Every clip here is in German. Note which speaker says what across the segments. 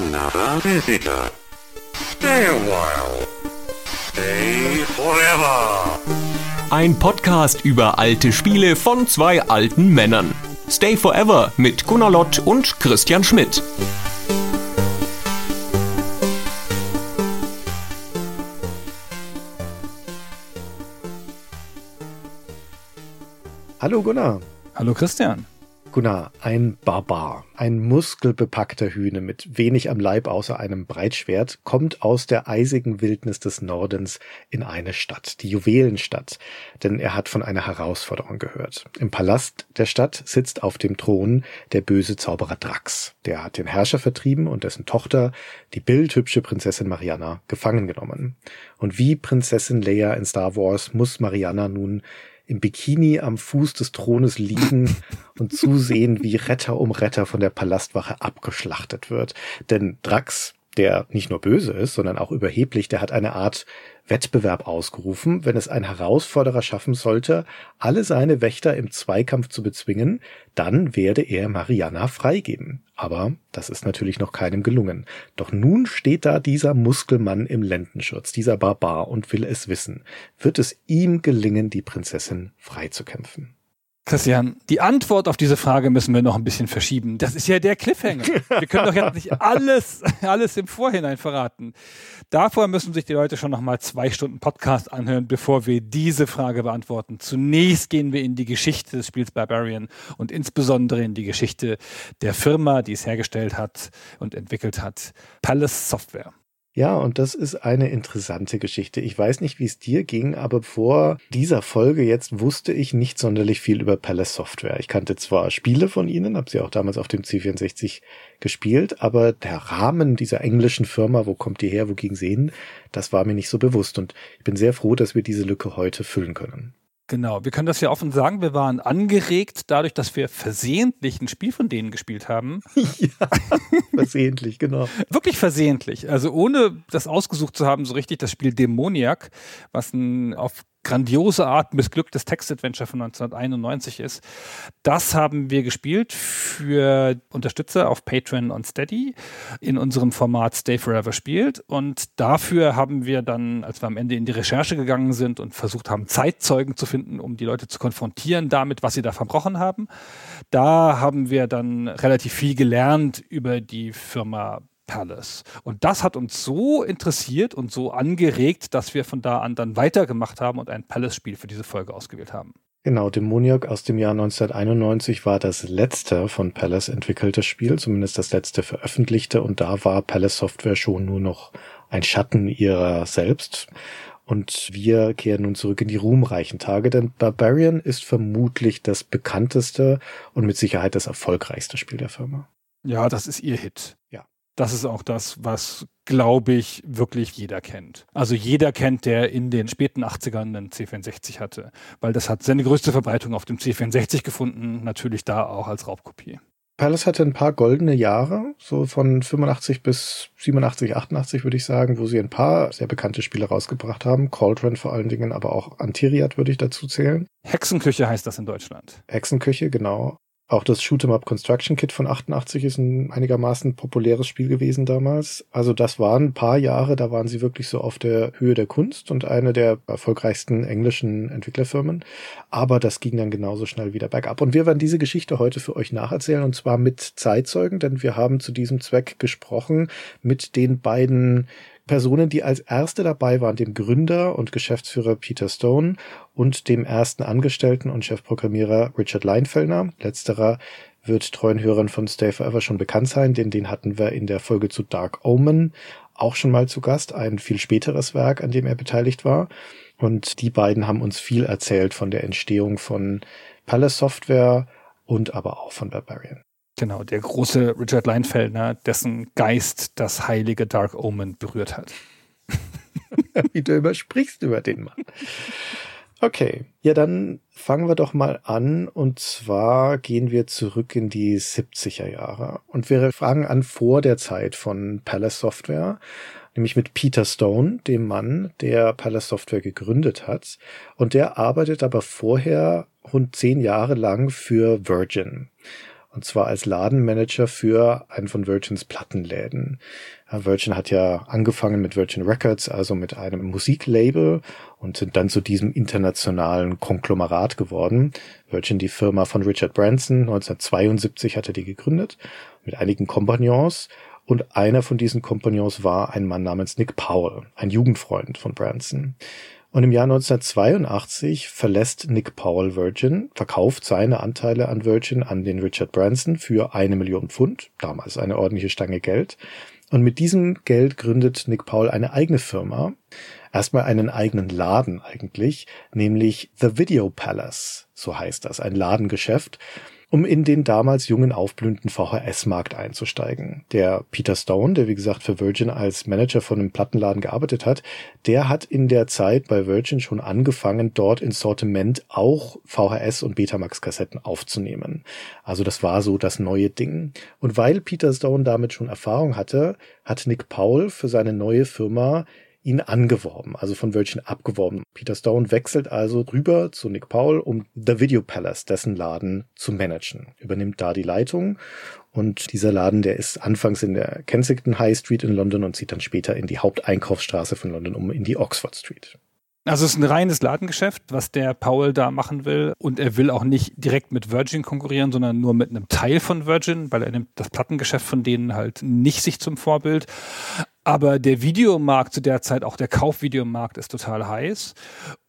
Speaker 1: another visitor. Stay a while. Stay forever.
Speaker 2: Ein Podcast über alte Spiele von zwei alten Männern. Stay Forever mit Gunnar Lott und Christian Schmidt.
Speaker 3: Hallo Gunnar.
Speaker 4: Hallo Christian.
Speaker 3: Gunnar, ein Barbar, ein muskelbepackter Hühne mit wenig am Leib außer einem Breitschwert, kommt aus der eisigen Wildnis des Nordens in eine Stadt, die Juwelenstadt, denn er hat von einer Herausforderung gehört. Im Palast der Stadt sitzt auf dem Thron der böse Zauberer Drax. Der hat den Herrscher vertrieben und dessen Tochter, die bildhübsche Prinzessin Mariana, gefangen genommen. Und wie Prinzessin Leia in Star Wars muss Mariana nun im Bikini am Fuß des Thrones liegen und zusehen, wie Retter um Retter von der Palastwache abgeschlachtet wird. Denn Drax, der nicht nur böse ist, sondern auch überheblich, der hat eine Art Wettbewerb ausgerufen, wenn es ein Herausforderer schaffen sollte, alle seine Wächter im Zweikampf zu bezwingen, dann werde er Mariana freigeben. Aber das ist natürlich noch keinem gelungen. Doch nun steht da dieser Muskelmann im Lendenschutz, dieser Barbar und will es wissen. Wird es ihm gelingen, die Prinzessin freizukämpfen?
Speaker 4: Christian, die Antwort auf diese Frage müssen wir noch ein bisschen verschieben. Das ist ja der Cliffhanger. Wir können doch jetzt nicht alles, alles im Vorhinein verraten. Davor müssen sich die Leute schon noch mal zwei Stunden Podcast anhören, bevor wir diese Frage beantworten. Zunächst gehen wir in die Geschichte des Spiels Barbarian und insbesondere in die Geschichte der Firma, die es hergestellt hat und entwickelt hat, Palace Software.
Speaker 3: Ja, und das ist eine interessante Geschichte. Ich weiß nicht, wie es dir ging, aber vor dieser Folge jetzt wusste ich nicht sonderlich viel über Palace Software. Ich kannte zwar Spiele von ihnen, habe sie auch damals auf dem C64 gespielt, aber der Rahmen dieser englischen Firma, wo kommt die her, wo ging sie hin, das war mir nicht so bewusst. Und ich bin sehr froh, dass wir diese Lücke heute füllen können.
Speaker 4: Genau, wir können das ja offen sagen, wir waren angeregt dadurch, dass wir versehentlich ein Spiel von denen gespielt haben.
Speaker 3: ja, versehentlich, genau.
Speaker 4: Wirklich versehentlich. Also ohne das ausgesucht zu haben, so richtig das Spiel Dämoniak, was ein auf grandiose Art missglücktes Text-Adventure von 1991 ist. Das haben wir gespielt für Unterstützer auf Patreon und Steady in unserem Format Stay Forever spielt. Und dafür haben wir dann, als wir am Ende in die Recherche gegangen sind und versucht haben, Zeitzeugen zu finden, um die Leute zu konfrontieren damit, was sie da verbrochen haben, da haben wir dann relativ viel gelernt über die Firma Palace. Und das hat uns so interessiert und so angeregt, dass wir von da an dann weitergemacht haben und ein Palace-Spiel für diese Folge ausgewählt haben.
Speaker 3: Genau, Demoniac aus dem Jahr 1991 war das letzte von Palace entwickelte Spiel, zumindest das letzte veröffentlichte, und da war Palace Software schon nur noch ein Schatten ihrer selbst. Und wir kehren nun zurück in die ruhmreichen Tage, denn Barbarian ist vermutlich das bekannteste und mit Sicherheit das erfolgreichste Spiel der Firma.
Speaker 4: Ja, das ist ihr Hit.
Speaker 3: Ja
Speaker 4: das ist auch das, was, glaube ich, wirklich jeder kennt. Also jeder kennt, der in den späten 80ern einen C64 hatte, weil das hat seine größte Verbreitung auf dem C64 gefunden, natürlich da auch als Raubkopie.
Speaker 3: Palace hatte ein paar goldene Jahre, so von 85 bis 87, 88 würde ich sagen, wo sie ein paar sehr bekannte Spiele rausgebracht haben. Cauldron vor allen Dingen, aber auch Antiriat würde ich dazu zählen.
Speaker 4: Hexenküche heißt das in Deutschland.
Speaker 3: Hexenküche, genau. Auch das Shoot'em Up Construction Kit von 88 ist ein einigermaßen populäres Spiel gewesen damals. Also das waren ein paar Jahre, da waren sie wirklich so auf der Höhe der Kunst und eine der erfolgreichsten englischen Entwicklerfirmen. Aber das ging dann genauso schnell wieder bergab. Und wir werden diese Geschichte heute für euch nacherzählen und zwar mit Zeitzeugen, denn wir haben zu diesem Zweck gesprochen mit den beiden Personen, die als erste dabei waren, dem Gründer und Geschäftsführer Peter Stone und dem ersten Angestellten und Chefprogrammierer Richard Leinfellner. Letzterer wird treuen Hörern von Stay Forever schon bekannt sein, denn den hatten wir in der Folge zu Dark Omen auch schon mal zu Gast, ein viel späteres Werk, an dem er beteiligt war. Und die beiden haben uns viel erzählt von der Entstehung von Palace Software und aber auch von Barbarian.
Speaker 4: Genau, der große Richard Leinfeldner, dessen Geist das heilige Dark Omen berührt hat.
Speaker 3: Wie du übersprichst über den Mann. Okay, ja, dann fangen wir doch mal an. Und zwar gehen wir zurück in die 70er Jahre. Und wir fangen an vor der Zeit von Palace Software, nämlich mit Peter Stone, dem Mann, der Palace Software gegründet hat. Und der arbeitet aber vorher rund zehn Jahre lang für Virgin. Und zwar als Ladenmanager für einen von Virgins Plattenläden. Virgin hat ja angefangen mit Virgin Records, also mit einem Musiklabel und sind dann zu diesem internationalen Konglomerat geworden. Virgin, die Firma von Richard Branson, 1972 hat er die gegründet, mit einigen Kompagnons. Und einer von diesen Kompagnons war ein Mann namens Nick Powell, ein Jugendfreund von Branson. Und im Jahr 1982 verlässt Nick Powell Virgin, verkauft seine Anteile an Virgin an den Richard Branson für eine Million Pfund, damals eine ordentliche Stange Geld. Und mit diesem Geld gründet Nick Powell eine eigene Firma, erstmal einen eigenen Laden eigentlich, nämlich The Video Palace, so heißt das, ein Ladengeschäft um in den damals jungen aufblühenden VHS-Markt einzusteigen. Der Peter Stone, der wie gesagt für Virgin als Manager von einem Plattenladen gearbeitet hat, der hat in der Zeit bei Virgin schon angefangen, dort ins Sortiment auch VHS und Betamax-Kassetten aufzunehmen. Also das war so das neue Ding. Und weil Peter Stone damit schon Erfahrung hatte, hat Nick Powell für seine neue Firma ihn angeworben, also von Virgin abgeworben. Peter Stone wechselt also rüber zu Nick Powell, um The Video Palace, dessen Laden, zu managen. Übernimmt da die Leitung und dieser Laden, der ist anfangs in der Kensington High Street in London und zieht dann später in die Haupteinkaufsstraße von London um, in die Oxford Street.
Speaker 4: Also es ist ein reines Ladengeschäft, was der Paul da machen will. Und er will auch nicht direkt mit Virgin konkurrieren, sondern nur mit einem Teil von Virgin, weil er nimmt das Plattengeschäft von denen halt nicht sich zum Vorbild. Aber der Videomarkt zu der Zeit, auch der Kaufvideomarkt ist total heiß.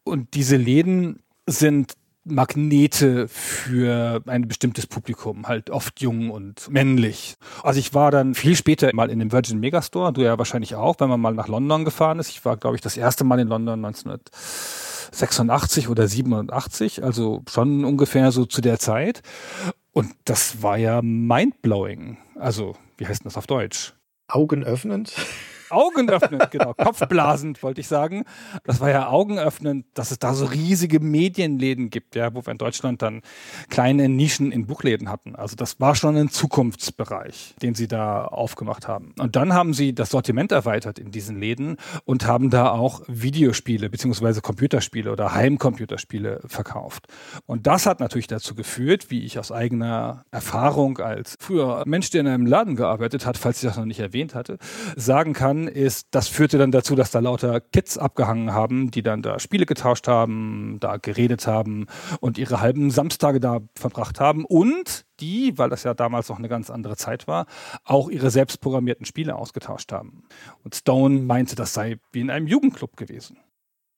Speaker 4: Und diese Läden sind Magnete für ein bestimmtes Publikum, halt oft jung und männlich. Also ich war dann viel später mal in dem Virgin Megastore, du ja wahrscheinlich auch, wenn man mal nach London gefahren ist. Ich war, glaube ich, das erste Mal in London 1986 oder 87, also schon ungefähr so zu der Zeit. Und das war ja mindblowing. Also, wie heißt das auf Deutsch?
Speaker 3: Augenöffnend.
Speaker 4: Augenöffnend, genau. Kopfblasend, wollte ich sagen. Das war ja augenöffnend, dass es da so riesige Medienläden gibt, ja, wo wir in Deutschland dann kleine Nischen in Buchläden hatten. Also das war schon ein Zukunftsbereich, den sie da aufgemacht haben. Und dann haben sie das Sortiment erweitert in diesen Läden und haben da auch Videospiele beziehungsweise Computerspiele oder Heimcomputerspiele verkauft. Und das hat natürlich dazu geführt, wie ich aus eigener Erfahrung als früher Mensch, der in einem Laden gearbeitet hat, falls ich das noch nicht erwähnt hatte, sagen kann, ist, das führte dann dazu, dass da lauter Kids abgehangen haben, die dann da Spiele getauscht haben, da geredet haben und ihre halben Samstage da verbracht haben und die, weil das ja damals noch eine ganz andere Zeit war, auch ihre selbstprogrammierten Spiele ausgetauscht haben. Und Stone meinte, das sei wie in einem Jugendclub gewesen.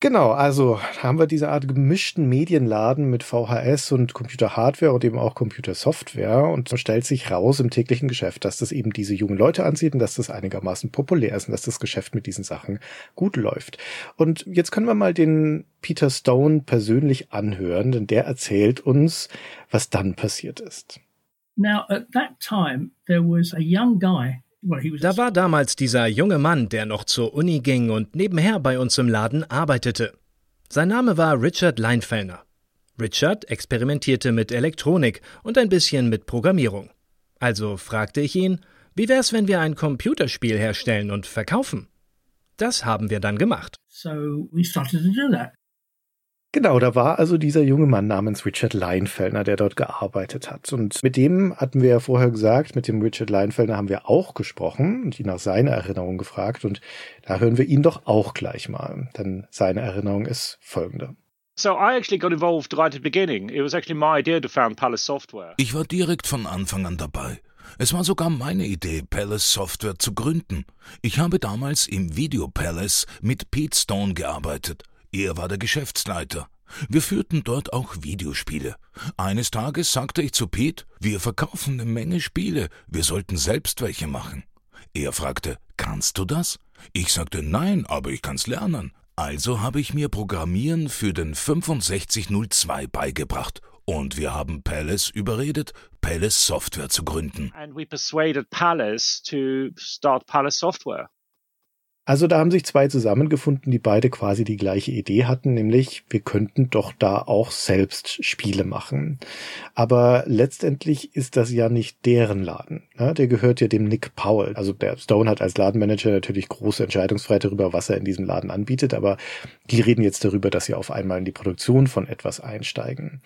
Speaker 3: Genau, also haben wir diese Art gemischten Medienladen mit VHS und Computerhardware und eben auch Computersoftware und so stellt sich raus im täglichen Geschäft, dass das eben diese jungen Leute anzieht und dass das einigermaßen populär ist und dass das Geschäft mit diesen Sachen gut läuft. Und jetzt können wir mal den Peter Stone persönlich anhören, denn der erzählt uns, was dann passiert ist.
Speaker 5: Now at that time there was a young guy
Speaker 6: da war damals dieser junge Mann, der noch zur Uni ging und nebenher bei uns im Laden arbeitete. Sein Name war Richard Leinfellner. Richard experimentierte mit Elektronik und ein bisschen mit Programmierung. Also fragte ich ihn, wie wär's, wenn wir ein Computerspiel herstellen und verkaufen? Das haben wir dann gemacht.
Speaker 5: So we started to do that.
Speaker 3: Genau, da war also dieser junge Mann namens Richard Leinfellner, der dort gearbeitet hat. Und mit dem hatten wir ja vorher gesagt, mit dem Richard Leinfellner haben wir auch gesprochen und ihn nach seiner Erinnerung gefragt. Und da hören wir ihn doch auch gleich mal, denn seine Erinnerung ist folgende.
Speaker 7: So I actually got involved right at the beginning. It was actually my idea to found Palace Software.
Speaker 8: Ich war direkt von Anfang an dabei. Es war sogar meine Idee, Palace Software zu gründen. Ich habe damals im Video Palace mit Pete Stone gearbeitet. Er war der Geschäftsleiter. Wir führten dort auch Videospiele. Eines Tages sagte ich zu Pete, wir verkaufen eine Menge Spiele, wir sollten selbst welche machen. Er fragte, kannst du das? Ich sagte, nein, aber ich kann's lernen. Also habe ich mir Programmieren für den 6502 beigebracht und wir haben Palace überredet, Palace Software zu gründen.
Speaker 7: And we persuaded Palace to start Palace Software.
Speaker 3: Also da haben sich zwei zusammengefunden, die beide quasi die gleiche Idee hatten, nämlich wir könnten doch da auch selbst Spiele machen. Aber letztendlich ist das ja nicht deren Laden. Ne? Der gehört ja dem Nick Powell. Also der Stone hat als Ladenmanager natürlich große Entscheidungsfreiheit darüber, was er in diesem Laden anbietet, aber die reden jetzt darüber, dass sie auf einmal in die Produktion von etwas einsteigen.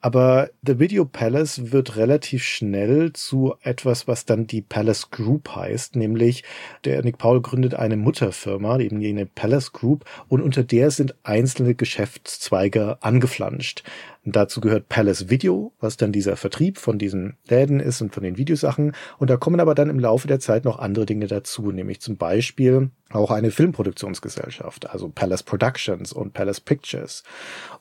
Speaker 3: Aber The Video Palace wird relativ schnell zu etwas, was dann die Palace Group heißt, nämlich der Nick Paul gründet eine Mutterfirma, eben die Palace Group, und unter der sind einzelne Geschäftszweige angeflanscht. Und dazu gehört Palace Video, was dann dieser Vertrieb von diesen Läden ist und von den Videosachen. Und da kommen aber dann im Laufe der Zeit noch andere Dinge dazu, nämlich zum Beispiel auch eine Filmproduktionsgesellschaft, also Palace Productions und Palace Pictures.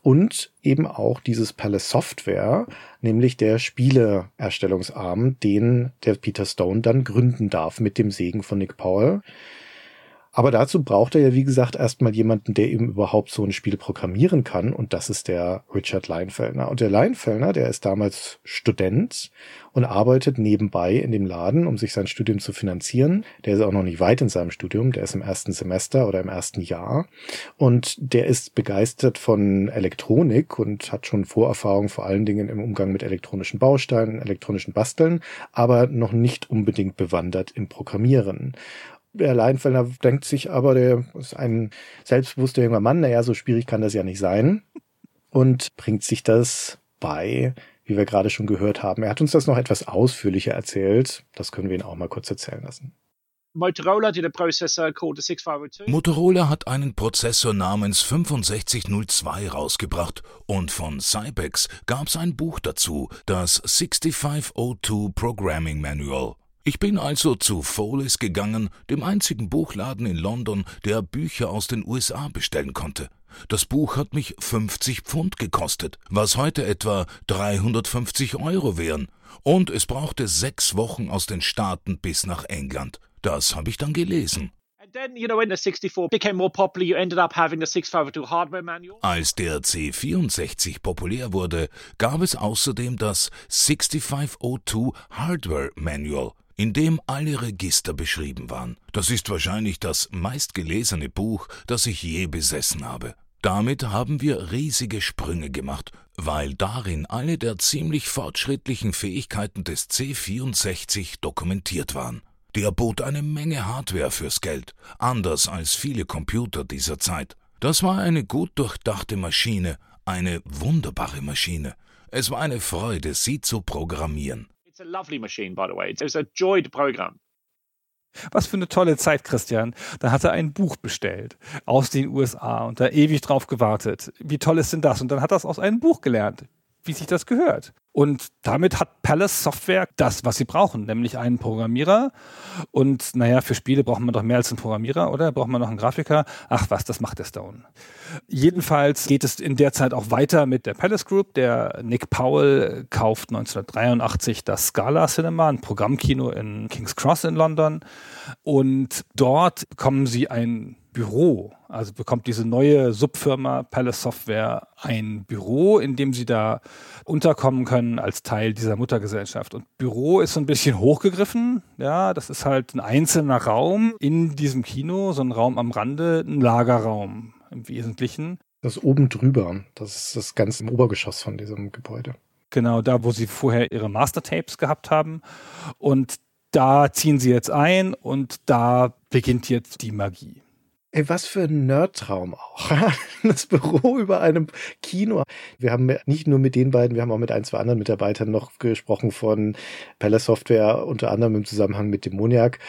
Speaker 3: Und eben auch dieses Palace Software, nämlich der Spieleerstellungsarm, den der Peter Stone dann gründen darf mit dem Segen von Nick Powell. Aber dazu braucht er ja, wie gesagt, erstmal jemanden, der eben überhaupt so ein Spiel programmieren kann. Und das ist der Richard Leinfellner. Und der Leinfellner, der ist damals Student und arbeitet nebenbei in dem Laden, um sich sein Studium zu finanzieren. Der ist auch noch nicht weit in seinem Studium. Der ist im ersten Semester oder im ersten Jahr. Und der ist begeistert von Elektronik und hat schon Vorerfahrung vor allen Dingen im Umgang mit elektronischen Bausteinen, elektronischen Basteln, aber noch nicht unbedingt bewandert im Programmieren. Der Leinfelder denkt sich aber, der ist ein selbstbewusster junger Mann, naja, so schwierig kann das ja nicht sein. Und bringt sich das bei, wie wir gerade schon gehört haben. Er hat uns das noch etwas ausführlicher erzählt. Das können wir ihn auch mal kurz erzählen lassen.
Speaker 7: Motorola did a processor called the 6502.
Speaker 8: Motorola hat einen Prozessor namens 6502 rausgebracht und von Cybex gab's ein Buch dazu, das 6502 Programming Manual. Ich bin also zu Foley's gegangen, dem einzigen Buchladen in London, der Bücher aus den USA bestellen konnte. Das Buch hat mich 50 Pfund gekostet, was heute etwa 350 Euro wären. Und es brauchte sechs Wochen aus den Staaten bis nach England. Das habe ich dann gelesen. Als der C64 populär wurde, gab es außerdem das 6502 Hardware Manual in dem alle Register beschrieben waren. Das ist wahrscheinlich das meistgelesene Buch, das ich je besessen habe. Damit haben wir riesige Sprünge gemacht, weil darin alle der ziemlich fortschrittlichen Fähigkeiten des C64 dokumentiert waren. Der bot eine Menge Hardware fürs Geld, anders als viele Computer dieser Zeit. Das war eine gut durchdachte Maschine, eine wunderbare Maschine. Es war eine Freude, sie zu programmieren.
Speaker 7: It's a lovely machine, by the way. It's a joy to program.
Speaker 4: Was für eine tolle Zeit, Christian. Da hat er ein Buch bestellt aus den USA und da ewig drauf gewartet. Wie toll ist denn das? Und dann hat er es aus einem Buch gelernt wie sich das gehört. Und damit hat Palace Software das, was sie brauchen, nämlich einen Programmierer. Und naja, für Spiele braucht man doch mehr als einen Programmierer, oder? Braucht man noch einen Grafiker? Ach was, das macht der Stone. Jedenfalls geht es in der Zeit auch weiter mit der Palace Group. Der Nick Powell kauft 1983 das Scala Cinema, ein Programmkino in King's Cross in London. Und dort bekommen sie ein Büro. Also bekommt diese neue Subfirma Palace Software ein Büro, in dem sie da unterkommen können als Teil dieser Muttergesellschaft. Und Büro ist so ein bisschen hochgegriffen. Ja, das ist halt ein einzelner Raum in diesem Kino, so ein Raum am Rande, ein Lagerraum im Wesentlichen.
Speaker 3: Das oben drüber, das ist das ganze im Obergeschoss von diesem Gebäude.
Speaker 4: Genau, da, wo sie vorher ihre Mastertapes gehabt haben. Und da ziehen sie jetzt ein und da beginnt jetzt die Magie.
Speaker 3: Ey, was für ein Nerdtraum auch. Das Büro über einem Kino. Wir haben nicht nur mit den beiden, wir haben auch mit ein, zwei anderen Mitarbeitern noch gesprochen von Palace Software, unter anderem im Zusammenhang mit Demoniac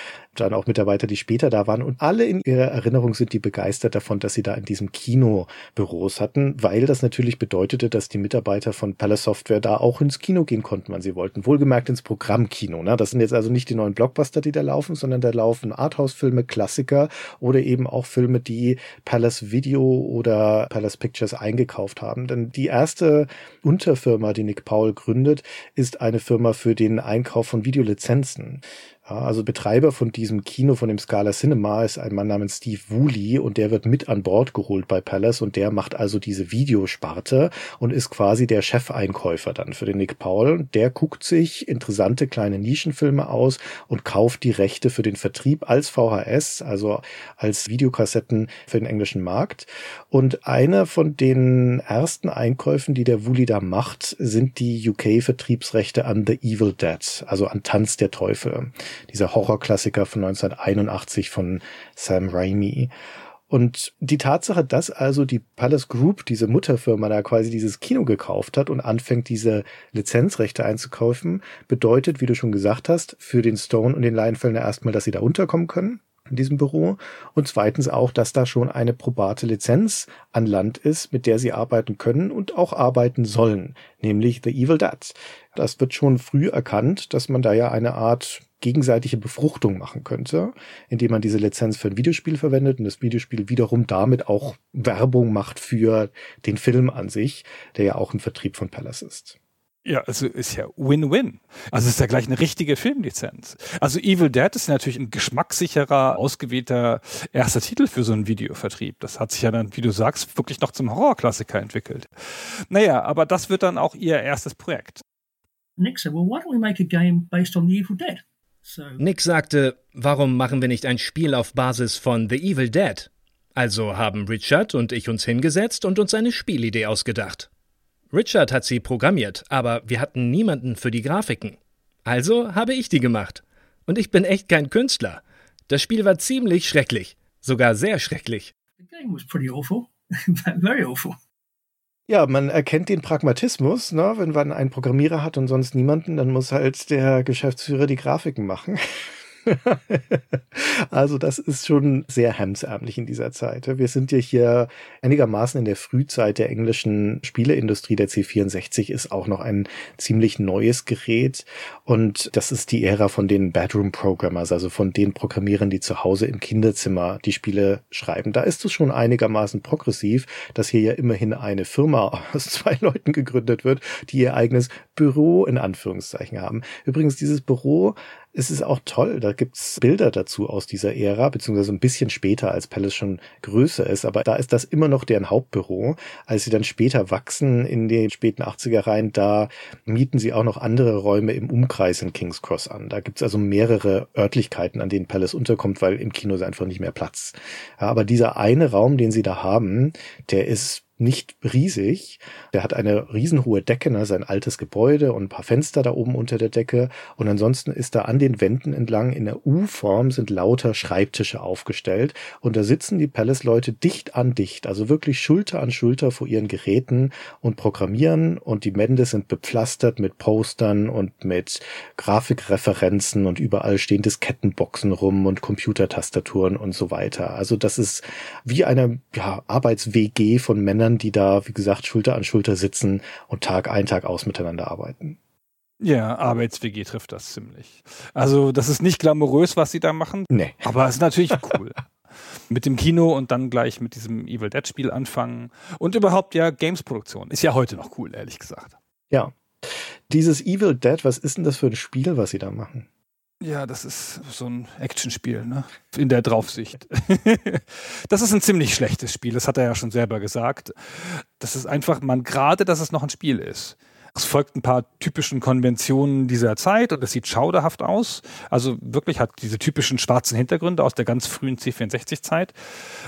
Speaker 3: dann auch Mitarbeiter, die später da waren. Und alle in ihrer Erinnerung sind die begeistert davon, dass sie da in diesem Kino Büros hatten, weil das natürlich bedeutete, dass die Mitarbeiter von Palace Software da auch ins Kino gehen konnten, wann sie wollten. Wohlgemerkt ins Programmkino. Ne? Das sind jetzt also nicht die neuen Blockbuster, die da laufen, sondern da laufen Arthouse-Filme, Klassiker oder eben auch Filme, die Palace Video oder Palace Pictures eingekauft haben. Denn die erste Unterfirma, die Nick Paul gründet, ist eine Firma für den Einkauf von Videolizenzen. Also Betreiber von diesem Kino, von dem Scala Cinema, ist ein Mann namens Steve Woolley und der wird mit an Bord geholt bei Palace und der macht also diese Videosparte und ist quasi der Chefeinkäufer dann für den Nick Paul. Der guckt sich interessante kleine Nischenfilme aus und kauft die Rechte für den Vertrieb als VHS, also als Videokassetten für den englischen Markt. Und einer von den ersten Einkäufen, die der Woolley da macht, sind die UK-Vertriebsrechte an The Evil Dead, also an Tanz der Teufel dieser Horrorklassiker von 1981 von Sam Raimi. Und die Tatsache, dass also die Palace Group, diese Mutterfirma, da quasi dieses Kino gekauft hat und anfängt, diese Lizenzrechte einzukaufen, bedeutet, wie du schon gesagt hast, für den Stone und den Leinfelder erstmal, dass sie da unterkommen können in diesem Büro und zweitens auch, dass da schon eine probate Lizenz an Land ist, mit der sie arbeiten können und auch arbeiten sollen, nämlich The Evil Dead. Das wird schon früh erkannt, dass man da ja eine Art gegenseitige Befruchtung machen könnte, indem man diese Lizenz für ein Videospiel verwendet und das Videospiel wiederum damit auch Werbung macht für den Film an sich, der ja auch im Vertrieb von Palace ist.
Speaker 4: Ja, also ist ja Win-Win. Also ist ja gleich eine richtige Filmlizenz. Also Evil Dead ist natürlich ein geschmackssicherer, ausgewählter erster Titel für so einen Videovertrieb. Das hat sich ja dann, wie du sagst, wirklich noch zum Horrorklassiker entwickelt. Naja, aber das wird dann auch ihr erstes Projekt.
Speaker 5: Nick said, well, why don't we make a game based on The Evil Dead?
Speaker 6: Nick sagte, warum machen wir nicht ein Spiel auf Basis von The Evil Dead? Also haben Richard und ich uns hingesetzt und uns eine Spielidee ausgedacht. Richard hat sie programmiert, aber wir hatten niemanden für die Grafiken. Also habe ich die gemacht. Und ich bin echt kein Künstler. Das Spiel war ziemlich schrecklich, sogar sehr schrecklich.
Speaker 5: The game was pretty awful, very awful.
Speaker 3: Ja, man erkennt den Pragmatismus, ne? wenn man einen Programmierer hat und sonst niemanden, dann muss halt der Geschäftsführer die Grafiken machen. also das ist schon sehr hemsärmlich in dieser Zeit. Wir sind ja hier einigermaßen in der Frühzeit der englischen Spieleindustrie. Der C64 ist auch noch ein ziemlich neues Gerät und das ist die Ära von den Bedroom Programmers, also von den Programmierern, die zu Hause im Kinderzimmer die Spiele schreiben. Da ist es schon einigermaßen progressiv, dass hier ja immerhin eine Firma aus zwei Leuten gegründet wird, die ihr eigenes Büro in Anführungszeichen haben. Übrigens, dieses Büro es ist auch toll. Da gibt's Bilder dazu aus dieser Ära, beziehungsweise ein bisschen später, als Palace schon größer ist. Aber da ist das immer noch deren Hauptbüro. Als sie dann später wachsen in den späten 80er rein, da mieten sie auch noch andere Räume im Umkreis in King's Cross an. Da gibt's also mehrere Örtlichkeiten, an denen Palace unterkommt, weil im Kino ist einfach nicht mehr Platz. Ja, aber dieser eine Raum, den sie da haben, der ist nicht riesig. Der hat eine riesenhohe Decke, ne, sein altes Gebäude und ein paar Fenster da oben unter der Decke. Und ansonsten ist da an den Wänden entlang in der U-Form sind lauter Schreibtische aufgestellt. Und da sitzen die Palace-Leute dicht an dicht, also wirklich Schulter an Schulter vor ihren Geräten und programmieren. Und die Wände sind bepflastert mit Postern und mit Grafikreferenzen und überall stehen Diskettenboxen rum und Computertastaturen und so weiter. Also das ist wie eine ja, Arbeits-WG von Männern, Männern, die da, wie gesagt, Schulter an Schulter sitzen und Tag ein, Tag aus miteinander arbeiten.
Speaker 4: Ja, Arbeits-WG trifft das ziemlich. Also, das ist nicht glamourös, was sie da machen.
Speaker 3: Nee.
Speaker 4: Aber es ist natürlich cool. mit dem Kino und dann gleich mit diesem Evil Dead Spiel anfangen. Und überhaupt ja Games-Produktion. Ist ja heute noch cool, ehrlich gesagt.
Speaker 3: Ja. Dieses Evil Dead, was ist denn das für ein Spiel, was sie da machen?
Speaker 4: Ja, das ist so ein Actionspiel, ne? In der Draufsicht. das ist ein ziemlich schlechtes Spiel, das hat er ja schon selber gesagt. Das ist einfach, man gerade, dass es noch ein Spiel ist. Es folgt ein paar typischen Konventionen dieser Zeit und es sieht schauderhaft aus. Also wirklich hat diese typischen schwarzen Hintergründe aus der ganz frühen C64-Zeit,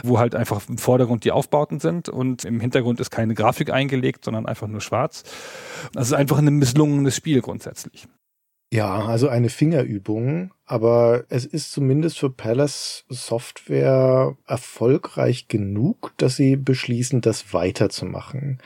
Speaker 4: wo halt einfach im Vordergrund die Aufbauten sind und im Hintergrund ist keine Grafik eingelegt, sondern einfach nur schwarz. Also einfach ein misslungenes Spiel grundsätzlich.
Speaker 3: Ja, also eine Fingerübung, aber es ist zumindest für Palace Software erfolgreich genug, dass sie beschließen, das weiterzumachen.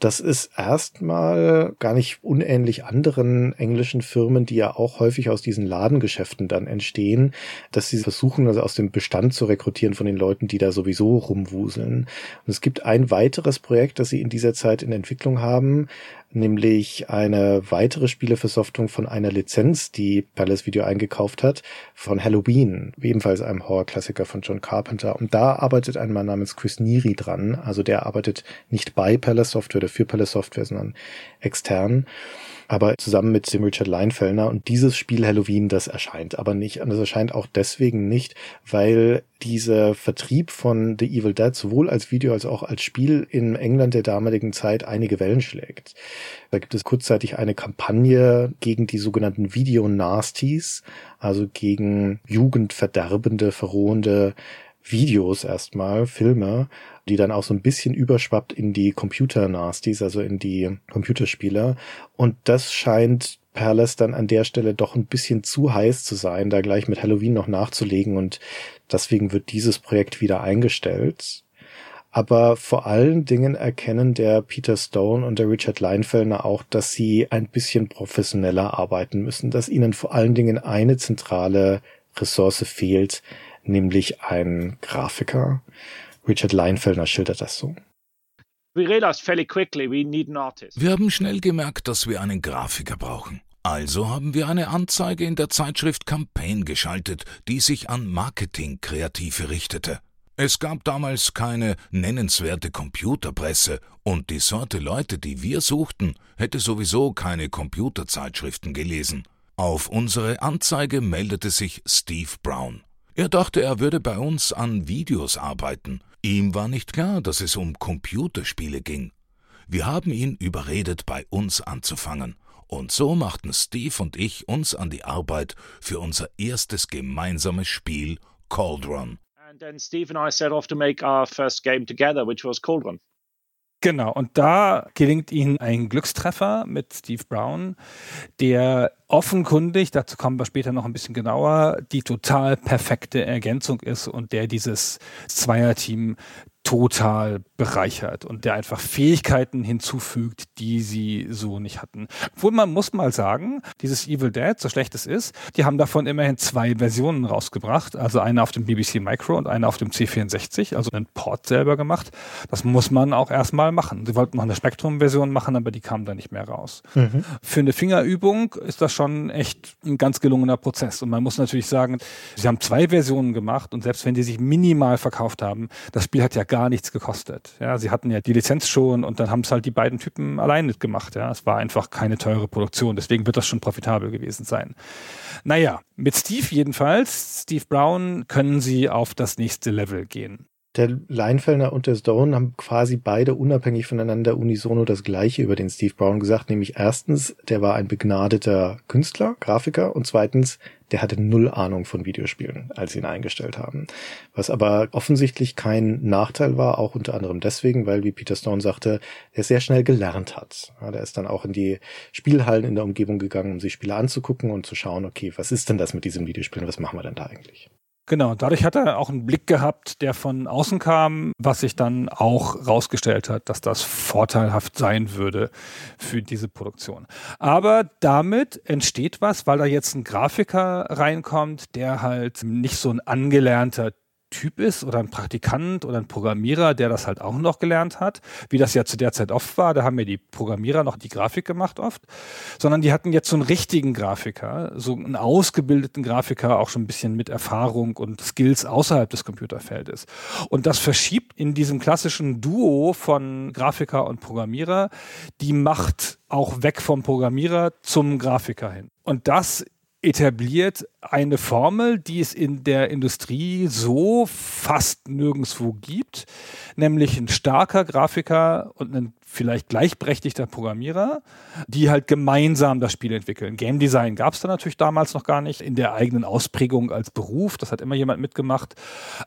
Speaker 3: Das ist erstmal gar nicht unähnlich anderen englischen Firmen, die ja auch häufig aus diesen Ladengeschäften dann entstehen, dass sie versuchen, also aus dem Bestand zu rekrutieren von den Leuten, die da sowieso rumwuseln. Und es gibt ein weiteres Projekt, das sie in dieser Zeit in Entwicklung haben, nämlich eine weitere Spieleversoftung von einer Lizenz, die Palace Video eingekauft hat, von Halloween, ebenfalls einem Horror-Klassiker von John Carpenter. Und da arbeitet ein Mann namens Chris Neary dran. Also der arbeitet nicht bei Palace Software oder für Palace Software, sondern extern aber zusammen mit dem Richard Leinfellner und dieses Spiel Halloween, das erscheint aber nicht. Und das erscheint auch deswegen nicht, weil dieser Vertrieb von The Evil Dead sowohl als Video als auch als Spiel in England der damaligen Zeit einige Wellen schlägt. Da gibt es kurzzeitig eine Kampagne gegen die sogenannten Video Nasties, also gegen jugendverderbende, verrohende Videos erstmal, Filme, die dann auch so ein bisschen überschwappt in die Computer-Nasties, also in die Computerspiele. Und das scheint Palace dann an der Stelle doch ein bisschen zu heiß zu sein, da gleich mit Halloween noch nachzulegen und deswegen wird dieses Projekt wieder eingestellt. Aber vor allen Dingen erkennen der Peter Stone und der Richard Leinfellner auch, dass sie ein bisschen professioneller arbeiten müssen, dass ihnen vor allen Dingen eine zentrale Ressource fehlt, nämlich ein Grafiker. Richard Leinfellner schildert das so.
Speaker 7: We realized fairly quickly we need an artist.
Speaker 8: Wir haben schnell gemerkt, dass wir einen Grafiker brauchen. Also haben wir eine Anzeige in der Zeitschrift Campaign geschaltet, die sich an Marketingkreative richtete. Es gab damals keine nennenswerte Computerpresse und die Sorte Leute, die wir suchten, hätte sowieso keine Computerzeitschriften gelesen. Auf unsere Anzeige meldete sich Steve Brown. Er dachte, er würde bei uns an Videos arbeiten. Ihm war nicht klar, dass es um Computerspiele ging. Wir haben ihn überredet, bei uns anzufangen. Und so machten Steve und ich uns an die Arbeit für unser erstes gemeinsames Spiel Cauldron.
Speaker 7: And then Steve and I set off to make our first game together, which was Cauldron.
Speaker 4: Genau, und da gelingt ihnen ein Glückstreffer mit Steve Brown, der offenkundig, dazu kommen wir später noch ein bisschen genauer, die total perfekte Ergänzung ist und der dieses Zweierteam total bereichert und der einfach Fähigkeiten hinzufügt, die sie so nicht hatten. Obwohl man muss mal sagen, dieses Evil Dead, so schlecht es ist, die haben davon immerhin zwei Versionen rausgebracht, also eine auf dem BBC Micro und eine auf dem C64, also einen Port selber gemacht. Das muss man auch erstmal machen. Sie wollten noch eine Spektrum-Version machen, aber die kam dann nicht mehr raus. Mhm. Für eine Fingerübung ist das schon echt ein ganz gelungener Prozess und man muss natürlich sagen, sie haben zwei Versionen gemacht und selbst wenn die sich minimal verkauft haben, das Spiel hat ja gar nichts gekostet. Ja, sie hatten ja die Lizenz schon und dann haben es halt die beiden Typen alleine gemacht. Ja, es war einfach keine teure Produktion. Deswegen wird das schon profitabel gewesen sein. Naja, mit Steve jedenfalls, Steve Brown, können sie auf das nächste Level gehen.
Speaker 3: Der Leinfellner und der Stone haben quasi beide unabhängig voneinander unisono das Gleiche über den Steve Brown gesagt, nämlich erstens, der war ein begnadeter Künstler, Grafiker und zweitens, der hatte null Ahnung von Videospielen, als sie ihn eingestellt haben. Was aber offensichtlich kein Nachteil war, auch unter anderem deswegen, weil, wie Peter Stone sagte, er sehr schnell gelernt hat. Ja, der ist dann auch in die Spielhallen in der Umgebung gegangen, um sich Spiele anzugucken und zu schauen, okay, was ist denn das mit diesen Videospielen, was machen wir denn da eigentlich?
Speaker 4: Genau, dadurch hat er auch einen Blick gehabt, der von außen kam, was sich dann auch rausgestellt hat, dass das vorteilhaft sein würde für diese Produktion. Aber damit entsteht was, weil da jetzt ein Grafiker reinkommt, der halt nicht so ein angelernter Typ ist oder ein Praktikant oder ein Programmierer, der das halt auch noch gelernt hat, wie das ja zu der Zeit oft war. Da haben ja die Programmierer noch die Grafik gemacht oft, sondern die hatten jetzt so einen richtigen Grafiker, so einen ausgebildeten Grafiker, auch schon ein bisschen mit Erfahrung und Skills außerhalb des Computerfeldes. Und das verschiebt in diesem klassischen Duo von Grafiker und Programmierer die Macht auch weg vom Programmierer zum Grafiker hin. Und das etabliert eine Formel, die es in der Industrie so fast nirgendwo gibt, nämlich ein starker Grafiker und ein vielleicht gleichberechtigter Programmierer, die halt gemeinsam das Spiel entwickeln. Game Design gab es da natürlich damals noch gar nicht in der eigenen Ausprägung als Beruf. Das hat immer jemand mitgemacht.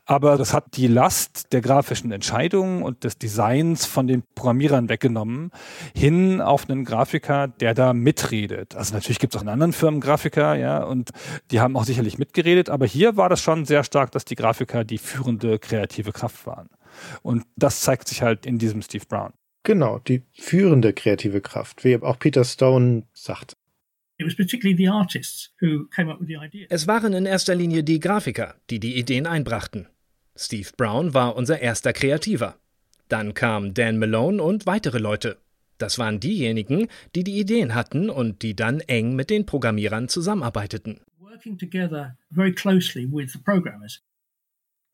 Speaker 4: Aber das hat die Last der grafischen Entscheidungen und des Designs von den Programmierern weggenommen, hin auf einen Grafiker, der da mitredet. Also natürlich gibt es auch in anderen Firmen Grafiker, ja, und die haben auch sicherlich mitgeredet. Aber hier war das schon sehr stark, dass die Grafiker die führende kreative Kraft waren. Und das zeigt sich halt in diesem Steve Brown.
Speaker 3: Genau, die führende kreative Kraft, wie auch Peter Stone sagt.
Speaker 6: Es waren in erster Linie die Grafiker, die die Ideen einbrachten. Steve Brown war unser erster Kreativer. Dann kam Dan Malone und weitere Leute. Das waren diejenigen, die die Ideen hatten und die dann eng mit den Programmierern zusammenarbeiteten.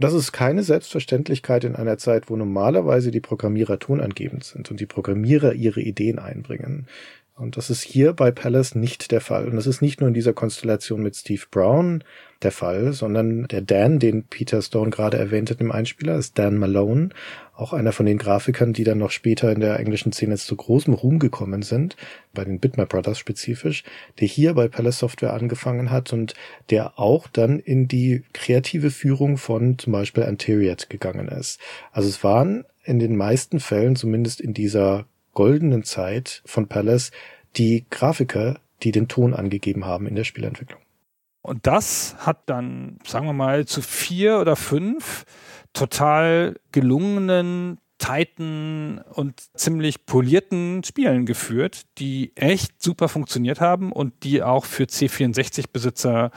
Speaker 3: Das ist keine Selbstverständlichkeit in einer Zeit, wo normalerweise die Programmierer tonangebend sind und die Programmierer ihre Ideen einbringen. Und das ist hier bei Palace nicht der Fall. Und das ist nicht nur in dieser Konstellation mit Steve Brown der Fall, sondern der Dan, den Peter Stone gerade erwähnt hat im Einspieler, ist Dan Malone, auch einer von den Grafikern, die dann noch später in der englischen Szene zu großem Ruhm gekommen sind, bei den Bitmap Brothers spezifisch, der hier bei Palace Software angefangen hat und der auch dann in die kreative Führung von zum Beispiel Anterior gegangen ist. Also es waren in den meisten Fällen, zumindest in dieser goldenen Zeit von Palace, die Grafiker, die den Ton angegeben haben in der Spielentwicklung.
Speaker 4: Und das hat dann, sagen wir mal, zu vier oder fünf total gelungenen tighten und ziemlich polierten Spielen geführt, die echt super funktioniert haben und die auch für C64-Besitzer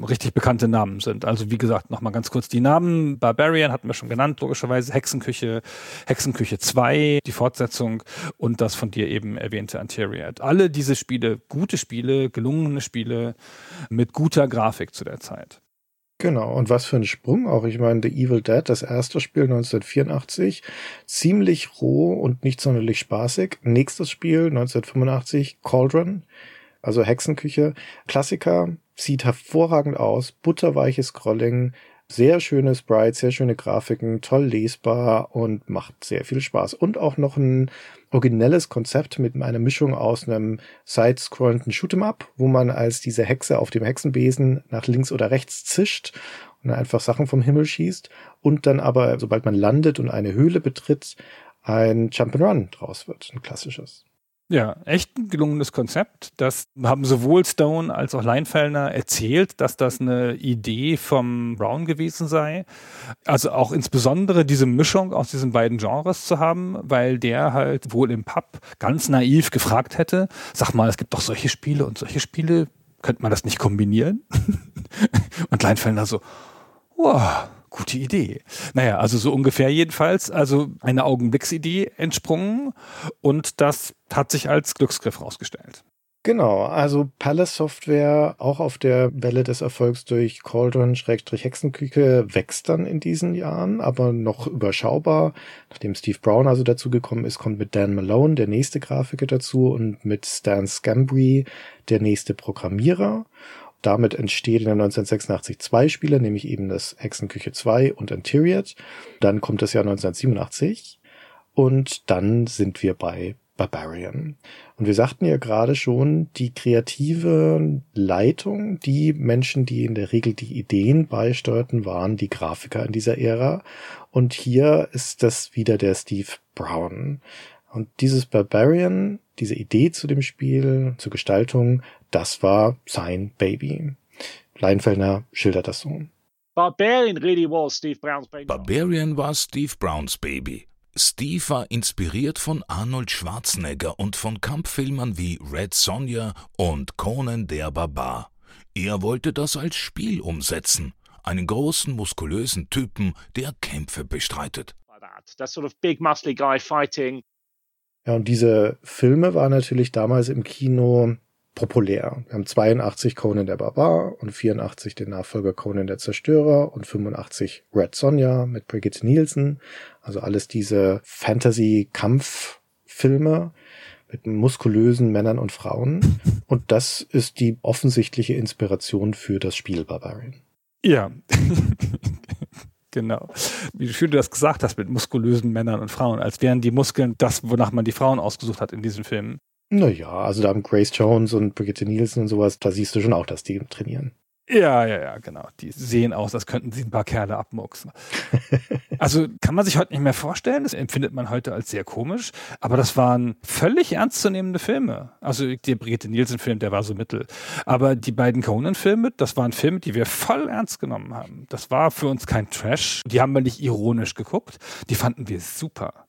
Speaker 4: richtig bekannte Namen sind. Also wie gesagt, nochmal ganz kurz die Namen. Barbarian hatten wir schon genannt, logischerweise Hexenküche, Hexenküche 2, die Fortsetzung und das von dir eben erwähnte Anterior. Alle diese Spiele, gute Spiele, gelungene Spiele mit guter Grafik zu der Zeit.
Speaker 3: Genau, und was für ein Sprung auch. Ich meine, The Evil Dead, das erste Spiel 1984, ziemlich roh und nicht sonderlich spaßig. Nächstes Spiel 1985, Cauldron, also Hexenküche, Klassiker, sieht hervorragend aus, butterweiches Scrolling, sehr schöne Sprites, sehr schöne Grafiken, toll lesbar und macht sehr viel Spaß. Und auch noch ein originelles Konzept mit einer Mischung aus einem side-scrollenden Shoot'em-up, wo man als diese Hexe auf dem Hexenbesen nach links oder rechts zischt und einfach Sachen vom Himmel schießt und dann aber, sobald man landet und eine Höhle betritt, ein Jump'n'Run draus wird, ein klassisches.
Speaker 4: Ja, echt ein gelungenes Konzept. Das haben sowohl Stone als auch Leinfellner erzählt, dass das eine Idee vom Brown gewesen sei. Also auch insbesondere diese Mischung aus diesen beiden Genres zu haben, weil der halt wohl im Pub ganz naiv gefragt hätte, sag mal, es gibt doch solche Spiele und solche Spiele, könnte man das nicht kombinieren? und Leinfellner so, wow Gute Idee. Naja, also so ungefähr jedenfalls. Also eine Augenblicksidee entsprungen und das hat sich als Glücksgriff rausgestellt.
Speaker 3: Genau, also Palace Software auch auf der Welle des Erfolgs durch Cauldron-Hexenküche wächst dann in diesen Jahren, aber noch überschaubar. Nachdem Steve Brown also dazu gekommen ist, kommt mit Dan Malone der nächste Grafiker dazu und mit Stan Scambry der nächste Programmierer. Damit entsteht in der 1986 zwei Spiele, nämlich eben das Hexenküche 2 und Interior. Dann kommt das Jahr 1987 und dann sind wir bei Barbarian. Und wir sagten ja gerade schon, die kreative Leitung, die Menschen, die in der Regel die Ideen beisteuerten, waren die Grafiker in dieser Ära. Und hier ist das wieder der Steve Brown. Und dieses Barbarian, diese Idee zu dem Spiel, zur Gestaltung, das war sein Baby. Leinfeldner schildert das so.
Speaker 7: Barbarian really was Steve Brown's baby.
Speaker 8: Barbarian war Steve Browns Baby. Steve war inspiriert von Arnold Schwarzenegger und von Kampffilmern wie Red Sonja und Conan der Barbar. Er wollte das als Spiel umsetzen. Einen großen, muskulösen Typen, der Kämpfe bestreitet.
Speaker 7: That sort of big muscly guy fighting.
Speaker 3: Ja, und diese Filme waren natürlich damals im Kino populär. Wir haben 82 Conan der Barbar und 84 den Nachfolger Conan der Zerstörer und 85 Red Sonja mit Brigitte Nielsen. Also alles diese Fantasy-Kampffilme mit muskulösen Männern und Frauen. Und das ist die offensichtliche Inspiration für das Spiel Barbarian.
Speaker 4: Ja. Genau. Wie schön du das gesagt hast mit muskulösen Männern und Frauen, als wären die Muskeln das, wonach man die Frauen ausgesucht hat in diesen Filmen.
Speaker 3: Naja, also da haben Grace Jones und Brigitte Nielsen und sowas, da siehst du schon auch, dass die trainieren.
Speaker 4: Ja, ja, ja, genau. Die sehen aus, als könnten sie ein paar Kerle abmuxen. also kann man sich heute nicht mehr vorstellen. Das empfindet man heute als sehr komisch. Aber das waren völlig ernstzunehmende Filme. Also der Brigitte Nielsen-Film, der war so mittel. Aber die beiden Conan-Filme, das waren Filme, die wir voll ernst genommen haben. Das war für uns kein Trash. Die haben wir nicht ironisch geguckt. Die fanden wir super.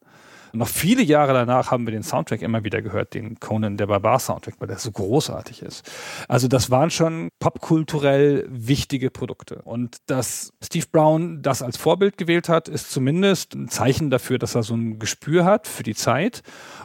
Speaker 4: Noch viele Jahre danach haben wir den Soundtrack immer wieder gehört, den Conan der Barbar Soundtrack, weil der so großartig ist. Also das waren schon popkulturell wichtige Produkte. Und dass Steve Brown das als Vorbild gewählt hat, ist zumindest ein Zeichen dafür, dass er so ein Gespür hat für die Zeit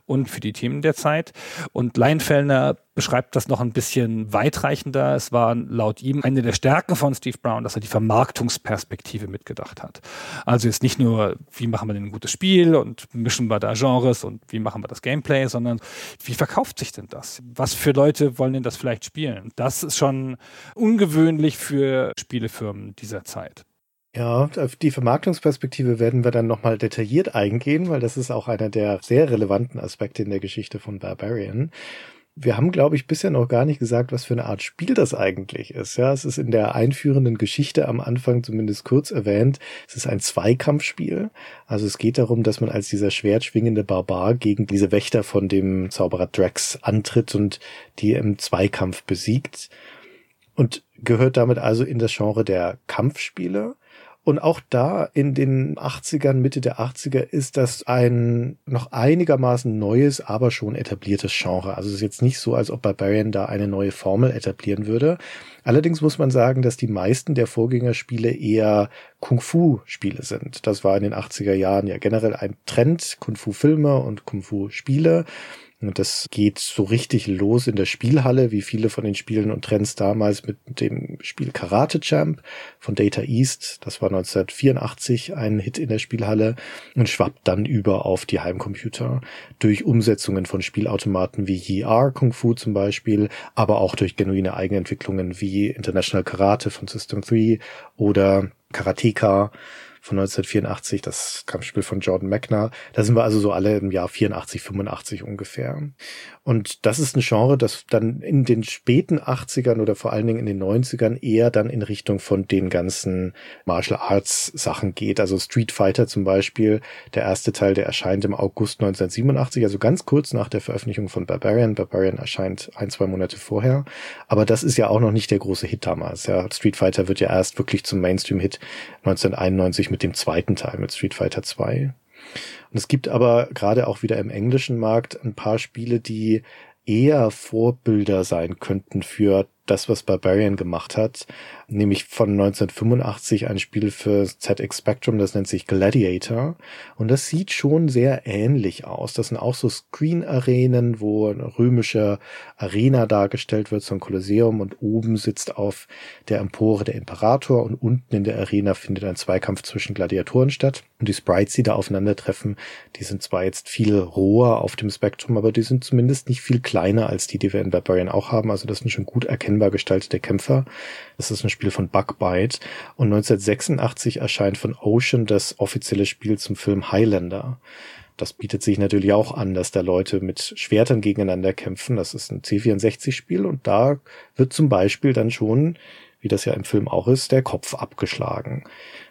Speaker 4: und für die Themen der Zeit. Und Leinfellner beschreibt das noch ein bisschen weitreichender. Es war laut ihm eine der Stärken von Steve Brown, dass er die Vermarktungsperspektive mitgedacht hat. Also jetzt nicht nur, wie machen wir denn ein gutes Spiel und mischen wir da Genres und wie machen wir das Gameplay, sondern wie verkauft sich denn das? Was für Leute wollen denn das vielleicht spielen? Das ist schon ungewöhnlich für Spielefirmen dieser Zeit.
Speaker 3: Ja, auf die Vermarktungsperspektive werden wir dann nochmal detailliert eingehen, weil das ist auch einer der sehr relevanten Aspekte in der Geschichte von Barbarian. Wir haben, glaube ich, bisher noch gar nicht gesagt, was für eine Art Spiel das eigentlich ist. Ja, es ist in der einführenden Geschichte am Anfang zumindest kurz erwähnt. Es ist ein Zweikampfspiel. Also es geht darum, dass man als dieser schwertschwingende Barbar gegen diese Wächter von dem Zauberer Drax antritt und die im Zweikampf besiegt. Und gehört damit also in das Genre der Kampfspiele. Und auch da in den 80ern, Mitte der 80er ist das ein noch einigermaßen neues, aber schon etabliertes Genre. Also es ist jetzt nicht so, als ob Barbarian da eine neue Formel etablieren würde. Allerdings muss man sagen, dass die meisten der Vorgängerspiele eher Kung-Fu-Spiele sind. Das war in den 80er Jahren ja generell ein Trend, Kung-Fu-Filme und Kung-Fu-Spiele. Und das geht so richtig los in der Spielhalle, wie viele von den Spielen und Trends damals mit dem Spiel Karate Champ von Data East. Das war 1984 ein Hit in der Spielhalle und schwappt dann über auf die Heimcomputer durch Umsetzungen von Spielautomaten wie YR Kung Fu zum Beispiel, aber auch durch genuine Eigenentwicklungen wie International Karate von System 3 oder Karateka von 1984, das Kampfspiel von Jordan Mechner. Da sind wir also so alle im Jahr 84, 85 ungefähr. Und das ist ein Genre, das dann in den späten 80ern oder vor allen Dingen in den 90ern eher dann in Richtung von den ganzen Martial Arts Sachen geht. Also Street Fighter zum Beispiel, der erste Teil, der erscheint im August 1987, also ganz kurz nach der Veröffentlichung von Barbarian. Barbarian erscheint ein, zwei Monate vorher. Aber das ist ja auch noch nicht der große Hit damals. Ja, Street Fighter wird ja erst wirklich zum Mainstream-Hit 1991 mit dem zweiten Teil, mit Street Fighter 2. Und es gibt aber gerade auch wieder im englischen Markt ein paar Spiele, die eher Vorbilder sein könnten für das, was Barbarian gemacht hat, nämlich von 1985 ein Spiel für ZX Spectrum, das nennt sich Gladiator. Und das sieht schon sehr ähnlich aus. Das sind auch so Screen-Arenen, wo eine römische Arena dargestellt wird, so ein Kolosseum und oben sitzt auf der Empore der Imperator und unten in der Arena findet ein Zweikampf zwischen Gladiatoren statt. Und die Sprites, die da aufeinandertreffen, die sind zwar jetzt viel roher auf dem Spektrum, aber die sind zumindest nicht viel kleiner als die, die wir in Barbarian auch haben. Also das sind schon gut erkennbar gestaltete Kämpfer. Das ist ein Spiel von Bugbyte. Und 1986 erscheint von Ocean das offizielle Spiel zum Film Highlander. Das bietet sich natürlich auch an, dass da Leute mit Schwertern gegeneinander kämpfen. Das ist ein C64-Spiel und da wird zum Beispiel dann schon, wie das ja im Film auch ist, der Kopf abgeschlagen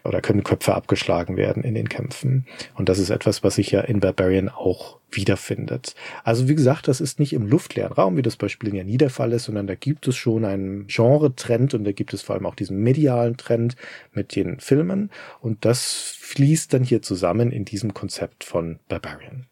Speaker 3: oder können Köpfe abgeschlagen werden in den Kämpfen. Und das ist etwas, was sich ja in Barbarian auch wiederfindet. Also wie gesagt, das ist nicht im luftleeren Raum, wie das bei Spielen ja nie der Fall ist, sondern da gibt es schon einen Genre-Trend und da gibt es vor allem auch diesen medialen Trend mit den Filmen und das fließt dann hier zusammen in diesem Konzept von Barbarian.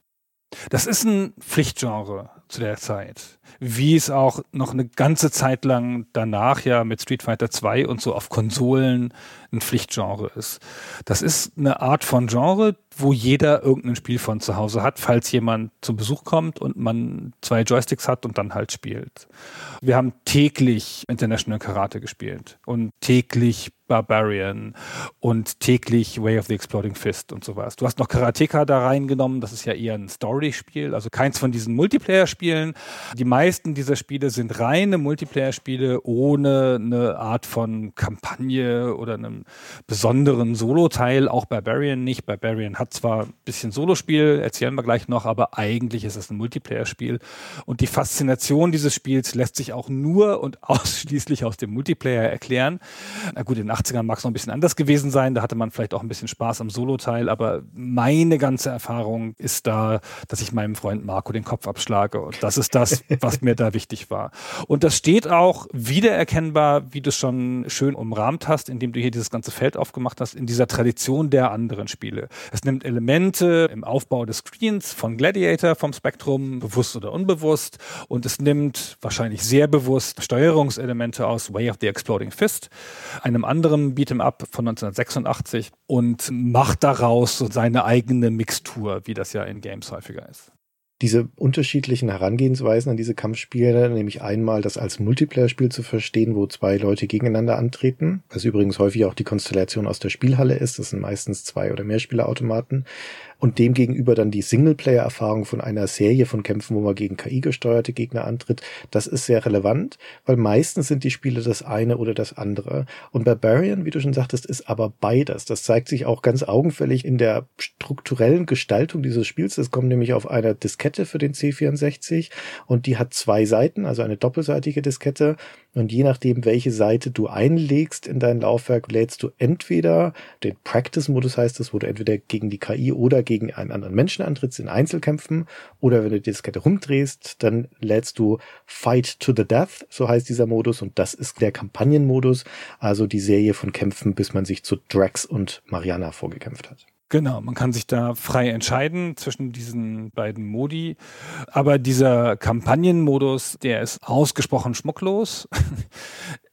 Speaker 4: Das ist ein Pflichtgenre zu der Zeit. Wie es auch noch eine ganze Zeit lang danach ja mit Street Fighter 2 und so auf Konsolen ein Pflichtgenre ist. Das ist eine Art von Genre, wo jeder irgendein Spiel von zu Hause hat, falls jemand zu Besuch kommt und man zwei Joysticks hat und dann halt spielt. Wir haben täglich International Karate gespielt und täglich Barbarian und täglich Way of the Exploding Fist und sowas. Du hast noch Karateka da reingenommen, das ist ja eher ein Story-Spiel, also keins von diesen Multiplayer-Spielen. Die meisten dieser Spiele sind reine Multiplayer-Spiele ohne eine Art von Kampagne oder besonderen Solo-Teil, auch Barbarian nicht. Barbarian hat zwar ein bisschen Solospiel, erzählen wir gleich noch, aber eigentlich ist es ein Multiplayer-Spiel. Und die Faszination dieses Spiels lässt sich auch nur und ausschließlich aus dem Multiplayer erklären. Na gut, in den 80ern mag es noch ein bisschen anders gewesen sein, da hatte man vielleicht auch ein bisschen Spaß am Solo-Teil, aber meine ganze Erfahrung ist da, dass ich meinem Freund Marco den Kopf abschlage. Und das ist das, was mir da wichtig war. Und das steht auch wiedererkennbar, wie du es schon schön umrahmt hast, indem du hier dieses ganze Feld aufgemacht hast, in dieser Tradition der anderen Spiele. Es nimmt Elemente im Aufbau des Screens von Gladiator, vom Spektrum, bewusst oder unbewusst, und es nimmt wahrscheinlich sehr bewusst Steuerungselemente aus Way of the Exploding Fist, einem anderen Beat'em Up von 1986, und macht daraus so seine eigene Mixtur, wie das ja in Games häufiger ist
Speaker 3: diese unterschiedlichen Herangehensweisen an diese Kampfspiele, nämlich einmal das als Multiplayer-Spiel zu verstehen, wo zwei Leute gegeneinander antreten, was übrigens häufig auch die Konstellation aus der Spielhalle ist, das sind meistens zwei oder mehr Spielerautomaten, und demgegenüber dann die Singleplayer-Erfahrung von einer Serie von Kämpfen, wo man gegen KI-gesteuerte Gegner antritt, das ist sehr relevant, weil meistens sind die Spiele das eine oder das andere. Und Barbarian, wie du schon sagtest, ist aber beides. Das zeigt sich auch ganz augenfällig in der strukturellen Gestaltung dieses Spiels. Es kommt nämlich auf einer Diskette für den C64 und die hat zwei Seiten, also eine doppelseitige Diskette und je nachdem, welche Seite du einlegst in dein Laufwerk, lädst du entweder den Practice-Modus heißt das, wo du entweder gegen die KI oder gegen einen anderen Menschen antrittst in Einzelkämpfen oder wenn du die Diskette rumdrehst, dann lädst du Fight to the Death, so heißt dieser Modus und das ist der Kampagnenmodus, also die Serie von Kämpfen, bis man sich zu Drax und Mariana vorgekämpft hat.
Speaker 4: Genau, man kann sich da frei entscheiden zwischen diesen beiden Modi. Aber dieser Kampagnenmodus, der ist ausgesprochen schmucklos.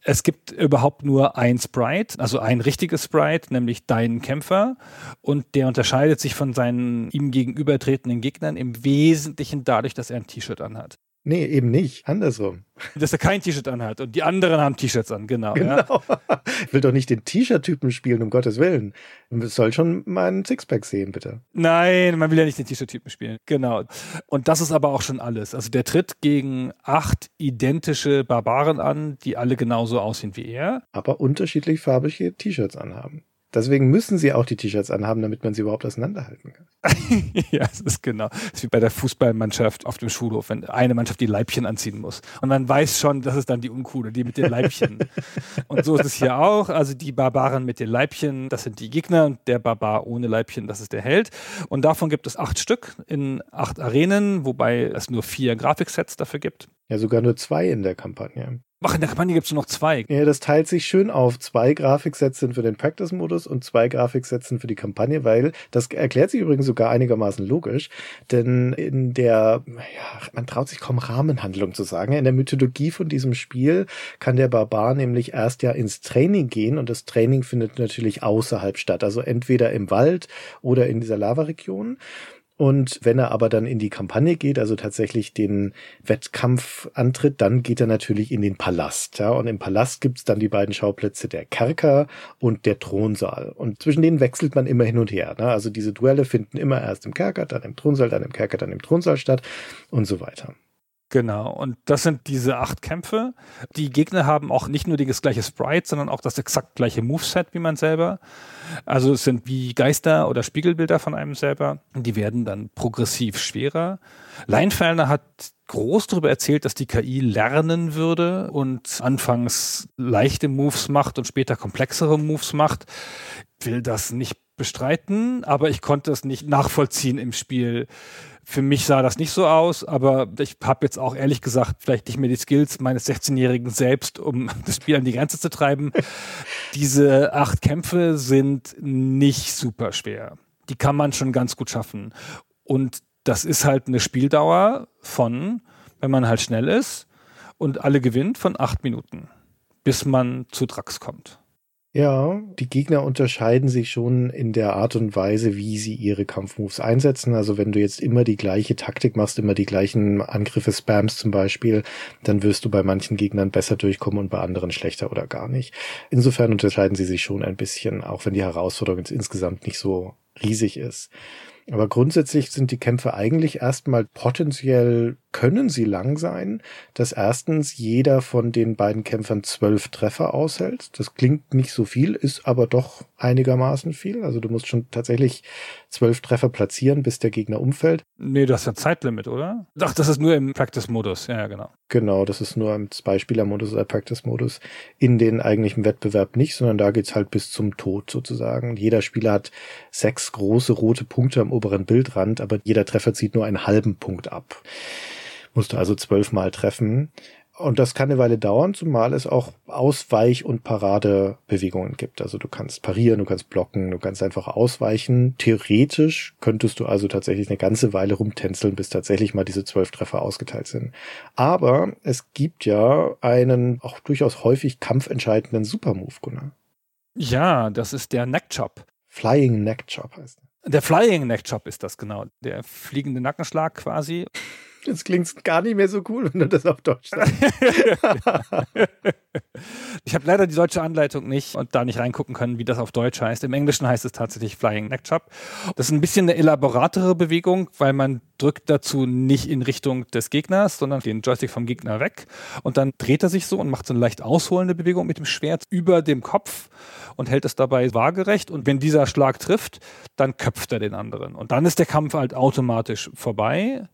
Speaker 4: Es gibt überhaupt nur ein Sprite, also ein richtiges Sprite, nämlich deinen Kämpfer. Und der unterscheidet sich von seinen ihm gegenübertretenden Gegnern im Wesentlichen dadurch, dass er ein T-Shirt anhat.
Speaker 3: Nee, eben nicht. Andersrum.
Speaker 4: Dass er kein T-Shirt anhat und die anderen haben T-Shirts an, genau.
Speaker 3: Genau.
Speaker 4: Ja.
Speaker 3: Ich will doch nicht den T-Shirt-Typen spielen, um Gottes Willen. Es soll schon meinen Sixpack sehen, bitte.
Speaker 4: Nein, man will ja nicht den T-Shirt-Typen spielen. Genau. Und das ist aber auch schon alles. Also der tritt gegen acht identische Barbaren an, die alle genauso aussehen wie er.
Speaker 3: Aber unterschiedlich farbige T-Shirts anhaben. Deswegen müssen sie auch die T-Shirts anhaben, damit man sie überhaupt auseinanderhalten kann.
Speaker 4: ja, es ist genau. Es ist wie bei der Fußballmannschaft auf dem Schulhof, wenn eine Mannschaft die Leibchen anziehen muss. Und man weiß schon, das ist dann die Uncoole, die mit den Leibchen. und so ist es hier auch. Also die Barbaren mit den Leibchen, das sind die Gegner und der Barbar ohne Leibchen, das ist der Held. Und davon gibt es acht Stück in acht Arenen, wobei es nur vier Grafiksets dafür gibt.
Speaker 3: Ja, sogar nur zwei in der Kampagne.
Speaker 4: Ach, in der Kampagne gibt es nur noch zwei.
Speaker 3: Ja, das teilt sich schön auf. Zwei Grafiksets sind für den Practice-Modus und zwei Grafiksets sind für die Kampagne, weil das erklärt sich übrigens sogar einigermaßen logisch. Denn in der, ja, man traut sich kaum Rahmenhandlung zu sagen, in der Mythologie von diesem Spiel kann der Barbar nämlich erst ja ins Training gehen und das Training findet natürlich außerhalb statt. Also entweder im Wald oder in dieser Lavaregion. Und wenn er aber dann in die Kampagne geht, also tatsächlich den Wettkampf antritt, dann geht er natürlich in den Palast. Ja? Und im Palast gibt's dann die beiden Schauplätze der Kerker und der Thronsaal. Und zwischen denen wechselt man immer hin und her. Ne? Also diese Duelle finden immer erst im Kerker, dann im Thronsaal, dann im Kerker, dann im Thronsaal statt und so weiter.
Speaker 4: Genau, und das sind diese acht Kämpfe. Die Gegner haben auch nicht nur das gleiche Sprite, sondern auch das exakt gleiche Moveset wie man selber. Also es sind wie Geister oder Spiegelbilder von einem selber. Die werden dann progressiv schwerer. Leinfelner hat groß darüber erzählt, dass die KI lernen würde und anfangs leichte Moves macht und später komplexere Moves macht. Ich will das nicht bestreiten, aber ich konnte es nicht nachvollziehen im Spiel. Für mich sah das nicht so aus, aber ich habe jetzt auch ehrlich gesagt vielleicht nicht mehr die Skills meines 16-Jährigen selbst, um das Spiel an die Grenze zu treiben. Diese acht Kämpfe sind nicht super schwer. Die kann man schon ganz gut schaffen. Und das ist halt eine Spieldauer von, wenn man halt schnell ist und alle gewinnt, von acht Minuten, bis man zu Drax kommt.
Speaker 3: Ja, die Gegner unterscheiden sich schon in der Art und Weise, wie sie ihre Kampfmoves einsetzen. Also wenn du jetzt immer die gleiche Taktik machst, immer die gleichen Angriffe spams zum Beispiel, dann wirst du bei manchen Gegnern besser durchkommen und bei anderen schlechter oder gar nicht. Insofern unterscheiden sie sich schon ein bisschen, auch wenn die Herausforderung jetzt insgesamt nicht so riesig ist. Aber grundsätzlich sind die Kämpfe eigentlich erstmal potenziell können sie lang sein, dass erstens jeder von den beiden Kämpfern zwölf Treffer aushält. Das klingt nicht so viel, ist aber doch einigermaßen viel. Also du musst schon tatsächlich zwölf Treffer platzieren, bis der Gegner umfällt.
Speaker 4: Nee, du hast ja ein Zeitlimit, oder? Ach, das ist nur im Practice-Modus. Ja, genau.
Speaker 3: Genau, das ist nur im Zweispieler-Modus oder Practice-Modus. In den eigentlichen Wettbewerb nicht, sondern da geht's halt bis zum Tod sozusagen. Jeder Spieler hat sechs große rote Punkte am oberen Bildrand, aber jeder Treffer zieht nur einen halben Punkt ab musste also zwölfmal treffen. Und das kann eine Weile dauern, zumal es auch Ausweich- und Paradebewegungen gibt. Also du kannst parieren, du kannst blocken, du kannst einfach ausweichen. Theoretisch könntest du also tatsächlich eine ganze Weile rumtänzeln, bis tatsächlich mal diese zwölf Treffer ausgeteilt sind. Aber es gibt ja einen auch durchaus häufig kampfentscheidenden Supermove, Gunnar.
Speaker 4: Ja, das ist der Neckchop.
Speaker 3: Flying Neckchop heißt
Speaker 4: er. Der Flying Neckchop ist das genau. Der fliegende Nackenschlag quasi.
Speaker 3: Das klingt gar nicht mehr so cool, wenn du das auf Deutsch sagst.
Speaker 4: Ich habe leider die deutsche Anleitung nicht und da nicht reingucken können, wie das auf Deutsch heißt. Im Englischen heißt es tatsächlich Flying Neck Chop. Das ist ein bisschen eine elaboratere Bewegung, weil man drückt dazu nicht in Richtung des Gegners, sondern den Joystick vom Gegner weg und dann dreht er sich so und macht so eine leicht ausholende Bewegung mit dem Schwert über dem Kopf und hält es dabei waagerecht und wenn dieser Schlag trifft, dann köpft er den anderen und dann ist der Kampf halt automatisch vorbei.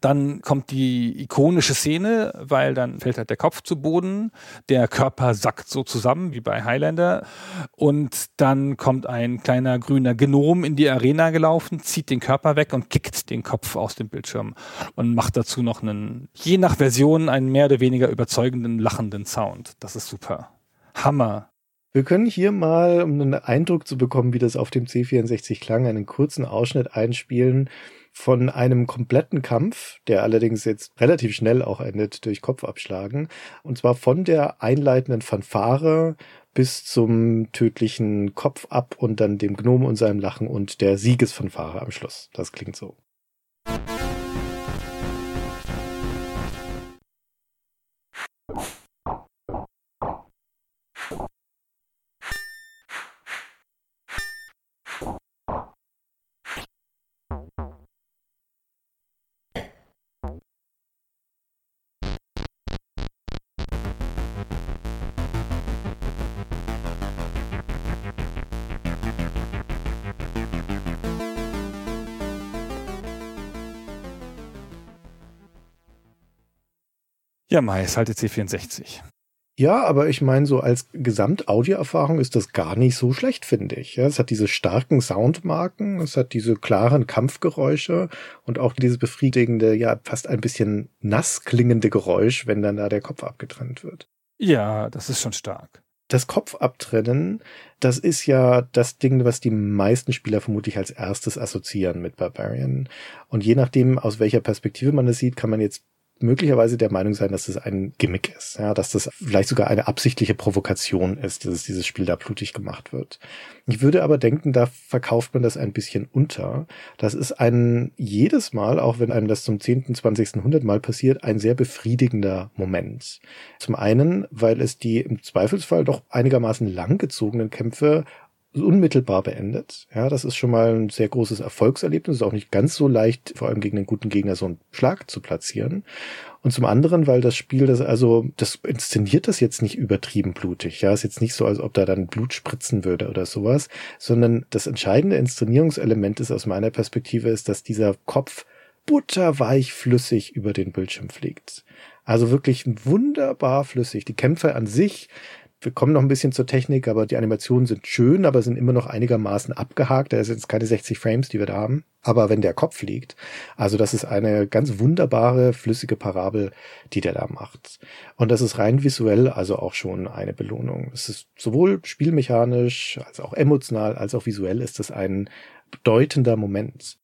Speaker 4: Dann kommt die ikonische Szene, weil dann fällt halt der Kopf zu Boden, der Körper sackt so zusammen wie bei Highlander und dann kommt ein kleiner grüner Genom in die Arena gelaufen, zieht den Körper weg und kickt den Kopf aus dem Bildschirm und macht dazu noch einen, je nach Version, einen mehr oder weniger überzeugenden, lachenden Sound. Das ist super. Hammer.
Speaker 3: Wir können hier mal, um einen Eindruck zu bekommen, wie das auf dem C64 klang, einen kurzen Ausschnitt einspielen von einem kompletten Kampf, der allerdings jetzt relativ schnell auch endet durch Kopfabschlagen. Und zwar von der einleitenden Fanfare bis zum tödlichen Kopf ab und dann dem Gnom und seinem Lachen und der Siegesfanfare am Schluss. Das klingt so.
Speaker 4: Ja, Mai, ist halt der C64.
Speaker 3: Ja, aber ich meine, so als Gesamtaudioerfahrung ist das gar nicht so schlecht, finde ich. Ja, es hat diese starken Soundmarken, es hat diese klaren Kampfgeräusche und auch dieses befriedigende, ja, fast ein bisschen nass klingende Geräusch, wenn dann da der Kopf abgetrennt wird.
Speaker 4: Ja, das ist schon stark.
Speaker 3: Das Kopfabtrennen, das ist ja das Ding, was die meisten Spieler vermutlich als erstes assoziieren mit Barbarian. Und je nachdem, aus welcher Perspektive man das sieht, kann man jetzt möglicherweise der Meinung sein, dass das ein Gimmick ist, ja, dass das vielleicht sogar eine absichtliche Provokation ist, dass dieses Spiel da blutig gemacht wird. Ich würde aber denken, da verkauft man das ein bisschen unter. Das ist ein jedes Mal, auch wenn einem das zum 10., 20., 100 Mal passiert, ein sehr befriedigender Moment. Zum einen, weil es die im Zweifelsfall doch einigermaßen langgezogenen Kämpfe unmittelbar beendet. Ja, das ist schon mal ein sehr großes Erfolgserlebnis. Ist auch nicht ganz so leicht, vor allem gegen einen guten Gegner so einen Schlag zu platzieren. Und zum anderen, weil das Spiel das also, das inszeniert das jetzt nicht übertrieben blutig. Ja, ist jetzt nicht so, als ob da dann Blut spritzen würde oder sowas, sondern das entscheidende Inszenierungselement ist aus meiner Perspektive ist, dass dieser Kopf butterweich flüssig über den Bildschirm fliegt. Also wirklich wunderbar flüssig. Die Kämpfe an sich wir kommen noch ein bisschen zur Technik, aber die Animationen sind schön, aber sind immer noch einigermaßen abgehakt. Da sind jetzt keine 60 Frames, die wir da haben. Aber wenn der Kopf liegt, also das ist eine ganz wunderbare, flüssige Parabel, die der da macht. Und das ist rein visuell also auch schon eine Belohnung. Es ist sowohl spielmechanisch, als auch emotional, als auch visuell ist es ein bedeutender Moment.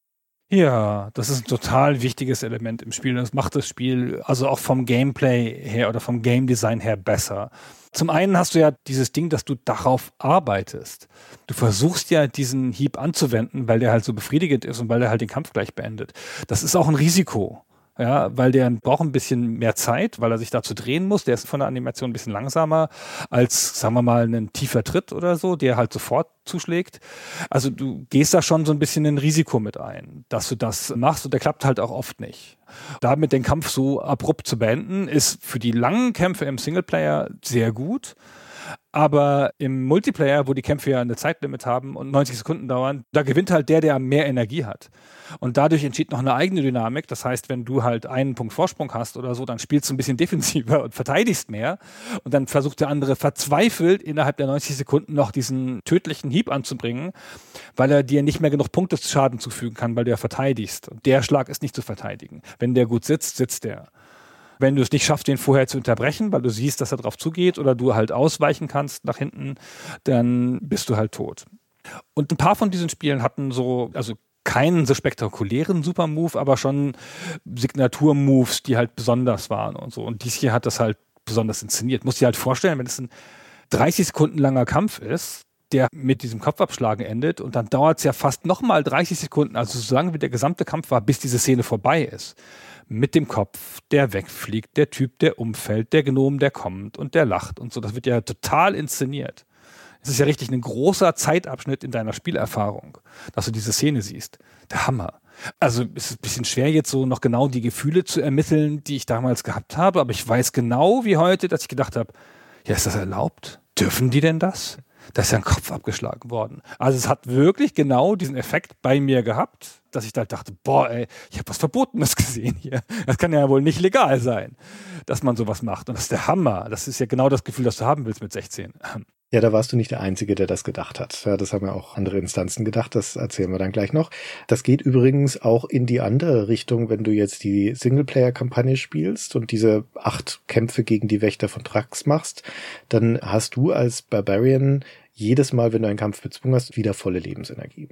Speaker 4: Ja, das ist ein total wichtiges Element im Spiel. Das macht das Spiel also auch vom Gameplay her oder vom Game Design her besser. Zum einen hast du ja dieses Ding, dass du darauf arbeitest. Du versuchst ja diesen Hieb anzuwenden, weil der halt so befriedigend ist und weil der halt den Kampf gleich beendet. Das ist auch ein Risiko ja, weil der braucht ein bisschen mehr Zeit, weil er sich dazu drehen muss. Der ist von der Animation ein bisschen langsamer als, sagen wir mal, ein tiefer Tritt oder so, der halt sofort zuschlägt. Also du gehst da schon so ein bisschen ein Risiko mit ein, dass du das machst und der klappt halt auch oft nicht. Damit den Kampf so abrupt zu beenden, ist für die langen Kämpfe im Singleplayer sehr gut. Aber im Multiplayer, wo die Kämpfe ja eine Zeitlimit haben und 90 Sekunden dauern, da gewinnt halt der, der mehr Energie hat. Und dadurch entsteht noch eine eigene Dynamik. Das heißt, wenn du halt einen Punkt Vorsprung hast oder so, dann spielst du ein bisschen defensiver und verteidigst mehr. Und dann versucht der andere verzweifelt innerhalb der 90 Sekunden noch diesen tödlichen Hieb anzubringen, weil er dir nicht mehr genug Punkte Schaden zufügen kann, weil du ja verteidigst. Und der Schlag ist nicht zu verteidigen. Wenn der gut sitzt, sitzt der. Wenn du es nicht schaffst, den vorher zu unterbrechen, weil du siehst, dass er drauf zugeht oder du halt ausweichen kannst nach hinten, dann bist du halt tot. Und ein paar von diesen Spielen hatten so, also keinen so spektakulären Super-Move, aber schon Signatur-Moves, die halt besonders waren und so. Und dies hier hat das halt besonders inszeniert. Muss dir halt vorstellen, wenn es ein 30 Sekunden langer Kampf ist, der mit diesem Kopfabschlagen endet und dann dauert es ja fast nochmal 30 Sekunden, also so lange wie der gesamte Kampf war, bis diese Szene vorbei ist. Mit dem Kopf, der wegfliegt, der Typ, der umfällt, der Gnom, der kommt und der lacht und so. Das wird ja total inszeniert. Es ist ja richtig ein großer Zeitabschnitt in deiner Spielerfahrung, dass du diese Szene siehst. Der Hammer. Also es ist ein bisschen schwer jetzt so noch genau die Gefühle zu ermitteln, die ich damals gehabt habe, aber ich weiß genau wie heute, dass ich gedacht habe, ja, ist das erlaubt? Dürfen die denn das? Da ist ja ein Kopf abgeschlagen worden. Also es hat wirklich genau diesen Effekt bei mir gehabt, dass ich da dachte, boah, ey, ich habe was Verbotenes gesehen hier. Das kann ja wohl nicht legal sein, dass man sowas macht. Und das ist der Hammer. Das ist ja genau das Gefühl, das du haben willst mit 16.
Speaker 3: Ja, da warst du nicht der Einzige, der das gedacht hat. Ja, das haben ja auch andere Instanzen gedacht, das erzählen wir dann gleich noch. Das geht übrigens auch in die andere Richtung, wenn du jetzt die Singleplayer-Kampagne spielst und diese acht Kämpfe gegen die Wächter von Trax machst, dann hast du als Barbarian jedes Mal, wenn du einen Kampf bezwungen hast, wieder volle Lebensenergie.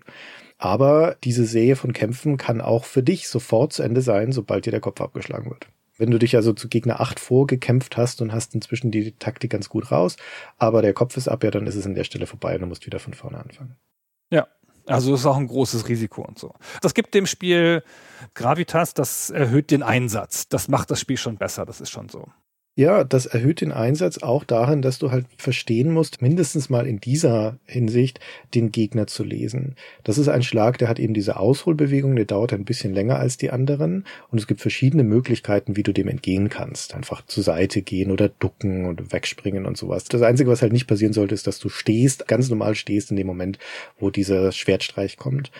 Speaker 3: Aber diese Serie von Kämpfen kann auch für dich sofort zu Ende sein, sobald dir der Kopf abgeschlagen wird. Wenn du dich also zu Gegner 8 vorgekämpft hast und hast inzwischen die Taktik ganz gut raus, aber der Kopf ist ab, ja, dann ist es an der Stelle vorbei und du musst wieder von vorne anfangen.
Speaker 4: Ja, also ist auch ein großes Risiko und so. Das gibt dem Spiel Gravitas, das erhöht den Einsatz. Das macht das Spiel schon besser, das ist schon so.
Speaker 3: Ja, das erhöht den Einsatz auch darin, dass du halt verstehen musst, mindestens mal in dieser Hinsicht, den Gegner zu lesen. Das ist ein Schlag, der hat eben diese Ausholbewegung, der dauert ein bisschen länger als die anderen und es gibt verschiedene Möglichkeiten, wie du dem entgehen kannst. Einfach zur Seite gehen oder ducken und wegspringen und sowas. Das Einzige, was halt nicht passieren sollte, ist, dass du stehst, ganz normal stehst in dem Moment, wo dieser Schwertstreich kommt.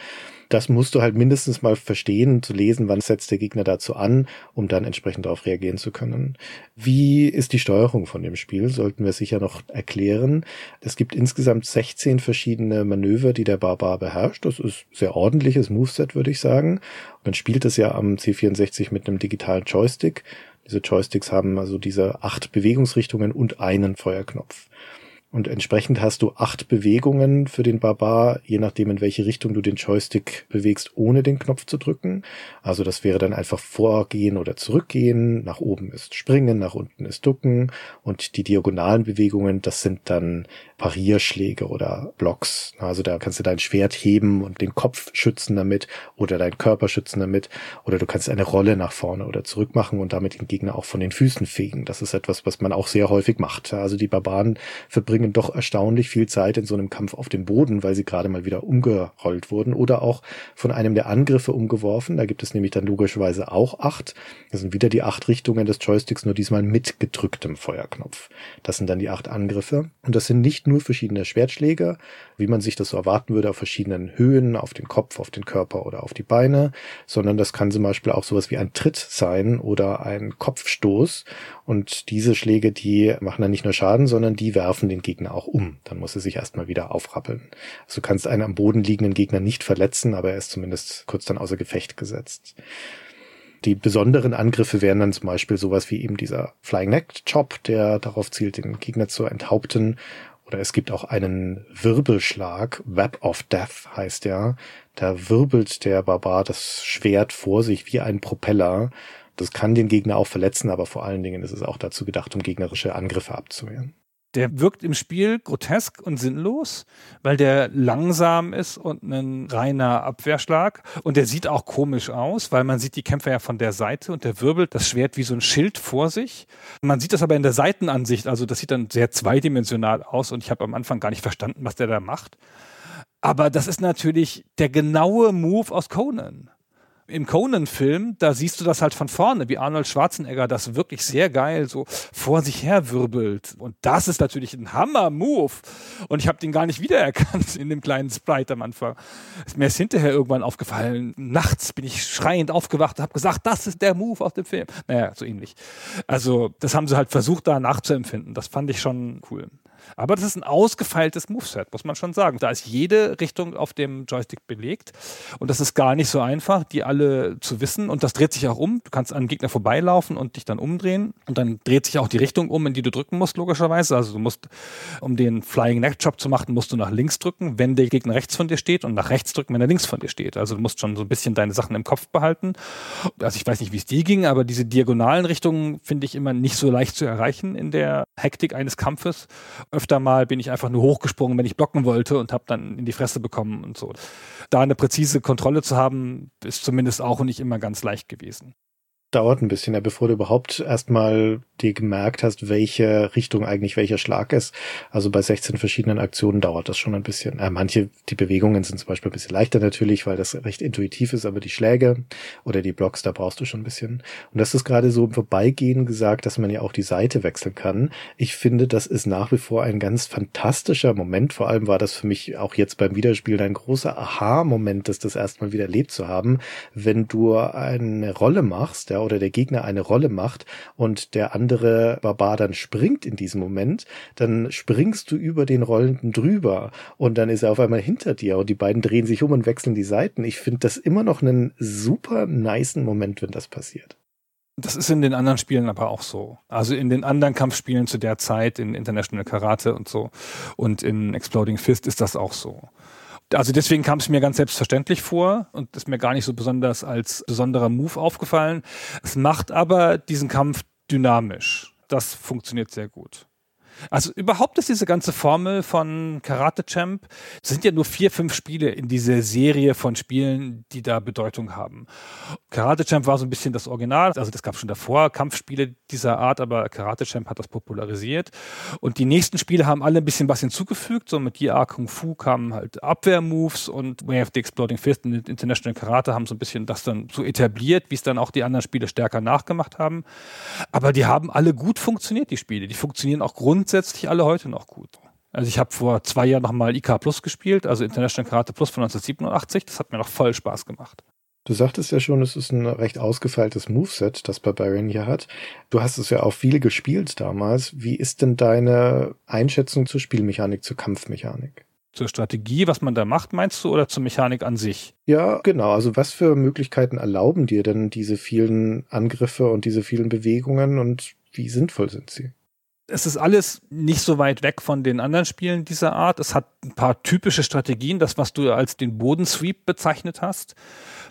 Speaker 3: Das musst du halt mindestens mal verstehen, zu lesen, wann setzt der Gegner dazu an, um dann entsprechend darauf reagieren zu können. Wie ist die Steuerung von dem Spiel? Sollten wir sicher noch erklären. Es gibt insgesamt 16 verschiedene Manöver, die der Barbar beherrscht. Das ist sehr ordentliches Moveset, würde ich sagen. Man spielt es ja am C64 mit einem digitalen Joystick. Diese Joysticks haben also diese acht Bewegungsrichtungen und einen Feuerknopf. Und entsprechend hast du acht Bewegungen für den Barbar, je nachdem in welche Richtung du den Joystick bewegst, ohne den Knopf zu drücken. Also das wäre dann einfach vorgehen oder zurückgehen. Nach oben ist springen, nach unten ist ducken. Und die diagonalen Bewegungen, das sind dann Parierschläge oder Blocks. Also da kannst du dein Schwert heben und den Kopf schützen damit oder deinen Körper schützen damit. Oder du kannst eine Rolle nach vorne oder zurück machen und damit den Gegner auch von den Füßen fegen. Das ist etwas, was man auch sehr häufig macht. Also die Barbaren verbringen doch erstaunlich viel Zeit in so einem Kampf auf dem Boden, weil sie gerade mal wieder umgerollt wurden oder auch von einem der Angriffe umgeworfen. Da gibt es nämlich dann logischerweise auch acht. Das sind wieder die acht Richtungen des Joysticks, nur diesmal mit gedrücktem Feuerknopf. Das sind dann die acht Angriffe. Und das sind nicht nur verschiedene Schwertschläge, wie man sich das so erwarten würde, auf verschiedenen Höhen, auf den Kopf, auf den Körper oder auf die Beine, sondern das kann zum Beispiel auch sowas wie ein Tritt sein oder ein Kopfstoß. Und diese Schläge, die machen dann nicht nur Schaden, sondern die werfen den Gegner auch um. Dann muss er sich erstmal wieder aufrappeln. Also du kannst einen am Boden liegenden Gegner nicht verletzen, aber er ist zumindest kurz dann außer Gefecht gesetzt. Die besonderen Angriffe wären dann zum Beispiel sowas wie eben dieser Flying Neck Chop, der darauf zielt, den Gegner zu enthaupten oder es gibt auch einen Wirbelschlag, Web of Death heißt der. Da wirbelt der Barbar das Schwert vor sich wie ein Propeller. Das kann den Gegner auch verletzen, aber vor allen Dingen ist es auch dazu gedacht, um gegnerische Angriffe abzuwehren
Speaker 4: der wirkt im Spiel grotesk und sinnlos, weil der langsam ist und ein reiner Abwehrschlag. Und der sieht auch komisch aus, weil man sieht die Kämpfer ja von der Seite und der wirbelt das Schwert wie so ein Schild vor sich. Man sieht das aber in der Seitenansicht, also das sieht dann sehr zweidimensional aus und ich habe am Anfang gar nicht verstanden, was der da macht. Aber das ist natürlich der genaue Move aus Conan im Conan-Film, da siehst du das halt von vorne, wie Arnold Schwarzenegger das wirklich sehr geil so vor sich her wirbelt. Und das ist natürlich ein Hammer-Move. Und ich habe den gar nicht wiedererkannt in dem kleinen Sprite am Anfang. Mir ist hinterher irgendwann aufgefallen, nachts bin ich schreiend aufgewacht und habe gesagt, das ist der Move aus dem Film. Naja, so ähnlich. Also das haben sie halt versucht da nachzuempfinden. Das fand ich schon cool. Aber das ist ein ausgefeiltes Moveset, muss man schon sagen. Da ist jede Richtung auf dem Joystick belegt. Und das ist gar nicht so einfach, die alle zu wissen. Und das dreht sich auch um. Du kannst an Gegner vorbeilaufen und dich dann umdrehen. Und dann dreht sich auch die Richtung um, in die du drücken musst, logischerweise. Also du musst, um den Flying Neck Chop zu machen, musst du nach links drücken, wenn der Gegner rechts von dir steht und nach rechts drücken, wenn er links von dir steht. Also du musst schon so ein bisschen deine Sachen im Kopf behalten. Also ich weiß nicht, wie es dir ging, aber diese diagonalen Richtungen finde ich immer nicht so leicht zu erreichen in der Hektik eines Kampfes. Öfter mal bin ich einfach nur hochgesprungen, wenn ich blocken wollte und habe dann in die Fresse bekommen und so. Da eine präzise Kontrolle zu haben, ist zumindest auch nicht immer ganz leicht gewesen
Speaker 3: dauert ein bisschen, bevor du überhaupt erstmal dir gemerkt hast, welche Richtung eigentlich welcher Schlag ist. Also bei 16 verschiedenen Aktionen dauert das schon ein bisschen. Äh, manche, die Bewegungen sind zum Beispiel ein bisschen leichter natürlich, weil das recht intuitiv ist, aber die Schläge oder die Blocks, da brauchst du schon ein bisschen. Und das ist gerade so im Vorbeigehen gesagt, dass man ja auch die Seite wechseln kann. Ich finde, das ist nach wie vor ein ganz fantastischer Moment. Vor allem war das für mich auch jetzt beim Wiederspielen ein großer Aha-Moment, das das erstmal wieder erlebt zu haben, wenn du eine Rolle machst, ja, oder der Gegner eine Rolle macht und der andere Barbar dann springt in diesem Moment, dann springst du über den Rollenden drüber und dann ist er auf einmal hinter dir und die beiden drehen sich um und wechseln die Seiten. Ich finde das immer noch einen super niceen Moment, wenn das passiert.
Speaker 4: Das ist in den anderen Spielen aber auch so. Also in den anderen Kampfspielen zu der Zeit, in International Karate und so und in Exploding Fist ist das auch so also deswegen kam es mir ganz selbstverständlich vor und ist mir gar nicht so besonders als besonderer Move aufgefallen. Es macht aber diesen Kampf dynamisch. Das funktioniert sehr gut. Also überhaupt ist diese ganze Formel von Karate Champ, sind ja nur vier, fünf Spiele in dieser Serie von Spielen, die da Bedeutung haben. Karate Champ war so ein bisschen das Original, also das gab schon davor Kampfspiele dieser Art, aber Karate Champ hat das popularisiert. Und die nächsten Spiele haben alle ein bisschen was hinzugefügt, so mit JR Kung Fu kamen halt Abwehrmoves und Way of the Exploding Fist und International Karate haben so ein bisschen das dann so etabliert, wie es dann auch die anderen Spiele stärker nachgemacht haben. Aber die haben alle gut funktioniert, die Spiele. Die funktionieren auch grundsätzlich grundsätzlich alle heute noch gut. Also ich habe vor zwei Jahren nochmal IK Plus gespielt, also International Karate Plus von 1987. Das hat mir noch voll Spaß gemacht.
Speaker 3: Du sagtest ja schon, es ist ein recht ausgefeiltes Moveset, das Barbarian hier hat. Du hast es ja auch viel gespielt damals. Wie ist denn deine Einschätzung zur Spielmechanik, zur Kampfmechanik?
Speaker 4: Zur Strategie, was man da macht, meinst du, oder zur Mechanik an sich?
Speaker 3: Ja, genau. Also was für Möglichkeiten erlauben dir denn diese vielen Angriffe und diese vielen Bewegungen und wie sinnvoll sind sie?
Speaker 4: Es ist alles nicht so weit weg von den anderen Spielen dieser Art. Es hat ein paar typische Strategien, das, was du als den Bodensweep bezeichnet hast,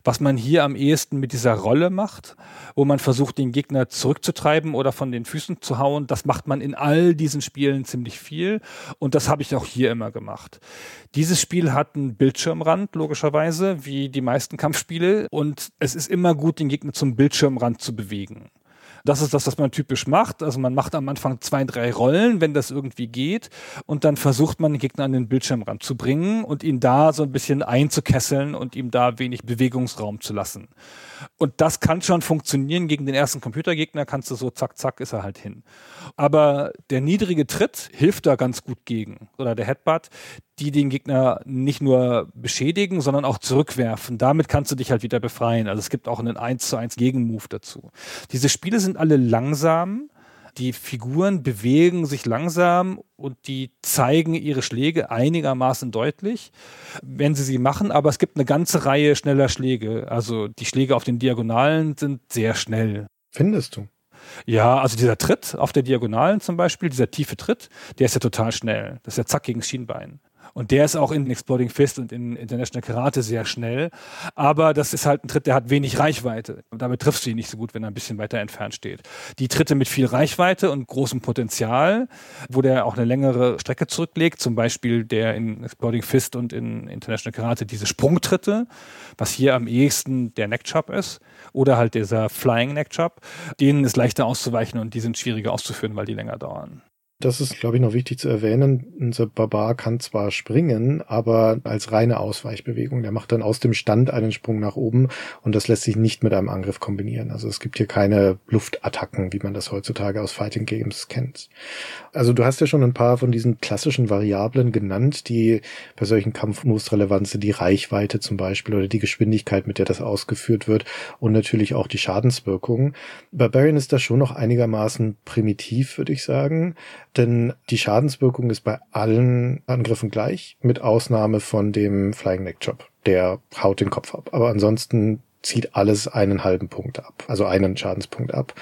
Speaker 4: was man hier am ehesten mit dieser Rolle macht, wo man versucht, den Gegner zurückzutreiben oder von den Füßen zu hauen. Das macht man in all diesen Spielen ziemlich viel und das habe ich auch hier immer gemacht. Dieses Spiel hat einen Bildschirmrand, logischerweise, wie die meisten Kampfspiele und es ist immer gut, den Gegner zum Bildschirmrand zu bewegen. Das ist das, was man typisch macht. Also man macht am Anfang zwei, drei Rollen, wenn das irgendwie geht. Und dann versucht man den Gegner an den Bildschirmrand zu bringen und ihn da so ein bisschen einzukesseln und ihm da wenig Bewegungsraum zu lassen. Und das kann schon funktionieren. Gegen den ersten Computergegner kannst du so zack, zack, ist er halt hin. Aber der niedrige Tritt hilft da ganz gut gegen. Oder der Headbutt, die den Gegner nicht nur beschädigen, sondern auch zurückwerfen. Damit kannst du dich halt wieder befreien. Also es gibt auch einen 1 zu 1 Gegenmove dazu. Diese Spiele sind alle langsam. Die Figuren bewegen sich langsam und die zeigen ihre Schläge einigermaßen deutlich, wenn sie sie machen. Aber es gibt eine ganze Reihe schneller Schläge. Also die Schläge auf den Diagonalen sind sehr schnell.
Speaker 3: Findest du?
Speaker 4: Ja, also dieser Tritt auf der Diagonalen zum Beispiel, dieser tiefe Tritt, der ist ja total schnell. Das ist ja zack gegen Schienbein. Und der ist auch in Exploding Fist und in International Karate sehr schnell. Aber das ist halt ein Tritt, der hat wenig Reichweite. Und damit triffst du ihn nicht so gut, wenn er ein bisschen weiter entfernt steht. Die Tritte mit viel Reichweite und großem Potenzial, wo der auch eine längere Strecke zurücklegt, zum Beispiel der in Exploding Fist und in International Karate diese Sprungtritte, was hier am ehesten der Neckchop ist, oder halt dieser Flying Neckchop, denen ist leichter auszuweichen und die sind schwieriger auszuführen, weil die länger dauern.
Speaker 3: Das ist, glaube ich, noch wichtig zu erwähnen. Unser Barbar kann zwar springen, aber als reine Ausweichbewegung. Der macht dann aus dem Stand einen Sprung nach oben und das lässt sich nicht mit einem Angriff kombinieren. Also es gibt hier keine Luftattacken, wie man das heutzutage aus Fighting Games kennt. Also du hast ja schon ein paar von diesen klassischen Variablen genannt, die bei solchen Kampfmoves relevant sind. Die Reichweite zum Beispiel oder die Geschwindigkeit, mit der das ausgeführt wird und natürlich auch die Schadenswirkung. Barbarian ist da schon noch einigermaßen primitiv, würde ich sagen denn die Schadenswirkung ist bei allen Angriffen gleich, mit Ausnahme von dem Flying Neck Chop. Der haut den Kopf ab. Aber ansonsten zieht alles einen halben Punkt ab, also einen Schadenspunkt ab.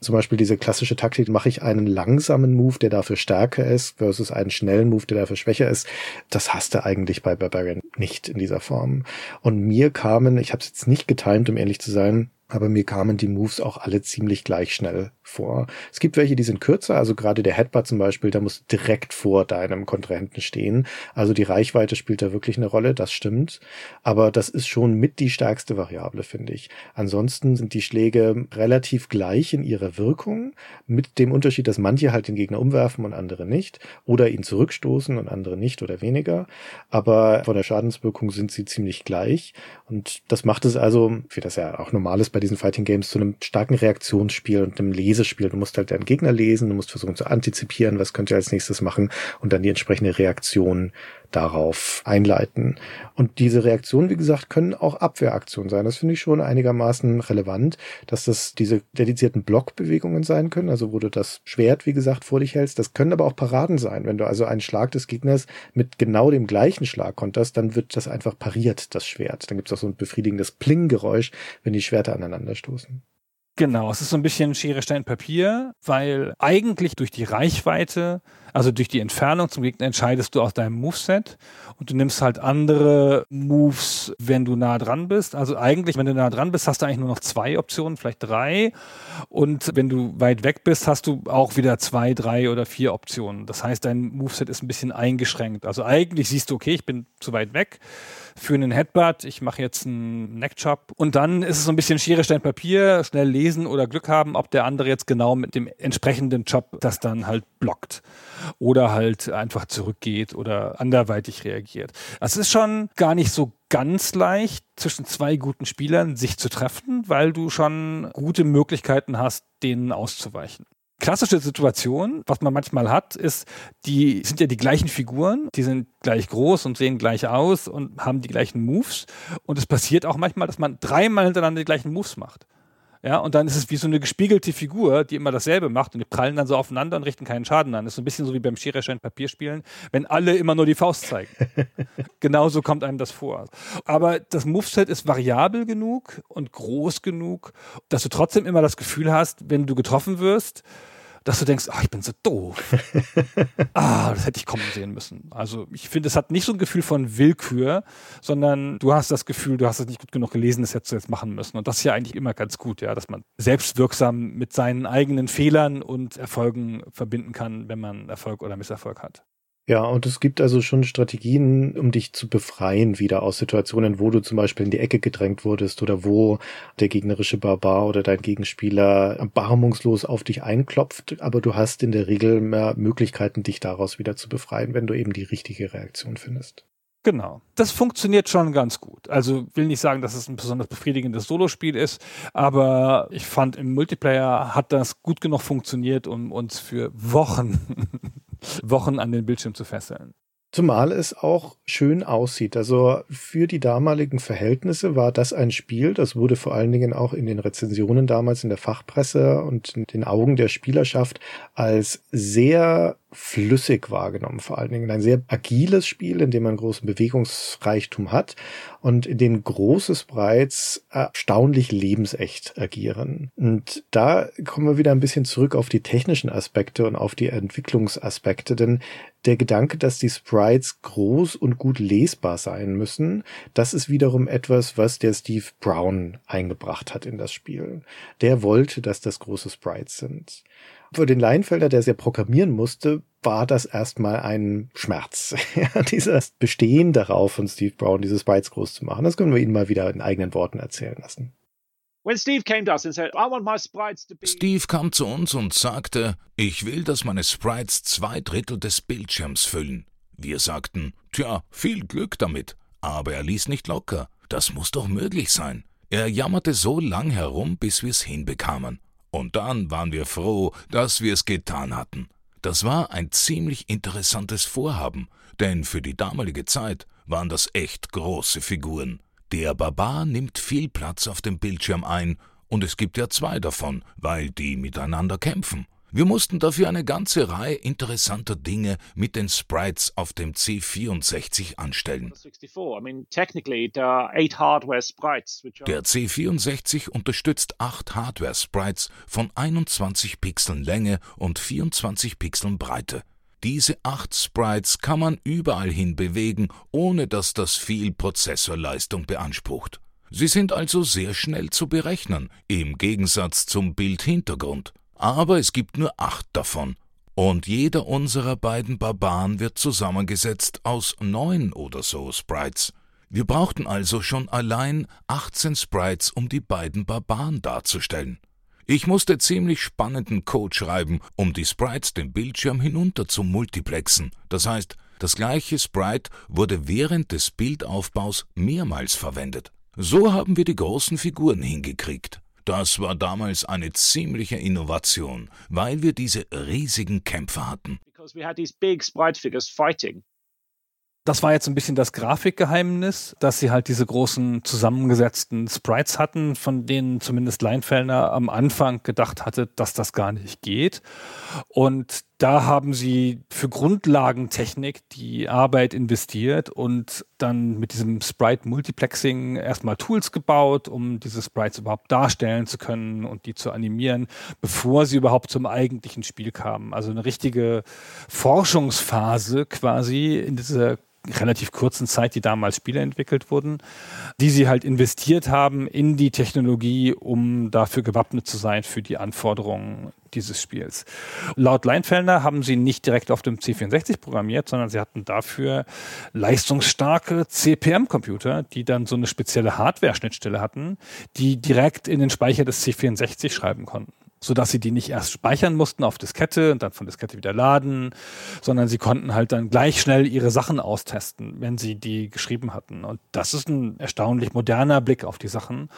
Speaker 3: Zum Beispiel diese klassische Taktik, mache ich einen langsamen Move, der dafür stärker ist, versus einen schnellen Move, der dafür schwächer ist. Das hast du eigentlich bei Barbarian nicht in dieser Form. Und mir kamen, ich habe es jetzt nicht getimt, um ehrlich zu sein, aber mir kamen die Moves auch alle ziemlich gleich schnell vor. Es gibt welche, die sind kürzer, also gerade der Headbutt zum Beispiel, da muss direkt vor deinem Kontrahenten stehen. Also die Reichweite spielt da wirklich eine Rolle, das stimmt. Aber das ist schon mit die stärkste Variable, finde ich. Ansonsten sind die Schläge relativ gleich in ihrer Wirkung, mit dem Unterschied, dass manche halt den Gegner umwerfen und andere nicht, oder ihn zurückstoßen und andere nicht oder weniger. Aber von der Schadenswirkung sind sie ziemlich gleich. Und das macht es also, wie das ja auch normal ist bei diesen Fighting Games, zu einem starken Reaktionsspiel und einem Lesespiel. Du musst halt deinen Gegner lesen, du musst versuchen zu antizipieren, was könnte er als nächstes machen und dann die entsprechende Reaktion darauf einleiten. Und diese Reaktionen, wie gesagt, können auch Abwehraktionen sein. Das finde ich schon einigermaßen relevant, dass das diese dedizierten Blockbewegungen sein können, also wo du das Schwert, wie gesagt, vor dich hältst. Das können aber auch Paraden sein. Wenn du also einen Schlag des Gegners mit genau dem gleichen Schlag konterst, dann wird das einfach pariert, das Schwert. Dann gibt es auch so ein befriedigendes Pling-Geräusch, wenn die Schwerter aneinander stoßen.
Speaker 4: Genau, es ist so ein bisschen Schere, Stein, Papier, weil eigentlich durch die Reichweite, also durch die Entfernung zum Gegner entscheidest du aus deinem Moveset und du nimmst halt andere Moves, wenn du nah dran bist. Also eigentlich, wenn du nah dran bist, hast du eigentlich nur noch zwei Optionen, vielleicht drei. Und wenn du weit weg bist, hast du auch wieder zwei, drei oder vier Optionen. Das heißt, dein Moveset ist ein bisschen eingeschränkt. Also eigentlich siehst du, okay, ich bin zu weit weg für einen Headbutt, ich mache jetzt einen Neckchop und dann ist es so ein bisschen Schere, Stein, Papier, schnell lesen oder Glück haben, ob der andere jetzt genau mit dem entsprechenden Chop das dann halt blockt oder halt einfach zurückgeht oder anderweitig reagiert. Das ist schon gar nicht so ganz leicht, zwischen zwei guten Spielern sich zu treffen, weil du schon gute Möglichkeiten hast, denen auszuweichen klassische Situation, was man manchmal hat, ist, die sind ja die gleichen Figuren, die sind gleich groß und sehen gleich aus und haben die gleichen Moves. Und es passiert auch manchmal, dass man dreimal hintereinander die gleichen Moves macht. Ja, und dann ist es wie so eine gespiegelte Figur, die immer dasselbe macht und die prallen dann so aufeinander und richten keinen Schaden an. Das ist so ein bisschen so wie beim Schere, Papierspielen, wenn alle immer nur die Faust zeigen. Genauso kommt einem das vor. Aber das Moveset ist variabel genug und groß genug, dass du trotzdem immer das Gefühl hast, wenn du getroffen wirst, dass du denkst, ach, ich bin so doof. ah, das hätte ich kommen sehen müssen. Also ich finde, es hat nicht so ein Gefühl von Willkür, sondern du hast das Gefühl, du hast es nicht gut genug gelesen, das hättest du jetzt machen müssen. Und das ist ja eigentlich immer ganz gut, ja, dass man selbstwirksam mit seinen eigenen Fehlern und Erfolgen verbinden kann, wenn man Erfolg oder Misserfolg hat.
Speaker 3: Ja, und es gibt also schon Strategien, um dich zu befreien wieder aus Situationen, wo du zum Beispiel in die Ecke gedrängt wurdest oder wo der gegnerische Barbar oder dein Gegenspieler erbarmungslos auf dich einklopft, aber du hast in der Regel mehr Möglichkeiten, dich daraus wieder zu befreien, wenn du eben die richtige Reaktion findest.
Speaker 4: Genau. Das funktioniert schon ganz gut. Also will nicht sagen, dass es ein besonders befriedigendes Solospiel ist, aber ich fand im Multiplayer hat das gut genug funktioniert, um uns für Wochen Wochen an den Bildschirm zu fesseln.
Speaker 3: Zumal es auch schön aussieht. Also für die damaligen Verhältnisse war das ein Spiel, das wurde vor allen Dingen auch in den Rezensionen damals in der Fachpresse und in den Augen der Spielerschaft als sehr flüssig wahrgenommen, vor allen Dingen ein sehr agiles Spiel, in dem man großen Bewegungsreichtum hat und in dem große Sprites erstaunlich lebensecht agieren. Und da kommen wir wieder ein bisschen zurück auf die technischen Aspekte und auf die Entwicklungsaspekte, denn der Gedanke, dass die Sprites groß und gut lesbar sein müssen, das ist wiederum etwas, was der Steve Brown eingebracht hat in das Spiel. Der wollte, dass das große Sprites sind. Für den Leinfelder, der sehr programmieren musste, war das erstmal ein Schmerz. ja, dieses Bestehen darauf von Steve Brown, diese Sprites groß zu machen. Das können wir Ihnen mal wieder in eigenen Worten erzählen lassen.
Speaker 8: Steve kam zu uns und sagte, ich will, dass meine Sprites zwei Drittel des Bildschirms füllen. Wir sagten, tja, viel Glück damit. Aber er ließ nicht locker. Das muss doch möglich sein. Er jammerte so lang herum, bis wir's hinbekamen. Und dann waren wir froh, dass wir es getan hatten. Das war ein ziemlich interessantes Vorhaben, denn für die damalige Zeit waren das echt große Figuren. Der Barbar nimmt viel Platz auf dem Bildschirm ein, und es gibt ja zwei davon, weil die miteinander kämpfen. Wir mussten dafür eine ganze Reihe interessanter Dinge mit den Sprites auf dem C64 anstellen. Der C64 unterstützt acht Hardware-Sprites von 21 Pixeln Länge und 24 Pixeln Breite. Diese acht Sprites kann man überall hin bewegen, ohne dass das viel Prozessorleistung beansprucht. Sie sind also sehr schnell zu berechnen, im Gegensatz zum Bildhintergrund. Aber es gibt nur acht davon. Und jeder unserer beiden Barbaren wird zusammengesetzt aus neun oder so Sprites. Wir brauchten also schon allein 18 Sprites, um die beiden Barbaren darzustellen. Ich musste ziemlich spannenden Code schreiben, um die Sprites den Bildschirm hinunter zu multiplexen. Das heißt, das gleiche Sprite wurde während des Bildaufbaus mehrmals verwendet. So haben wir die großen Figuren hingekriegt. Das war damals eine ziemliche Innovation, weil wir diese riesigen Kämpfe hatten.
Speaker 4: Das war jetzt ein bisschen das Grafikgeheimnis, dass sie halt diese großen zusammengesetzten Sprites hatten, von denen zumindest Leinfellner am Anfang gedacht hatte, dass das gar nicht geht. Und da haben sie für Grundlagentechnik die Arbeit investiert und dann mit diesem Sprite Multiplexing erstmal Tools gebaut, um diese Sprites überhaupt darstellen zu können und die zu animieren, bevor sie überhaupt zum eigentlichen Spiel kamen. Also eine richtige Forschungsphase quasi in dieser relativ kurzen Zeit, die damals Spiele entwickelt wurden, die sie halt investiert haben in die Technologie, um dafür gewappnet zu sein für die Anforderungen dieses Spiels. Laut Leinfelder haben sie nicht direkt auf dem C64 programmiert, sondern sie hatten dafür leistungsstarke CPM-Computer, die dann so eine spezielle Hardware-Schnittstelle hatten, die direkt in den Speicher des C64 schreiben konnten sodass sie die nicht erst speichern mussten auf Diskette und dann von Diskette wieder laden, sondern sie konnten halt dann gleich schnell ihre Sachen austesten, wenn sie die geschrieben hatten. Und das ist ein erstaunlich moderner Blick auf die Sachen.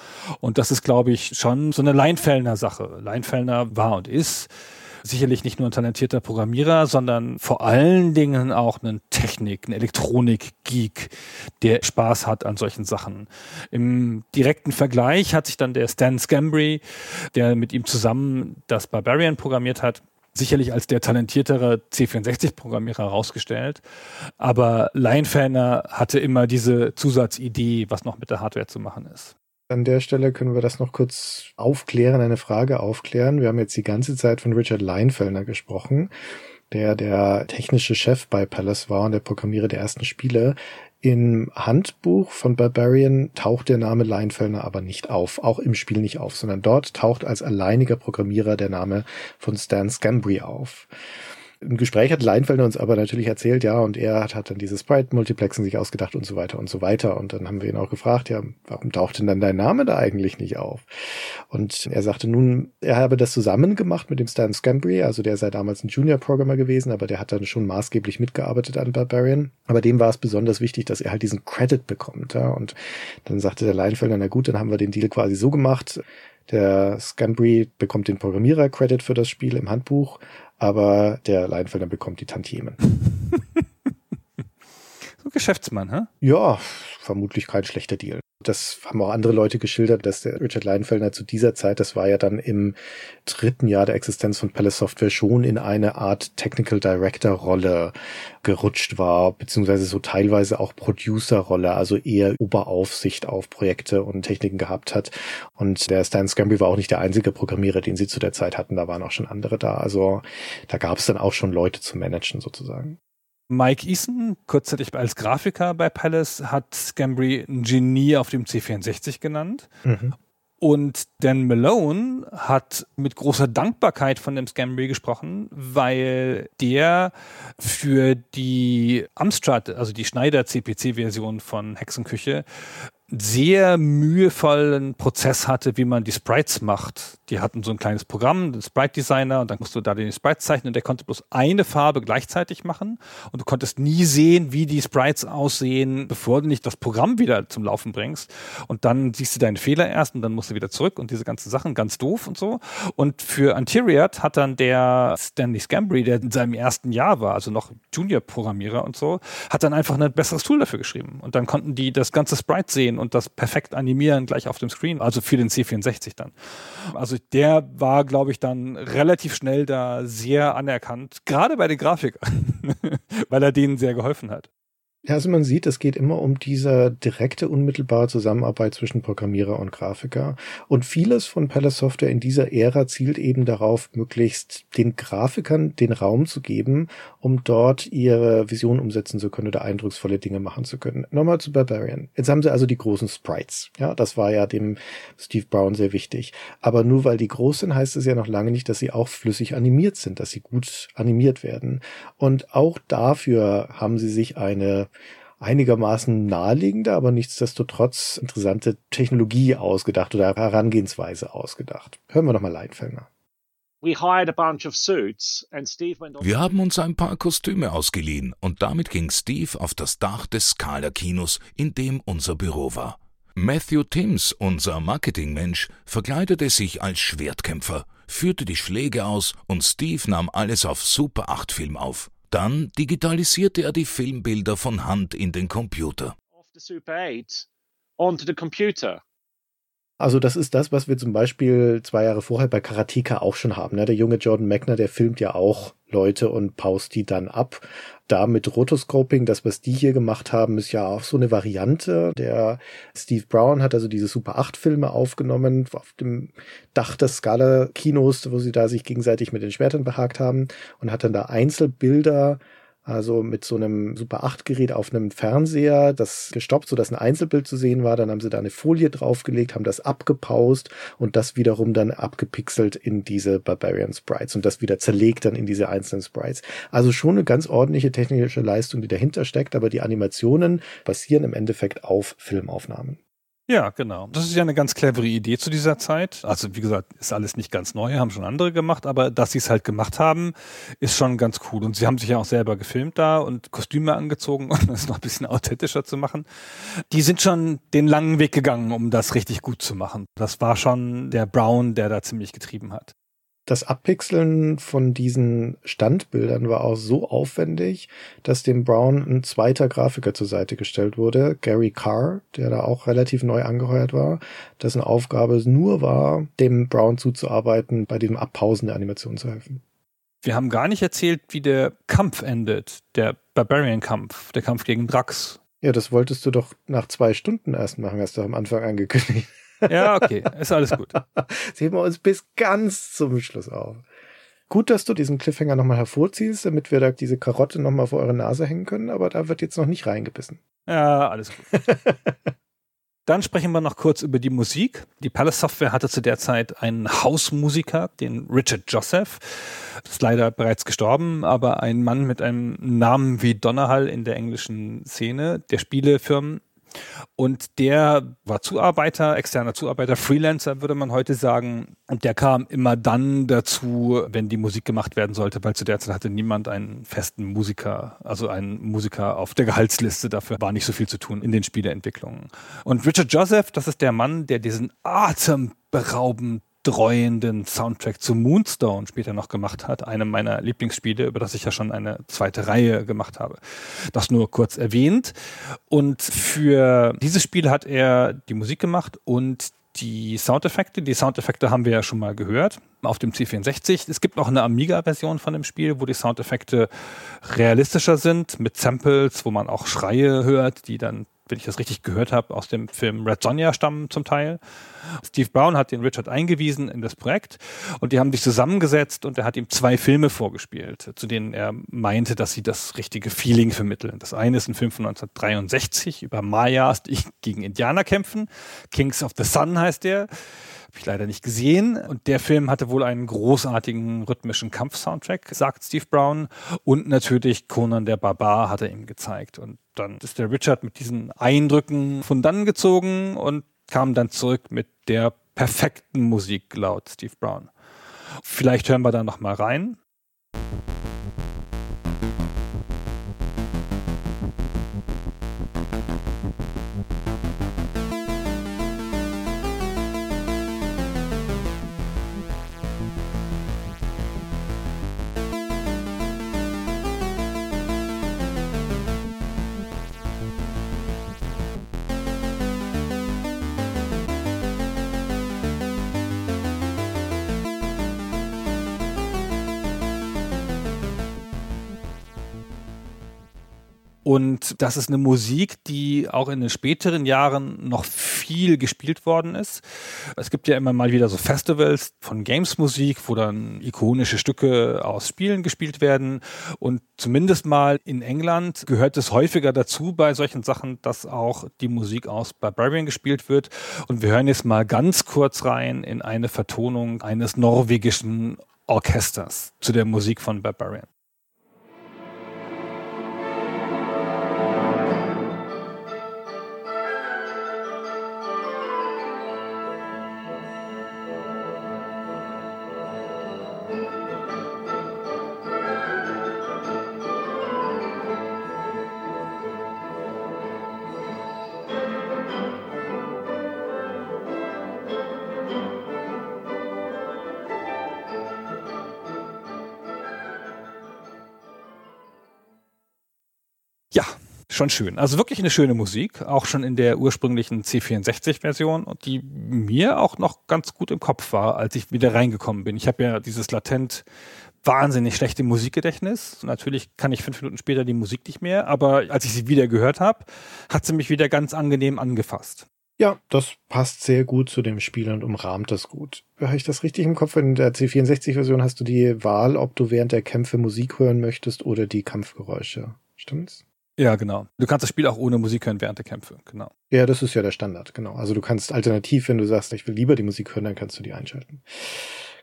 Speaker 4: Und das ist, glaube ich, schon so eine Leinfellner Sache. Leinfellner war und ist sicherlich nicht nur ein talentierter Programmierer, sondern vor allen Dingen auch ein Technik, ein Elektronik-Geek, der Spaß hat an solchen Sachen. Im direkten Vergleich hat sich dann der Stan Scambry, der mit ihm zusammen das Barbarian programmiert hat, sicherlich als der talentiertere C64-Programmierer herausgestellt. Aber Leinfanner hatte immer diese Zusatzidee, was noch mit der Hardware zu machen ist.
Speaker 3: An der Stelle können wir das noch kurz aufklären, eine Frage aufklären. Wir haben jetzt die ganze Zeit von Richard Leinfellner gesprochen, der der technische Chef bei Palace war und der Programmierer der ersten Spiele. Im Handbuch von Barbarian taucht der Name Leinfellner aber nicht auf, auch im Spiel nicht auf, sondern dort taucht als alleiniger Programmierer der Name von Stan Scambry auf. Im Gespräch hat Leinfelder uns aber natürlich erzählt, ja, und er hat, hat dann dieses Sprite-Multiplexen sich ausgedacht und so weiter und so weiter. Und dann haben wir ihn auch gefragt, ja, warum taucht denn dann dein Name da eigentlich nicht auf? Und er sagte nun, er habe das zusammen gemacht mit dem Stan Scambry, also der sei damals ein Junior-Programmer gewesen, aber der hat dann schon maßgeblich mitgearbeitet an Barbarian. Aber dem war es besonders wichtig, dass er halt diesen Credit bekommt. Ja? Und dann sagte der Leinfelder, na gut, dann haben wir den Deal quasi so gemacht, der Scambry bekommt den Programmierer-Credit für das Spiel im Handbuch, aber der Leinfelder bekommt die Tantiemen.
Speaker 4: so Geschäftsmann, hä?
Speaker 3: Ja, vermutlich kein schlechter Deal. Das haben auch andere Leute geschildert, dass der Richard Leinfelder zu dieser Zeit, das war ja dann im dritten Jahr der Existenz von Palace Software schon in eine Art Technical Director Rolle gerutscht war, beziehungsweise so teilweise auch Producer Rolle, also eher Oberaufsicht auf Projekte und Techniken gehabt hat. Und der Stan Scambry war auch nicht der einzige Programmierer, den sie zu der Zeit hatten. Da waren auch schon andere da. Also da gab es dann auch schon Leute zu managen sozusagen.
Speaker 4: Mike Eason, kurzzeitig als Grafiker bei Palace, hat Scambry ein Genie auf dem C64 genannt. Mhm. Und Dan Malone hat mit großer Dankbarkeit von dem Scambry gesprochen, weil der für die Amstrad, also die Schneider CPC-Version von Hexenküche, sehr mühevollen Prozess hatte, wie man die Sprites macht. Die hatten so ein kleines Programm, den Sprite Designer, und dann musst du da den Sprites zeichnen. Der konnte bloß eine Farbe gleichzeitig machen und du konntest nie sehen, wie die Sprites aussehen, bevor du nicht das Programm wieder zum Laufen bringst. Und dann siehst du deine Fehler erst und dann musst du wieder zurück und diese ganzen Sachen, ganz doof und so. Und für Anterior hat dann der Stanley Scambry, der in seinem ersten Jahr war, also noch Junior-Programmierer und so, hat dann einfach ein besseres Tool dafür geschrieben. Und dann konnten die das ganze Sprite sehen und das perfekt animieren gleich auf dem Screen, also für den C64 dann. Also der war, glaube ich, dann relativ schnell da sehr anerkannt, gerade bei den Grafikern, weil er denen sehr geholfen hat.
Speaker 3: Ja, also man sieht, es geht immer um diese direkte, unmittelbare Zusammenarbeit zwischen Programmierer und Grafiker. Und vieles von Palace Software in dieser Ära zielt eben darauf, möglichst den Grafikern den Raum zu geben, um dort ihre Vision umsetzen zu können oder eindrucksvolle Dinge machen zu können. Nochmal zu Barbarian. Jetzt haben sie also die großen Sprites. Ja, das war ja dem Steve Brown sehr wichtig. Aber nur weil die groß sind, heißt es ja noch lange nicht, dass sie auch flüssig animiert sind, dass sie gut animiert werden. Und auch dafür haben sie sich eine einigermaßen naheliegende, aber nichtsdestotrotz interessante Technologie ausgedacht oder Herangehensweise ausgedacht. Hören wir doch mal Leinfelder.
Speaker 8: Wir haben uns ein paar Kostüme ausgeliehen und damit ging Steve auf das Dach des Scala-Kinos, in dem unser Büro war. Matthew Timms, unser Marketingmensch, verkleidete sich als Schwertkämpfer, führte die Schläge aus und Steve nahm alles auf Super 8 Film auf. Dann digitalisierte er die Filmbilder von Hand in den Computer.
Speaker 3: Also das ist das, was wir zum Beispiel zwei Jahre vorher bei Karateka auch schon haben. Ne? Der junge Jordan Magner, der filmt ja auch Leute und paust die dann ab. Da mit Rotoscoping, das, was die hier gemacht haben, ist ja auch so eine Variante. Der Steve Brown hat also diese Super 8 Filme aufgenommen auf dem Dach des Scala-Kinos, wo sie da sich gegenseitig mit den Schwertern behagt haben und hat dann da Einzelbilder also mit so einem Super 8 Gerät auf einem Fernseher, das gestoppt, so dass ein Einzelbild zu sehen war. Dann haben sie da eine Folie draufgelegt, haben das abgepaust und das wiederum dann abgepixelt in diese Barbarian Sprites und das wieder zerlegt dann in diese einzelnen Sprites. Also schon eine ganz ordentliche technische Leistung, die dahinter steckt, aber die Animationen basieren im Endeffekt auf Filmaufnahmen.
Speaker 4: Ja, genau. Das ist ja eine ganz clevere Idee zu dieser Zeit. Also wie gesagt, ist alles nicht ganz neu, haben schon andere gemacht, aber dass sie es halt gemacht haben, ist schon ganz cool. Und sie haben sich ja auch selber gefilmt da und Kostüme angezogen, um das noch ein bisschen authentischer zu machen. Die sind schon den langen Weg gegangen, um das richtig gut zu machen. Das war schon der Brown, der da ziemlich getrieben hat
Speaker 3: das Abpixeln von diesen Standbildern war auch so aufwendig, dass dem Brown ein zweiter Grafiker zur Seite gestellt wurde, Gary Carr, der da auch relativ neu angeheuert war, dessen Aufgabe es nur war, dem Brown zuzuarbeiten, bei dem Abpausen der Animation zu helfen.
Speaker 4: Wir haben gar nicht erzählt, wie der Kampf endet, der Barbarian-Kampf, der Kampf gegen Drax.
Speaker 3: Ja, das wolltest du doch nach zwei Stunden erst machen, hast du am Anfang angekündigt.
Speaker 4: Ja, okay, ist alles gut.
Speaker 3: Sehen wir uns bis ganz zum Schluss auf. Gut, dass du diesen Cliffhanger nochmal hervorziehst, damit wir da diese Karotte nochmal vor eure Nase hängen können, aber da wird jetzt noch nicht reingebissen.
Speaker 4: Ja, alles gut. Dann sprechen wir noch kurz über die Musik. Die Palace Software hatte zu der Zeit einen Hausmusiker, den Richard Joseph. Ist leider bereits gestorben, aber ein Mann mit einem Namen wie Donnerhall in der englischen Szene der Spielefirmen und der war Zuarbeiter, externer Zuarbeiter, Freelancer würde man heute sagen. Und der kam immer dann dazu, wenn die Musik gemacht werden sollte, weil zu der Zeit hatte niemand einen festen Musiker, also einen Musiker auf der Gehaltsliste. Dafür war nicht so viel zu tun in den Spieleentwicklungen. Und Richard Joseph, das ist der Mann, der diesen atemberaubend dreuenden Soundtrack zu Moonstone später noch gemacht hat, einem meiner Lieblingsspiele, über das ich ja schon eine zweite Reihe gemacht habe. Das nur kurz erwähnt. Und für dieses Spiel hat er die Musik gemacht und die Soundeffekte. Die Soundeffekte haben wir ja schon mal gehört auf dem C64. Es gibt auch eine Amiga-Version von dem Spiel, wo die Soundeffekte realistischer sind, mit Samples, wo man auch Schreie hört, die dann wenn ich das richtig gehört habe, aus dem Film Red Sonja stammen zum Teil. Steve Brown hat den Richard eingewiesen in das Projekt und die haben sich zusammengesetzt und er hat ihm zwei Filme vorgespielt, zu denen er meinte, dass sie das richtige Feeling vermitteln. Das eine ist ein Film von 1963 über Mayas, die gegen Indianer kämpfen. Kings of the Sun heißt der. Habe ich leider nicht gesehen. Und der Film hatte wohl einen großartigen rhythmischen Kampf-Soundtrack, sagt Steve Brown. Und natürlich Conan der Barbar hat er ihm gezeigt. Und dann ist der Richard mit diesen Eindrücken von dann gezogen und kam dann zurück mit der perfekten Musik laut Steve Brown. Vielleicht hören wir da noch mal rein. Und das ist eine Musik, die auch in den späteren Jahren noch viel gespielt worden ist. Es gibt ja immer mal wieder so Festivals von Games-Musik, wo dann ikonische Stücke aus Spielen gespielt werden. Und zumindest mal in England gehört es häufiger dazu bei solchen Sachen, dass auch die Musik aus Barbarian gespielt wird. Und wir hören jetzt mal ganz kurz rein in eine Vertonung eines norwegischen Orchesters zu der Musik von Barbarian. Schon schön. Also wirklich eine schöne Musik, auch schon in der ursprünglichen C64-Version die mir auch noch ganz gut im Kopf war, als ich wieder reingekommen bin. Ich habe ja dieses latent wahnsinnig schlechte Musikgedächtnis. Natürlich kann ich fünf Minuten später die Musik nicht mehr, aber als ich sie wieder gehört habe, hat sie mich wieder ganz angenehm angefasst.
Speaker 3: Ja, das passt sehr gut zu dem Spiel und umrahmt das gut. Habe ich das richtig im Kopf? In der C64-Version hast du die Wahl, ob du während der Kämpfe Musik hören möchtest oder die Kampfgeräusche. Stimmt's?
Speaker 4: Ja, genau. Du kannst das Spiel auch ohne Musik hören während der Kämpfe, genau.
Speaker 3: Ja, das ist ja der Standard, genau. Also du kannst alternativ, wenn du sagst, ich will lieber die Musik hören, dann kannst du die einschalten.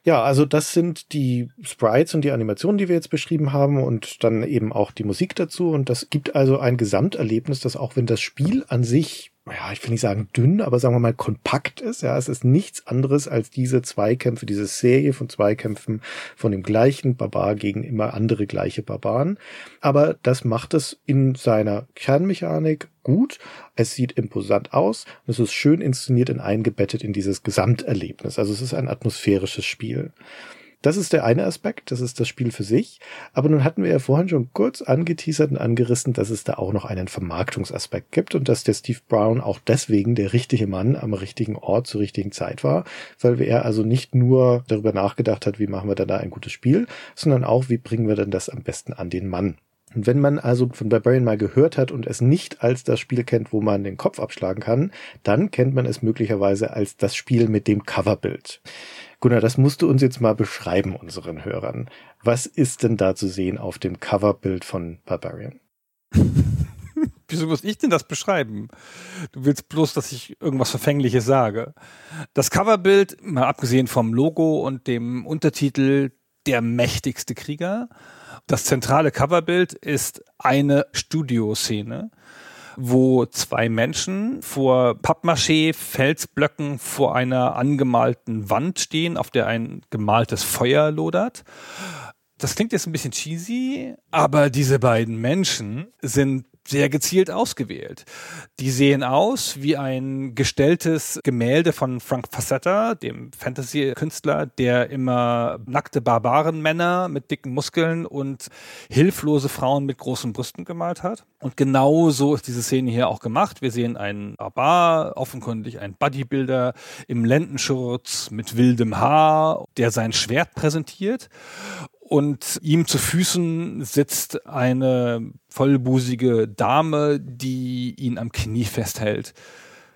Speaker 3: Ja, also das sind die Sprites und die Animationen, die wir jetzt beschrieben haben und dann eben auch die Musik dazu. Und das gibt also ein Gesamterlebnis, das auch wenn das Spiel an sich ja, ich will nicht sagen dünn, aber sagen wir mal kompakt ist. Ja, es ist nichts anderes als diese Zweikämpfe, diese Serie von Zweikämpfen von dem gleichen Barbar gegen immer andere gleiche Barbaren. Aber das macht es in seiner Kernmechanik gut. Es sieht imposant aus. Es ist schön inszeniert und eingebettet in dieses Gesamterlebnis. Also es ist ein atmosphärisches Spiel. Das ist der eine Aspekt, das ist das Spiel für sich. Aber nun hatten wir ja vorhin schon kurz angeteasert und angerissen, dass es da auch noch einen Vermarktungsaspekt gibt und dass der Steve Brown auch deswegen der richtige Mann am richtigen Ort zur richtigen Zeit war, weil er also nicht nur darüber nachgedacht hat, wie machen wir da ein gutes Spiel, sondern auch, wie bringen wir denn das am besten an den Mann. Und wenn man also von Barbarian mal gehört hat und es nicht als das Spiel kennt, wo man den Kopf abschlagen kann, dann kennt man es möglicherweise als das Spiel mit dem Coverbild. Gunnar, das musst du uns jetzt mal beschreiben, unseren Hörern. Was ist denn da zu sehen auf dem Coverbild von Barbarian?
Speaker 4: Wieso muss ich denn das beschreiben? Du willst bloß, dass ich irgendwas Verfängliches sage. Das Coverbild, mal abgesehen vom Logo und dem Untertitel Der mächtigste Krieger, das zentrale Coverbild ist eine Studioszene wo zwei Menschen vor Pappmaché Felsblöcken vor einer angemalten Wand stehen, auf der ein gemaltes Feuer lodert. Das klingt jetzt ein bisschen cheesy, aber diese beiden Menschen sind sehr gezielt ausgewählt. Die sehen aus wie ein gestelltes Gemälde von Frank Facetta, dem Fantasy-Künstler, der immer nackte Barbarenmänner mit dicken Muskeln und hilflose Frauen mit großen Brüsten gemalt hat. Und genau so ist diese Szene hier auch gemacht. Wir sehen einen Barbar, offenkundig ein Bodybuilder im Lendenschurz mit wildem Haar, der sein Schwert präsentiert und ihm zu Füßen sitzt eine vollbusige Dame, die ihn am Knie festhält.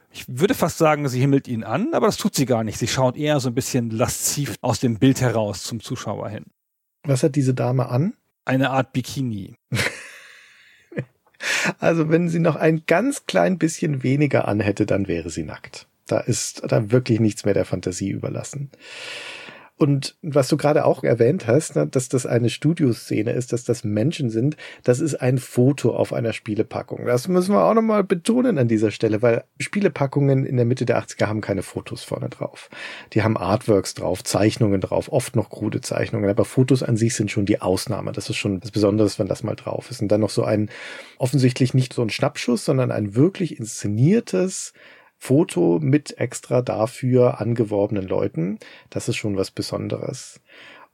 Speaker 4: Ich würde fast sagen, sie himmelt ihn an, aber das tut sie gar nicht. Sie schaut eher so ein bisschen lasziv aus dem Bild heraus zum Zuschauer hin.
Speaker 3: Was hat diese Dame an?
Speaker 4: Eine Art Bikini.
Speaker 3: also wenn sie noch ein ganz klein bisschen weniger anhätte, dann wäre sie nackt. Da ist da wirklich nichts mehr der Fantasie überlassen. Und was du gerade auch erwähnt hast, ne, dass das eine Studioszene ist, dass das Menschen sind, das ist ein Foto auf einer Spielepackung. Das müssen wir auch nochmal betonen an dieser Stelle, weil Spielepackungen in der Mitte der 80er haben keine Fotos vorne drauf. Die haben Artworks drauf, Zeichnungen drauf, oft noch krude Zeichnungen, aber Fotos an sich sind schon die Ausnahme. Das ist schon was Besonderes, wenn das mal drauf ist. Und dann noch so ein, offensichtlich nicht so ein Schnappschuss, sondern ein wirklich inszeniertes, Foto mit extra dafür angeworbenen Leuten. Das ist schon was Besonderes.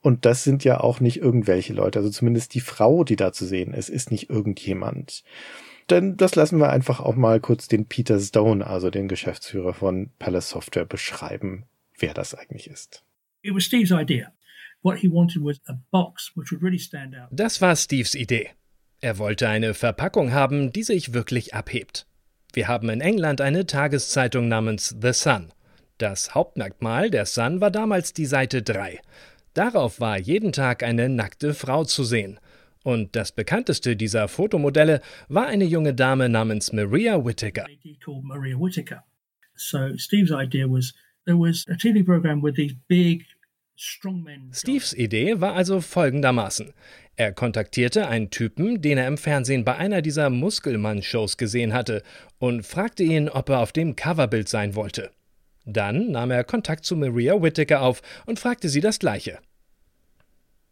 Speaker 3: Und das sind ja auch nicht irgendwelche Leute. Also zumindest die Frau, die da zu sehen ist, ist nicht irgendjemand. Denn das lassen wir einfach auch mal kurz den Peter Stone, also den Geschäftsführer von Palace Software, beschreiben, wer das eigentlich ist.
Speaker 6: Das war Steves Idee. Er wollte eine Verpackung haben, die sich wirklich abhebt. Wir haben in England eine Tageszeitung namens The Sun. Das Hauptmerkmal der Sun war damals die Seite 3. Darauf war jeden Tag eine nackte Frau zu sehen. Und das bekannteste dieser Fotomodelle war eine junge Dame namens Maria Whittaker.
Speaker 5: Maria Whittaker. So Steve's idea was there was a TV program with these big.
Speaker 6: Steves Idee war also folgendermaßen. Er kontaktierte einen Typen, den er im Fernsehen bei einer dieser Muskelmann-Shows gesehen hatte, und fragte ihn, ob er auf dem Coverbild sein wollte. Dann nahm er Kontakt zu Maria Whittaker auf und fragte sie das Gleiche.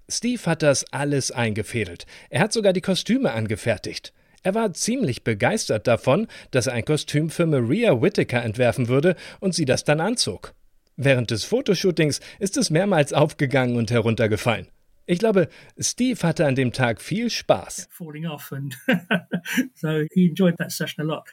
Speaker 6: Steve hat das alles eingefädelt. Er hat sogar die Kostüme angefertigt. Er war ziemlich begeistert davon, dass er ein Kostüm für Maria Whittaker entwerfen würde und sie das dann anzog. Während des Fotoshootings ist es mehrmals aufgegangen und heruntergefallen. Ich glaube, Steve hatte an dem Tag viel Spaß.
Speaker 5: falling off and so he enjoyed that session a lot.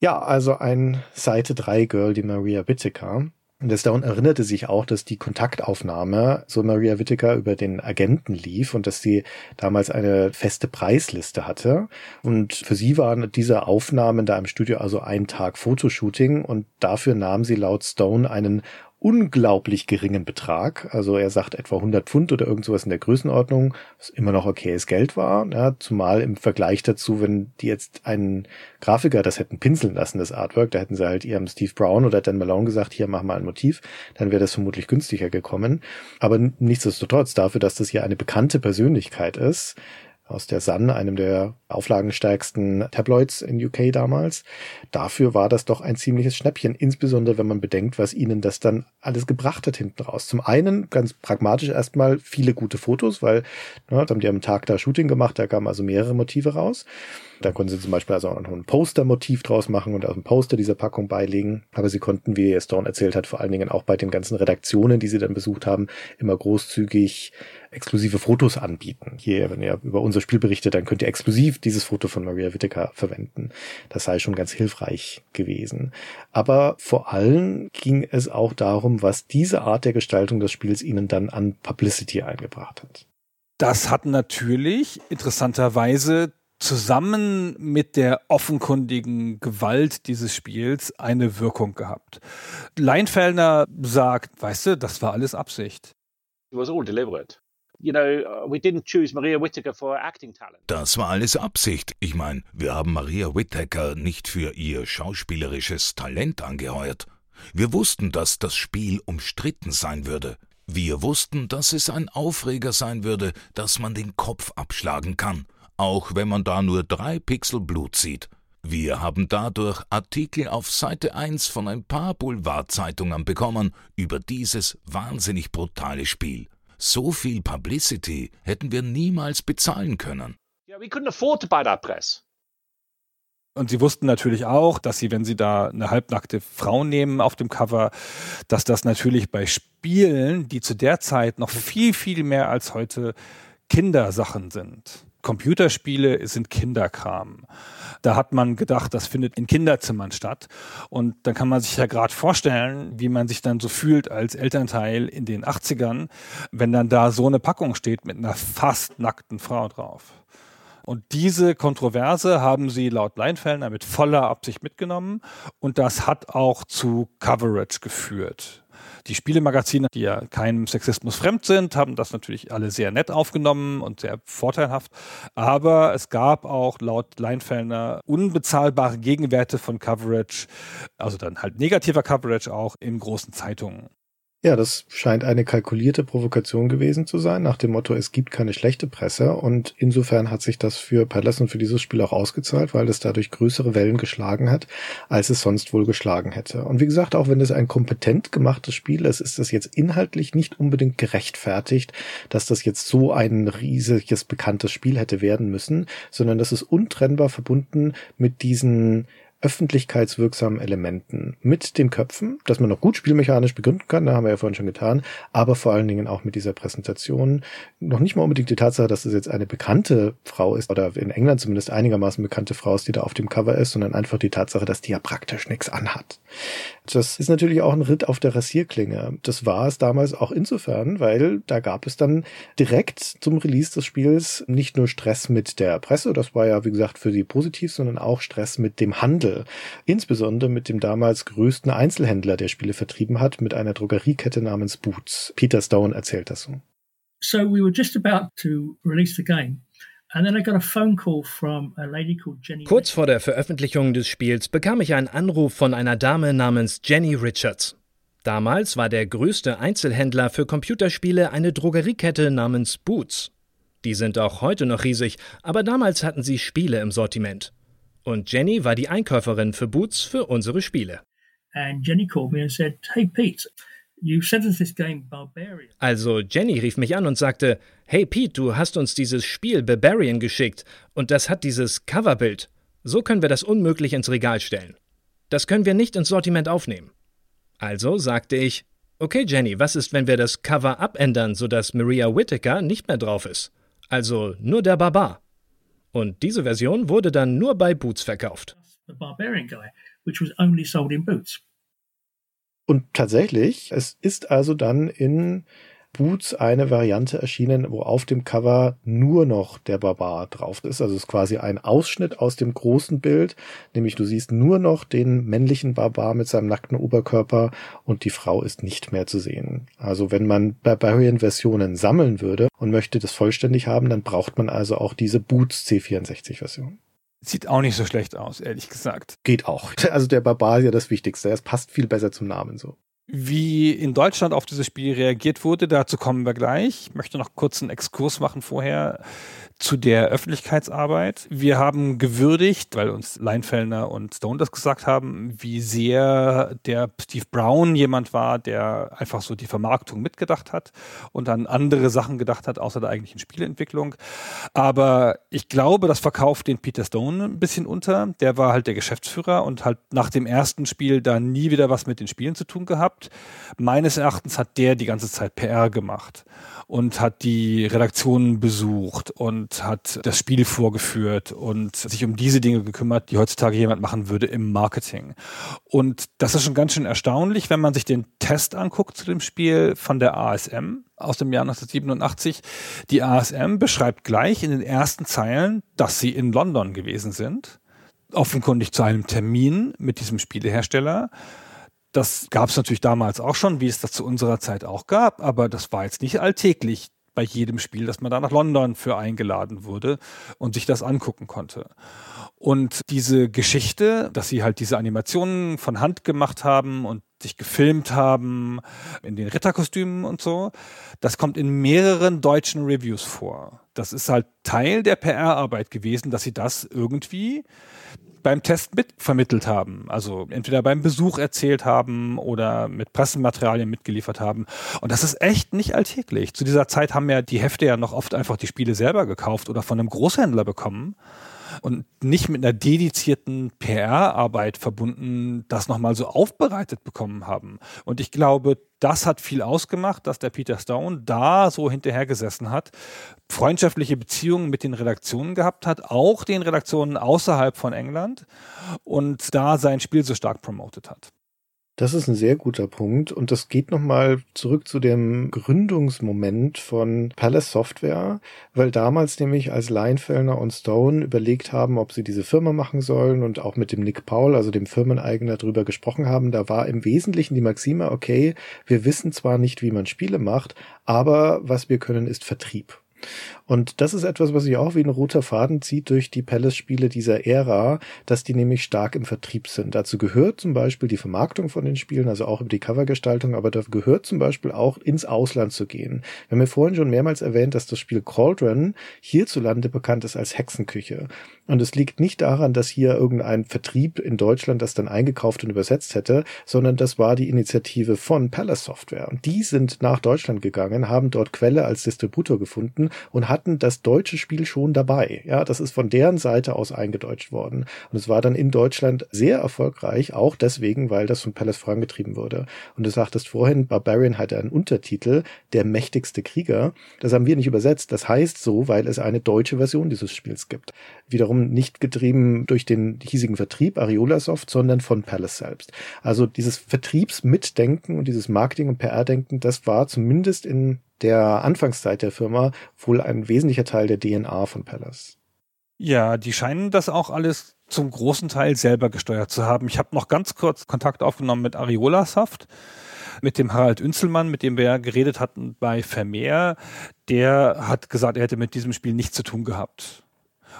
Speaker 3: Ja, also ein Seite 3 Girl, die Maria Whittaker. Down erinnerte sich auch, dass die Kontaktaufnahme so Maria Whittaker über den Agenten lief und dass sie damals eine feste Preisliste hatte. Und für sie waren diese Aufnahmen da im Studio also ein Tag Fotoshooting und dafür nahm sie laut Stone einen unglaublich geringen Betrag. Also er sagt etwa 100 Pfund oder irgend sowas in der Größenordnung, was immer noch okayes Geld war. Ja, zumal im Vergleich dazu, wenn die jetzt einen Grafiker das hätten pinseln lassen, das Artwork, da hätten sie halt ihrem Steve Brown oder Dan Malone gesagt, hier mach mal ein Motiv, dann wäre das vermutlich günstiger gekommen. Aber nichtsdestotrotz dafür, dass das hier eine bekannte Persönlichkeit ist, aus der Sun, einem der auflagenstärksten Tabloids in UK damals. Dafür war das doch ein ziemliches Schnäppchen, insbesondere wenn man bedenkt, was ihnen das dann alles gebracht hat hinten raus. Zum einen ganz pragmatisch erstmal viele gute Fotos, weil ne, haben die am Tag da Shooting gemacht, da kamen also mehrere Motive raus. Da konnten sie zum Beispiel also auch noch ein Poster-Motiv draus machen und aus dem Poster dieser Packung beilegen. Aber sie konnten, wie Stone erzählt hat, vor allen Dingen auch bei den ganzen Redaktionen, die sie dann besucht haben, immer großzügig exklusive Fotos anbieten. Hier, wenn ihr über unser Spiel berichtet, dann könnt ihr exklusiv dieses Foto von Maria Whittaker verwenden. Das sei schon ganz hilfreich gewesen. Aber vor allem ging es auch darum, was diese Art der Gestaltung des Spiels ihnen dann an Publicity eingebracht hat.
Speaker 4: Das hat natürlich interessanterweise zusammen mit der offenkundigen Gewalt dieses Spiels eine Wirkung gehabt. Leinfellner sagt, weißt du, das war alles Absicht.
Speaker 7: It was all deliberate. Uh.
Speaker 8: Das war alles Absicht. Ich meine, wir haben Maria Whittaker nicht für ihr schauspielerisches Talent angeheuert. Wir wussten, dass das Spiel umstritten sein würde. Wir wussten, dass es ein Aufreger sein würde, dass man den Kopf abschlagen kann, auch wenn man da nur drei Pixel Blut sieht. Wir haben dadurch Artikel auf Seite 1 von ein paar Boulevardzeitungen bekommen über dieses wahnsinnig brutale Spiel. So viel Publicity hätten wir niemals bezahlen können.
Speaker 7: Yeah, we couldn't afford to buy that press.
Speaker 4: Und sie wussten natürlich auch, dass sie, wenn sie da eine halbnackte Frau nehmen auf dem Cover, dass das natürlich bei Spielen, die zu der Zeit noch viel, viel mehr als heute Kindersachen sind. Computerspiele sind Kinderkram. Da hat man gedacht, das findet in Kinderzimmern statt. Und dann kann man sich ja gerade vorstellen, wie man sich dann so fühlt als Elternteil in den 80ern, wenn dann da so eine Packung steht mit einer fast nackten Frau drauf. Und diese Kontroverse haben sie laut Leinfellner mit voller Absicht mitgenommen. Und das hat auch zu Coverage geführt. Die Spielemagazine, die ja keinem Sexismus fremd sind, haben das natürlich alle sehr nett aufgenommen und sehr vorteilhaft. Aber es gab auch laut Leinfellner unbezahlbare Gegenwerte von Coverage, also dann halt negativer Coverage auch in großen Zeitungen.
Speaker 3: Ja, das scheint eine kalkulierte Provokation gewesen zu sein, nach dem Motto, es gibt keine schlechte Presse. Und insofern hat sich das für Palace und für dieses Spiel auch ausgezahlt, weil es dadurch größere Wellen geschlagen hat, als es sonst wohl geschlagen hätte. Und wie gesagt, auch wenn es ein kompetent gemachtes Spiel ist, ist es jetzt inhaltlich nicht unbedingt gerechtfertigt, dass das jetzt so ein riesiges, bekanntes Spiel hätte werden müssen, sondern das ist untrennbar verbunden mit diesen öffentlichkeitswirksamen Elementen. Mit den Köpfen, dass man noch gut spielmechanisch begründen kann, da haben wir ja vorhin schon getan, aber vor allen Dingen auch mit dieser Präsentation. Noch nicht mal unbedingt die Tatsache, dass es jetzt eine bekannte Frau ist oder in England zumindest einigermaßen bekannte Frau ist, die da auf dem Cover ist, sondern einfach die Tatsache, dass die ja praktisch nichts anhat. Das ist natürlich auch ein Ritt auf der Rasierklinge. Das war es damals auch insofern, weil da gab es dann direkt zum Release des Spiels nicht nur Stress mit der Presse, das war ja wie gesagt für sie positiv, sondern auch Stress mit dem Handel. Insbesondere mit dem damals größten Einzelhändler, der Spiele vertrieben hat, mit einer Drogeriekette namens Boots. Peter Stone erzählt das so.
Speaker 5: So we were just about to release the game.
Speaker 6: Kurz vor der Veröffentlichung des Spiels bekam ich einen Anruf von einer Dame namens Jenny Richards. Damals war der größte Einzelhändler für Computerspiele eine Drogeriekette namens Boots. Die sind auch heute noch riesig, aber damals hatten sie Spiele im Sortiment. Und Jenny war die Einkäuferin für Boots für unsere Spiele.
Speaker 5: And Jenny called me and said, "Hey Pete,
Speaker 6: also Jenny rief mich an und sagte, Hey Pete, du hast uns dieses Spiel Barbarian geschickt und das hat dieses Coverbild. So können wir das unmöglich ins Regal stellen. Das können wir nicht ins Sortiment aufnehmen. Also sagte ich, okay Jenny, was ist, wenn wir das Cover abändern, sodass Maria Whittaker nicht mehr drauf ist? Also nur der Barbar. Und diese Version wurde dann nur bei Boots verkauft.
Speaker 3: Und tatsächlich, es ist also dann in Boots eine Variante erschienen, wo auf dem Cover nur noch der Barbar drauf ist. Also es ist quasi ein Ausschnitt aus dem großen Bild, nämlich du siehst nur noch den männlichen Barbar mit seinem nackten Oberkörper und die Frau ist nicht mehr zu sehen. Also wenn man Barbarian-Versionen sammeln würde und möchte das vollständig haben, dann braucht man also auch diese Boots C64-Version.
Speaker 4: Sieht auch nicht so schlecht aus, ehrlich gesagt.
Speaker 3: Geht auch. Also der Barbar ist ja das Wichtigste. Es passt viel besser zum Namen so.
Speaker 4: Wie in Deutschland auf dieses Spiel reagiert wurde, dazu kommen wir gleich. Ich möchte noch kurz einen Exkurs machen vorher zu der Öffentlichkeitsarbeit. Wir haben gewürdigt, weil uns Leinfellner und Stone das gesagt haben, wie sehr der Steve Brown jemand war, der einfach so die Vermarktung mitgedacht hat und an andere Sachen gedacht hat, außer der eigentlichen Spieleentwicklung. Aber ich glaube, das verkauft den Peter Stone ein bisschen unter. Der war halt der Geschäftsführer und halt nach dem ersten Spiel da nie wieder was mit den Spielen zu tun gehabt. Meines Erachtens hat der die ganze Zeit PR gemacht und hat die Redaktionen besucht und hat das Spiel vorgeführt und sich um diese Dinge gekümmert, die heutzutage jemand machen würde im Marketing. Und das ist schon ganz schön erstaunlich, wenn man sich den Test anguckt zu dem Spiel von der ASM aus dem Jahr 1987. Die ASM beschreibt gleich in den ersten Zeilen, dass sie in London gewesen sind offenkundig zu einem Termin mit diesem Spielehersteller das gab es natürlich damals auch schon, wie es das zu unserer Zeit auch gab, aber das war jetzt nicht alltäglich bei jedem Spiel, dass man da nach London für eingeladen wurde und sich das angucken konnte. Und diese Geschichte, dass sie halt diese Animationen von Hand gemacht haben und sich gefilmt haben in den Ritterkostümen und so, das kommt in mehreren deutschen Reviews vor. Das ist halt Teil der PR-Arbeit gewesen, dass sie das irgendwie beim Test mitvermittelt haben. Also entweder beim Besuch erzählt haben oder mit Pressematerialien mitgeliefert haben. Und das ist echt nicht alltäglich. Zu dieser Zeit haben ja die Hefte ja noch oft einfach die Spiele selber gekauft oder von einem Großhändler bekommen und nicht mit einer dedizierten PR-Arbeit verbunden, das nochmal so aufbereitet bekommen haben. Und ich glaube, das hat viel ausgemacht, dass der Peter Stone da so hinterhergesessen hat, freundschaftliche Beziehungen mit den Redaktionen gehabt hat, auch den Redaktionen außerhalb von England und da sein Spiel so stark promotet hat.
Speaker 3: Das ist ein sehr guter Punkt und das geht nochmal zurück zu dem Gründungsmoment von Palace Software, weil damals nämlich als Leinfellner und Stone überlegt haben, ob sie diese Firma machen sollen und auch mit dem Nick Paul, also dem Firmeneigner, drüber gesprochen haben. Da war im Wesentlichen die Maxime, okay, wir wissen zwar nicht, wie man Spiele macht, aber was wir können, ist Vertrieb. Und das ist etwas, was sich auch wie ein roter Faden zieht durch die Palace-Spiele dieser Ära, dass die nämlich stark im Vertrieb sind. Dazu gehört zum Beispiel die Vermarktung von den Spielen, also auch über die Covergestaltung, aber da gehört zum Beispiel auch ins Ausland zu gehen. Wir haben ja vorhin schon mehrmals erwähnt, dass das Spiel Cauldron hierzulande bekannt ist als Hexenküche. Und es liegt nicht daran, dass hier irgendein Vertrieb in Deutschland das dann eingekauft und übersetzt hätte, sondern das war die Initiative von Palace Software. Und die sind nach Deutschland gegangen, haben dort Quelle als Distributor gefunden und hatten das deutsche Spiel schon dabei. Ja, das ist von deren Seite aus eingedeutscht worden. Und es war dann in Deutschland sehr erfolgreich, auch deswegen, weil das von Palace vorangetrieben wurde. Und du sagtest vorhin, Barbarian hatte einen Untertitel, der mächtigste Krieger. Das haben wir nicht übersetzt. Das heißt so, weil es eine deutsche Version dieses Spiels gibt. Wiederum nicht getrieben durch den hiesigen Vertrieb Ariolasoft, sondern von Palace selbst. Also dieses Vertriebsmitdenken und dieses Marketing- und PR-Denken, das war zumindest in der Anfangszeit der Firma wohl ein wesentlicher Teil der DNA von Palace.
Speaker 4: Ja, die scheinen das auch alles zum großen Teil selber gesteuert zu haben. Ich habe noch ganz kurz Kontakt aufgenommen mit Ariola Soft, mit dem HaraldÜnzelmann, mit dem wir ja geredet hatten bei Vermeer. Der hat gesagt, er hätte mit diesem Spiel nichts zu tun gehabt.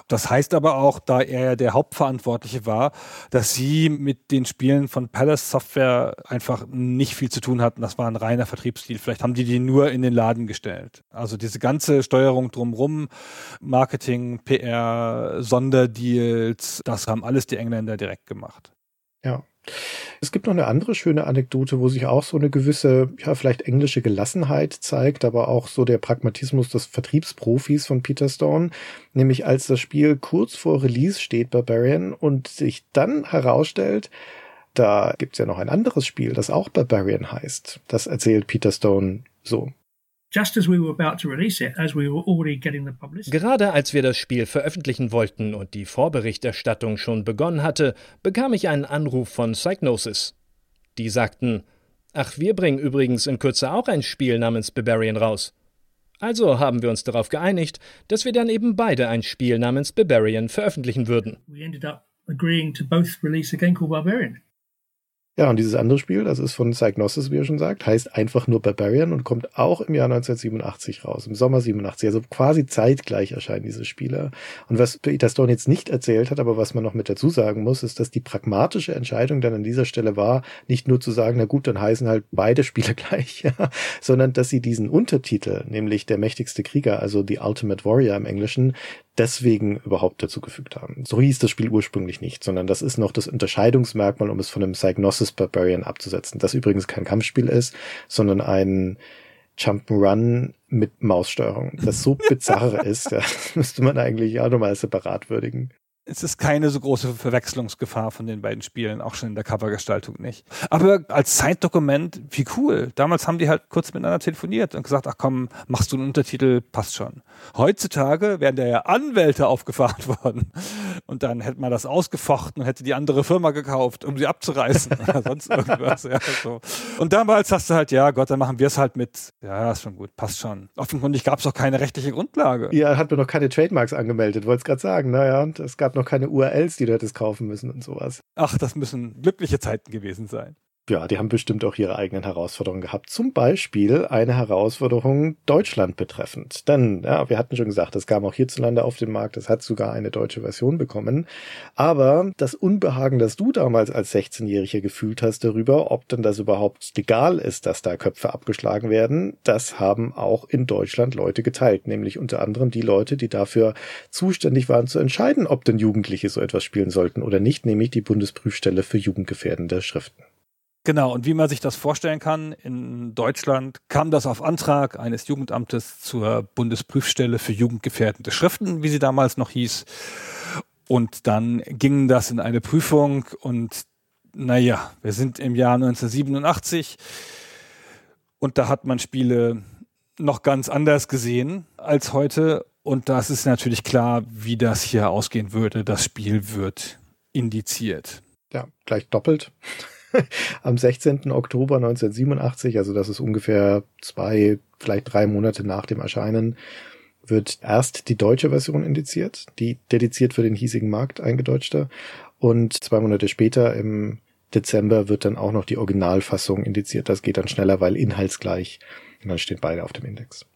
Speaker 4: Das heißt aber auch, da er der Hauptverantwortliche war, dass sie mit den Spielen von Palace Software einfach nicht viel zu tun hatten. Das war ein reiner Vertriebsstil. Vielleicht haben die die nur in den Laden gestellt. Also diese ganze Steuerung drumrum, Marketing, PR, Sonderdeals, das haben alles die Engländer direkt gemacht.
Speaker 3: Ja. Es gibt noch eine andere schöne Anekdote, wo sich auch so eine gewisse, ja, vielleicht englische Gelassenheit zeigt, aber auch so der Pragmatismus des Vertriebsprofis von Peter Stone. Nämlich als das Spiel kurz vor Release steht, Barbarian, und sich dann herausstellt, da gibt's ja noch ein anderes Spiel, das auch Barbarian heißt. Das erzählt Peter Stone so.
Speaker 6: Gerade als wir das Spiel veröffentlichen wollten und die Vorberichterstattung schon begonnen hatte, bekam ich einen Anruf von Psygnosis. Die sagten, ach, wir bringen übrigens in Kürze auch ein Spiel namens Barbarian raus. Also haben wir uns darauf geeinigt, dass wir dann eben beide ein Spiel namens Barbarian veröffentlichen würden. We ended up agreeing to both release a game called Barbarian.
Speaker 3: Ja, und dieses andere Spiel, das ist von Psygnosis, wie er schon sagt, heißt einfach nur Barbarian und kommt auch im Jahr 1987 raus, im Sommer 87. Also quasi zeitgleich erscheinen diese Spiele. Und was Peter Stone jetzt nicht erzählt hat, aber was man noch mit dazu sagen muss, ist, dass die pragmatische Entscheidung dann an dieser Stelle war, nicht nur zu sagen, na gut, dann heißen halt beide Spiele gleich, ja, sondern dass sie diesen Untertitel, nämlich der mächtigste Krieger, also The Ultimate Warrior im Englischen, deswegen überhaupt dazu gefügt haben. So hieß das Spiel ursprünglich nicht, sondern das ist noch das Unterscheidungsmerkmal, um es von einem Psygnosis Barbarian abzusetzen. Das übrigens kein Kampfspiel ist, sondern ein Jump'n'Run mit Maussteuerung. Das so bizarr ist, ja, müsste man eigentlich auch nochmal separat würdigen
Speaker 4: es ist keine so große Verwechslungsgefahr von den beiden Spielen, auch schon in der Covergestaltung nicht. Aber als Zeitdokument, wie cool. Damals haben die halt kurz miteinander telefoniert und gesagt, ach komm, machst du einen Untertitel, passt schon. Heutzutage wären da ja Anwälte aufgefahren worden. Und dann hätte man das ausgefochten und hätte die andere Firma gekauft, um sie abzureißen oder sonst irgendwas. Ja, so. Und damals hast du halt, ja Gott, dann machen wir es halt mit. Ja, ist schon gut, passt schon. Offenkundig gab es auch keine rechtliche Grundlage.
Speaker 3: Ja, hat man noch keine Trademarks angemeldet, wollte es gerade sagen. Naja, es gab noch keine URLs, die du hättest kaufen müssen und sowas.
Speaker 4: Ach, das müssen glückliche Zeiten gewesen sein
Speaker 3: ja, die haben bestimmt auch ihre eigenen Herausforderungen gehabt. Zum Beispiel eine Herausforderung Deutschland betreffend. Denn, ja, wir hatten schon gesagt, es kam auch hierzulande auf den Markt, es hat sogar eine deutsche Version bekommen. Aber das Unbehagen, das du damals als 16-Jähriger gefühlt hast darüber, ob denn das überhaupt legal ist, dass da Köpfe abgeschlagen werden, das haben auch in Deutschland Leute geteilt. Nämlich unter anderem die Leute, die dafür zuständig waren zu entscheiden, ob denn Jugendliche so etwas spielen sollten oder nicht, nämlich die Bundesprüfstelle für jugendgefährdende Schriften.
Speaker 4: Genau, und wie man sich das vorstellen kann, in Deutschland kam das auf Antrag eines Jugendamtes zur Bundesprüfstelle für jugendgefährdende Schriften, wie sie damals noch hieß. Und dann ging das in eine Prüfung und naja, wir sind im Jahr 1987 und da hat man Spiele noch ganz anders gesehen als heute. Und das ist natürlich klar, wie das hier ausgehen würde. Das Spiel wird indiziert.
Speaker 3: Ja, gleich doppelt. am 16. Oktober 1987, also das ist ungefähr zwei, vielleicht drei Monate nach dem Erscheinen, wird erst die deutsche Version indiziert, die dediziert für den hiesigen Markt eingedeutschte. Und zwei Monate später im Dezember wird dann auch noch die Originalfassung indiziert. Das geht dann schneller, weil inhaltsgleich. Und dann stehen beide auf dem Index.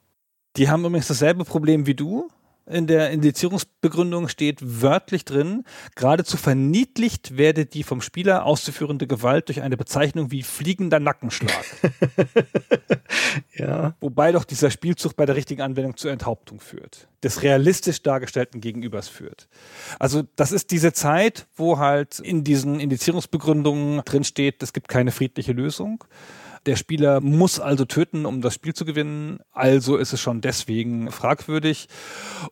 Speaker 4: Die haben übrigens dasselbe Problem wie du in der Indizierungsbegründung steht wörtlich drin, geradezu verniedlicht werde die vom Spieler auszuführende Gewalt durch eine Bezeichnung wie fliegender Nackenschlag. ja. Wobei doch dieser Spielzug bei der richtigen Anwendung zur Enthauptung führt. Des realistisch dargestellten Gegenübers führt. Also das ist diese Zeit, wo halt in diesen Indizierungsbegründungen drin steht, es gibt keine friedliche Lösung. Der Spieler muss also töten, um das Spiel zu gewinnen. Also ist es schon deswegen fragwürdig.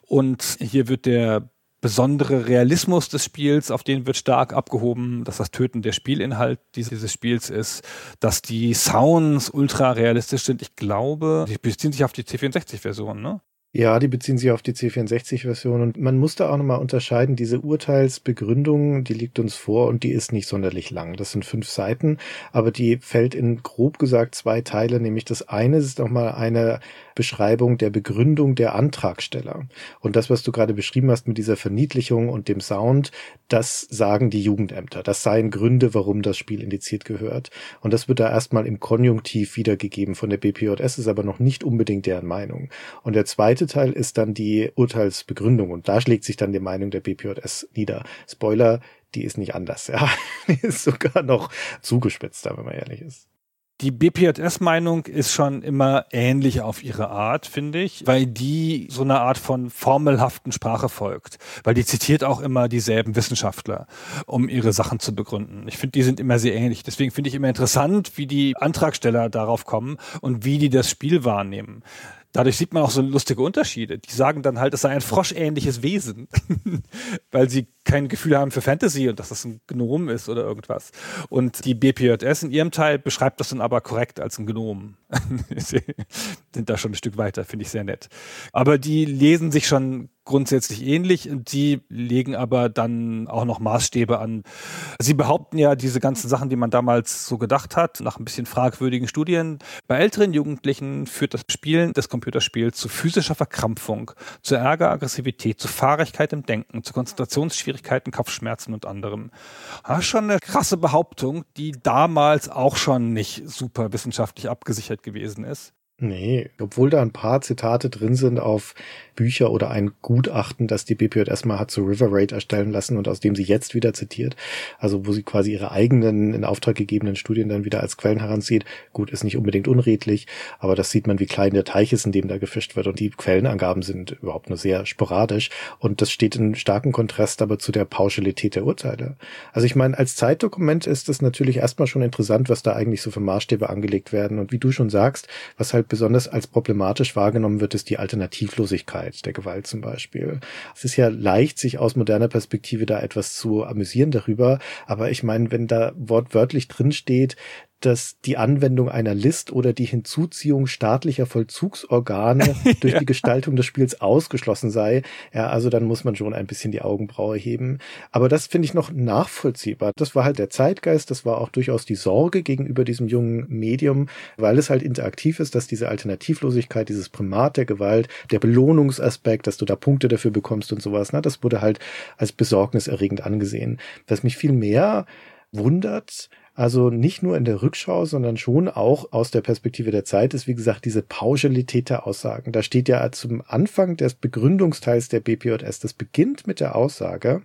Speaker 4: Und hier wird der besondere Realismus des Spiels, auf den wird stark abgehoben, dass das Töten der Spielinhalt dieses Spiels ist, dass die Sounds ultra realistisch sind. Ich glaube, die beziehen sich auf die C64-Version, ne?
Speaker 3: Ja, die beziehen sich auf die C64-Version und man muss da auch nochmal unterscheiden, diese Urteilsbegründung, die liegt uns vor und die ist nicht sonderlich lang. Das sind fünf Seiten, aber die fällt in grob gesagt zwei Teile, nämlich das eine ist nochmal eine Beschreibung der Begründung der Antragsteller. Und das, was du gerade beschrieben hast mit dieser Verniedlichung und dem Sound, das sagen die Jugendämter. Das seien Gründe, warum das Spiel indiziert gehört. Und das wird da erstmal im Konjunktiv wiedergegeben von der BPJS, ist aber noch nicht unbedingt deren Meinung. Und der zweite Teil ist dann die Urteilsbegründung und da schlägt sich dann die Meinung der BPJS nieder. Spoiler, die ist nicht anders, ja. Die ist sogar noch zugespitzter, wenn man ehrlich ist.
Speaker 4: Die BPJS-Meinung ist schon immer ähnlich auf ihre Art, finde ich, weil die so eine Art von formelhaften Sprache folgt. Weil die zitiert auch immer dieselben Wissenschaftler, um ihre Sachen zu begründen. Ich finde, die sind immer sehr ähnlich. Deswegen finde ich immer interessant, wie die Antragsteller darauf kommen und wie die das Spiel wahrnehmen. Dadurch sieht man auch so lustige Unterschiede. Die sagen dann halt, es sei ein froschähnliches Wesen, weil sie kein Gefühl haben für Fantasy und dass das ein Gnom ist oder irgendwas. Und die BPJS in ihrem Teil beschreibt das dann aber korrekt als ein Gnom. sind da schon ein Stück weiter, finde ich sehr nett. Aber die lesen sich schon grundsätzlich ähnlich und die legen aber dann auch noch Maßstäbe an. Sie behaupten ja diese ganzen Sachen, die man damals so gedacht hat, nach ein bisschen fragwürdigen Studien. Bei älteren Jugendlichen führt das Spielen des Computerspiels zu physischer Verkrampfung, zu Ärger, Aggressivität, zu Fahrigkeit im Denken, zu Konzentrationsschwierigkeiten, Kopfschmerzen und anderem. Das ist schon eine krasse Behauptung, die damals auch schon nicht super wissenschaftlich abgesichert gewesen ist.
Speaker 3: Nee, obwohl da ein paar Zitate drin sind auf Bücher oder ein Gutachten, das die BPJS mal hat zu River Raid erstellen lassen und aus dem sie jetzt wieder zitiert, also wo sie quasi ihre eigenen in Auftrag gegebenen Studien dann wieder als Quellen heranzieht. Gut, ist nicht unbedingt unredlich, aber das sieht man, wie klein der Teich ist, in dem da gefischt wird. Und die Quellenangaben sind überhaupt nur sehr sporadisch. Und das steht in starkem Kontrast aber zu der Pauschalität der Urteile. Also ich meine, als Zeitdokument ist es natürlich erstmal schon interessant, was da eigentlich so für Maßstäbe angelegt werden. Und wie du schon sagst, was halt besonders als problematisch wahrgenommen wird, ist die Alternativlosigkeit der Gewalt zum Beispiel. Es ist ja leicht, sich aus moderner Perspektive da etwas zu amüsieren darüber, aber ich meine, wenn da wortwörtlich drin steht, dass die Anwendung einer List oder die Hinzuziehung staatlicher Vollzugsorgane durch ja. die Gestaltung des Spiels ausgeschlossen sei. Ja, also dann muss man schon ein bisschen die Augenbraue heben. Aber das finde ich noch nachvollziehbar. Das war halt der Zeitgeist, das war auch durchaus die Sorge gegenüber diesem jungen Medium, weil es halt interaktiv ist, dass diese Alternativlosigkeit, dieses Primat der Gewalt, der Belohnungsaspekt, dass du da Punkte dafür bekommst und sowas, na, das wurde halt als besorgniserregend angesehen. Was mich viel mehr wundert, also nicht nur in der Rückschau, sondern schon auch aus der Perspektive der Zeit ist, wie gesagt, diese Pauschalität der Aussagen. Da steht ja zum Anfang des Begründungsteils der BPJS, das beginnt mit der Aussage,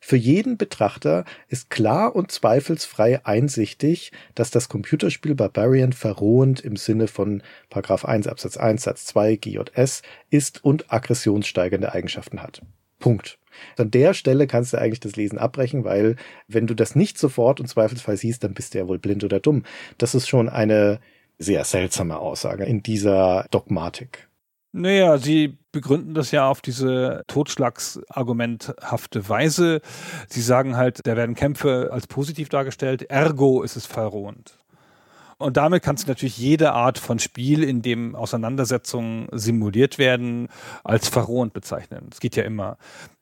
Speaker 3: für jeden Betrachter ist klar und zweifelsfrei einsichtig, dass das Computerspiel Barbarian verrohend im Sinne von Paragraph 1 Absatz 1 Satz 2 GJS ist und aggressionssteigernde Eigenschaften hat. Punkt. An der Stelle kannst du eigentlich das Lesen abbrechen, weil wenn du das nicht sofort und zweifelsfall siehst, dann bist du ja wohl blind oder dumm. Das ist schon eine sehr seltsame Aussage in dieser Dogmatik.
Speaker 4: Naja, sie begründen das ja auf diese totschlagsargumenthafte Weise. Sie sagen halt, da werden Kämpfe als positiv dargestellt, ergo ist es verrohend. Und damit kannst du natürlich jede Art von Spiel, in dem Auseinandersetzungen simuliert werden, als verrohend bezeichnen. Das geht ja immer.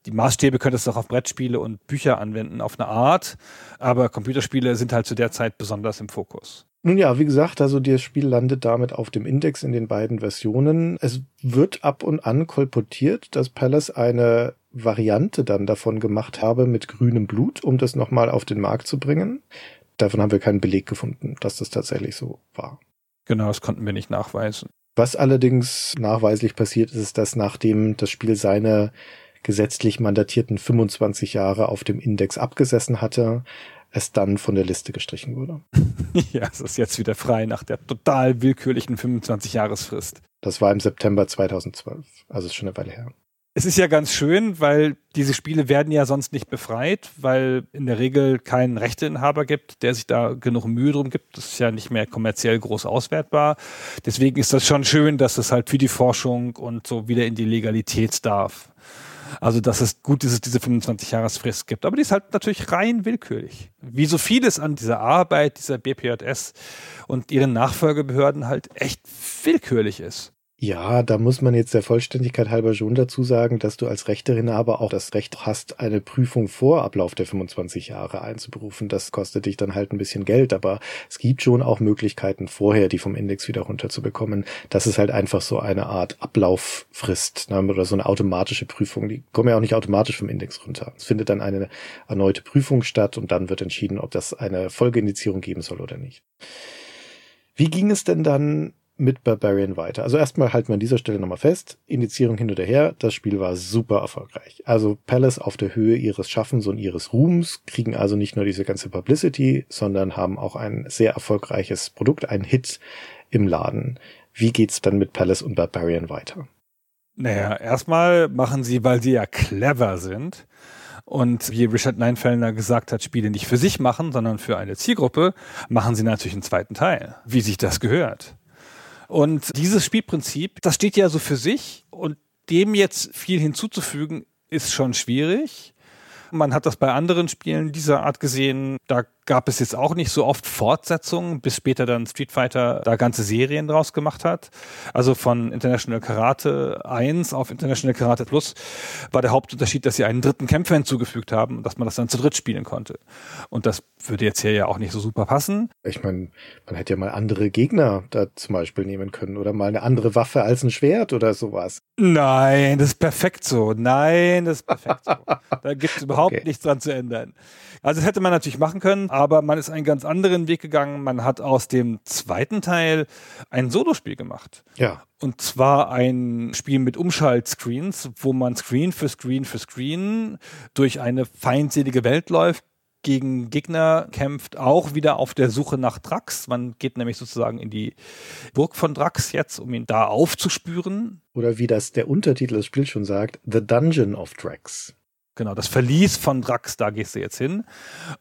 Speaker 4: Die Maßstäbe könntest du auch auf Brettspiele und Bücher anwenden, auf eine Art, aber Computerspiele sind halt zu der Zeit besonders im Fokus.
Speaker 3: Nun ja, wie gesagt, also das Spiel landet damit auf dem Index in den beiden Versionen. Es wird ab und an kolportiert, dass Palace eine Variante dann davon gemacht habe mit grünem Blut, um das nochmal auf den Markt zu bringen davon haben wir keinen Beleg gefunden, dass das tatsächlich so war.
Speaker 4: Genau, das konnten wir nicht nachweisen.
Speaker 3: Was allerdings nachweislich passiert ist, ist, dass nachdem das Spiel seine gesetzlich mandatierten 25 Jahre auf dem Index abgesessen hatte, es dann von der Liste gestrichen wurde.
Speaker 4: ja, es ist jetzt wieder frei nach der total willkürlichen 25-Jahresfrist.
Speaker 3: Das war im September 2012, also ist schon eine Weile her.
Speaker 4: Es ist ja ganz schön, weil diese Spiele werden ja sonst nicht befreit, weil in der Regel keinen Rechteinhaber gibt, der sich da genug Mühe drum gibt. Das ist ja nicht mehr kommerziell groß auswertbar. Deswegen ist das schon schön, dass es halt für die Forschung und so wieder in die Legalität darf. Also, dass es gut ist, dass es diese 25-Jahresfrist gibt. Aber die ist halt natürlich rein willkürlich. Wie so vieles an dieser Arbeit dieser BPJS und ihren Nachfolgebehörden halt echt willkürlich ist.
Speaker 3: Ja, da muss man jetzt der Vollständigkeit halber schon dazu sagen, dass du als Rechteinhaber auch das Recht hast, eine Prüfung vor Ablauf der 25 Jahre einzuberufen. Das kostet dich dann halt ein bisschen Geld, aber es gibt schon auch Möglichkeiten, vorher die vom Index wieder runterzubekommen. Das ist halt einfach so eine Art Ablauffrist ne, oder so eine automatische Prüfung. Die kommen ja auch nicht automatisch vom Index runter. Es findet dann eine erneute Prüfung statt und dann wird entschieden, ob das eine Folgeindizierung geben soll oder nicht. Wie ging es denn dann mit Barbarian weiter. Also erstmal halten wir an dieser Stelle nochmal fest, Indizierung hin oder her, das Spiel war super erfolgreich. Also Palace auf der Höhe ihres Schaffens und ihres Ruhms, kriegen also nicht nur diese ganze Publicity, sondern haben auch ein sehr erfolgreiches Produkt, ein Hit im Laden. Wie geht's dann mit Palace und Barbarian weiter?
Speaker 4: Naja, erstmal machen sie, weil sie ja clever sind, und wie Richard Neinfellner gesagt hat, Spiele nicht für sich machen, sondern für eine Zielgruppe, machen sie natürlich einen zweiten Teil, wie sich das gehört. Und dieses Spielprinzip, das steht ja so für sich und dem jetzt viel hinzuzufügen, ist schon schwierig. Man hat das bei anderen Spielen dieser Art gesehen. Da gab es jetzt auch nicht so oft Fortsetzungen, bis später dann Street Fighter da ganze Serien draus gemacht hat. Also von International Karate 1 auf International Karate Plus war der Hauptunterschied, dass sie einen dritten Kämpfer hinzugefügt haben und dass man das dann zu dritt spielen konnte. Und das würde jetzt hier ja auch nicht so super passen.
Speaker 3: Ich meine, man hätte ja mal andere Gegner da zum Beispiel nehmen können oder mal eine andere Waffe als ein Schwert oder sowas.
Speaker 4: Nein, das ist perfekt so. Nein, das ist perfekt so. da gibt es überhaupt okay. nichts dran zu ändern. Also das hätte man natürlich machen können, aber man ist einen ganz anderen Weg gegangen. Man hat aus dem zweiten Teil ein Solospiel gemacht.
Speaker 3: Ja.
Speaker 4: Und zwar ein Spiel mit Umschaltscreens, wo man Screen für Screen für Screen durch eine feindselige Welt läuft, gegen Gegner kämpft, auch wieder auf der Suche nach Drax. Man geht nämlich sozusagen in die Burg von Drax jetzt, um ihn da aufzuspüren.
Speaker 3: Oder wie das der Untertitel des Spiels schon sagt, The Dungeon of Drax.
Speaker 4: Genau, das Verlies von Drax, da gehst du jetzt hin,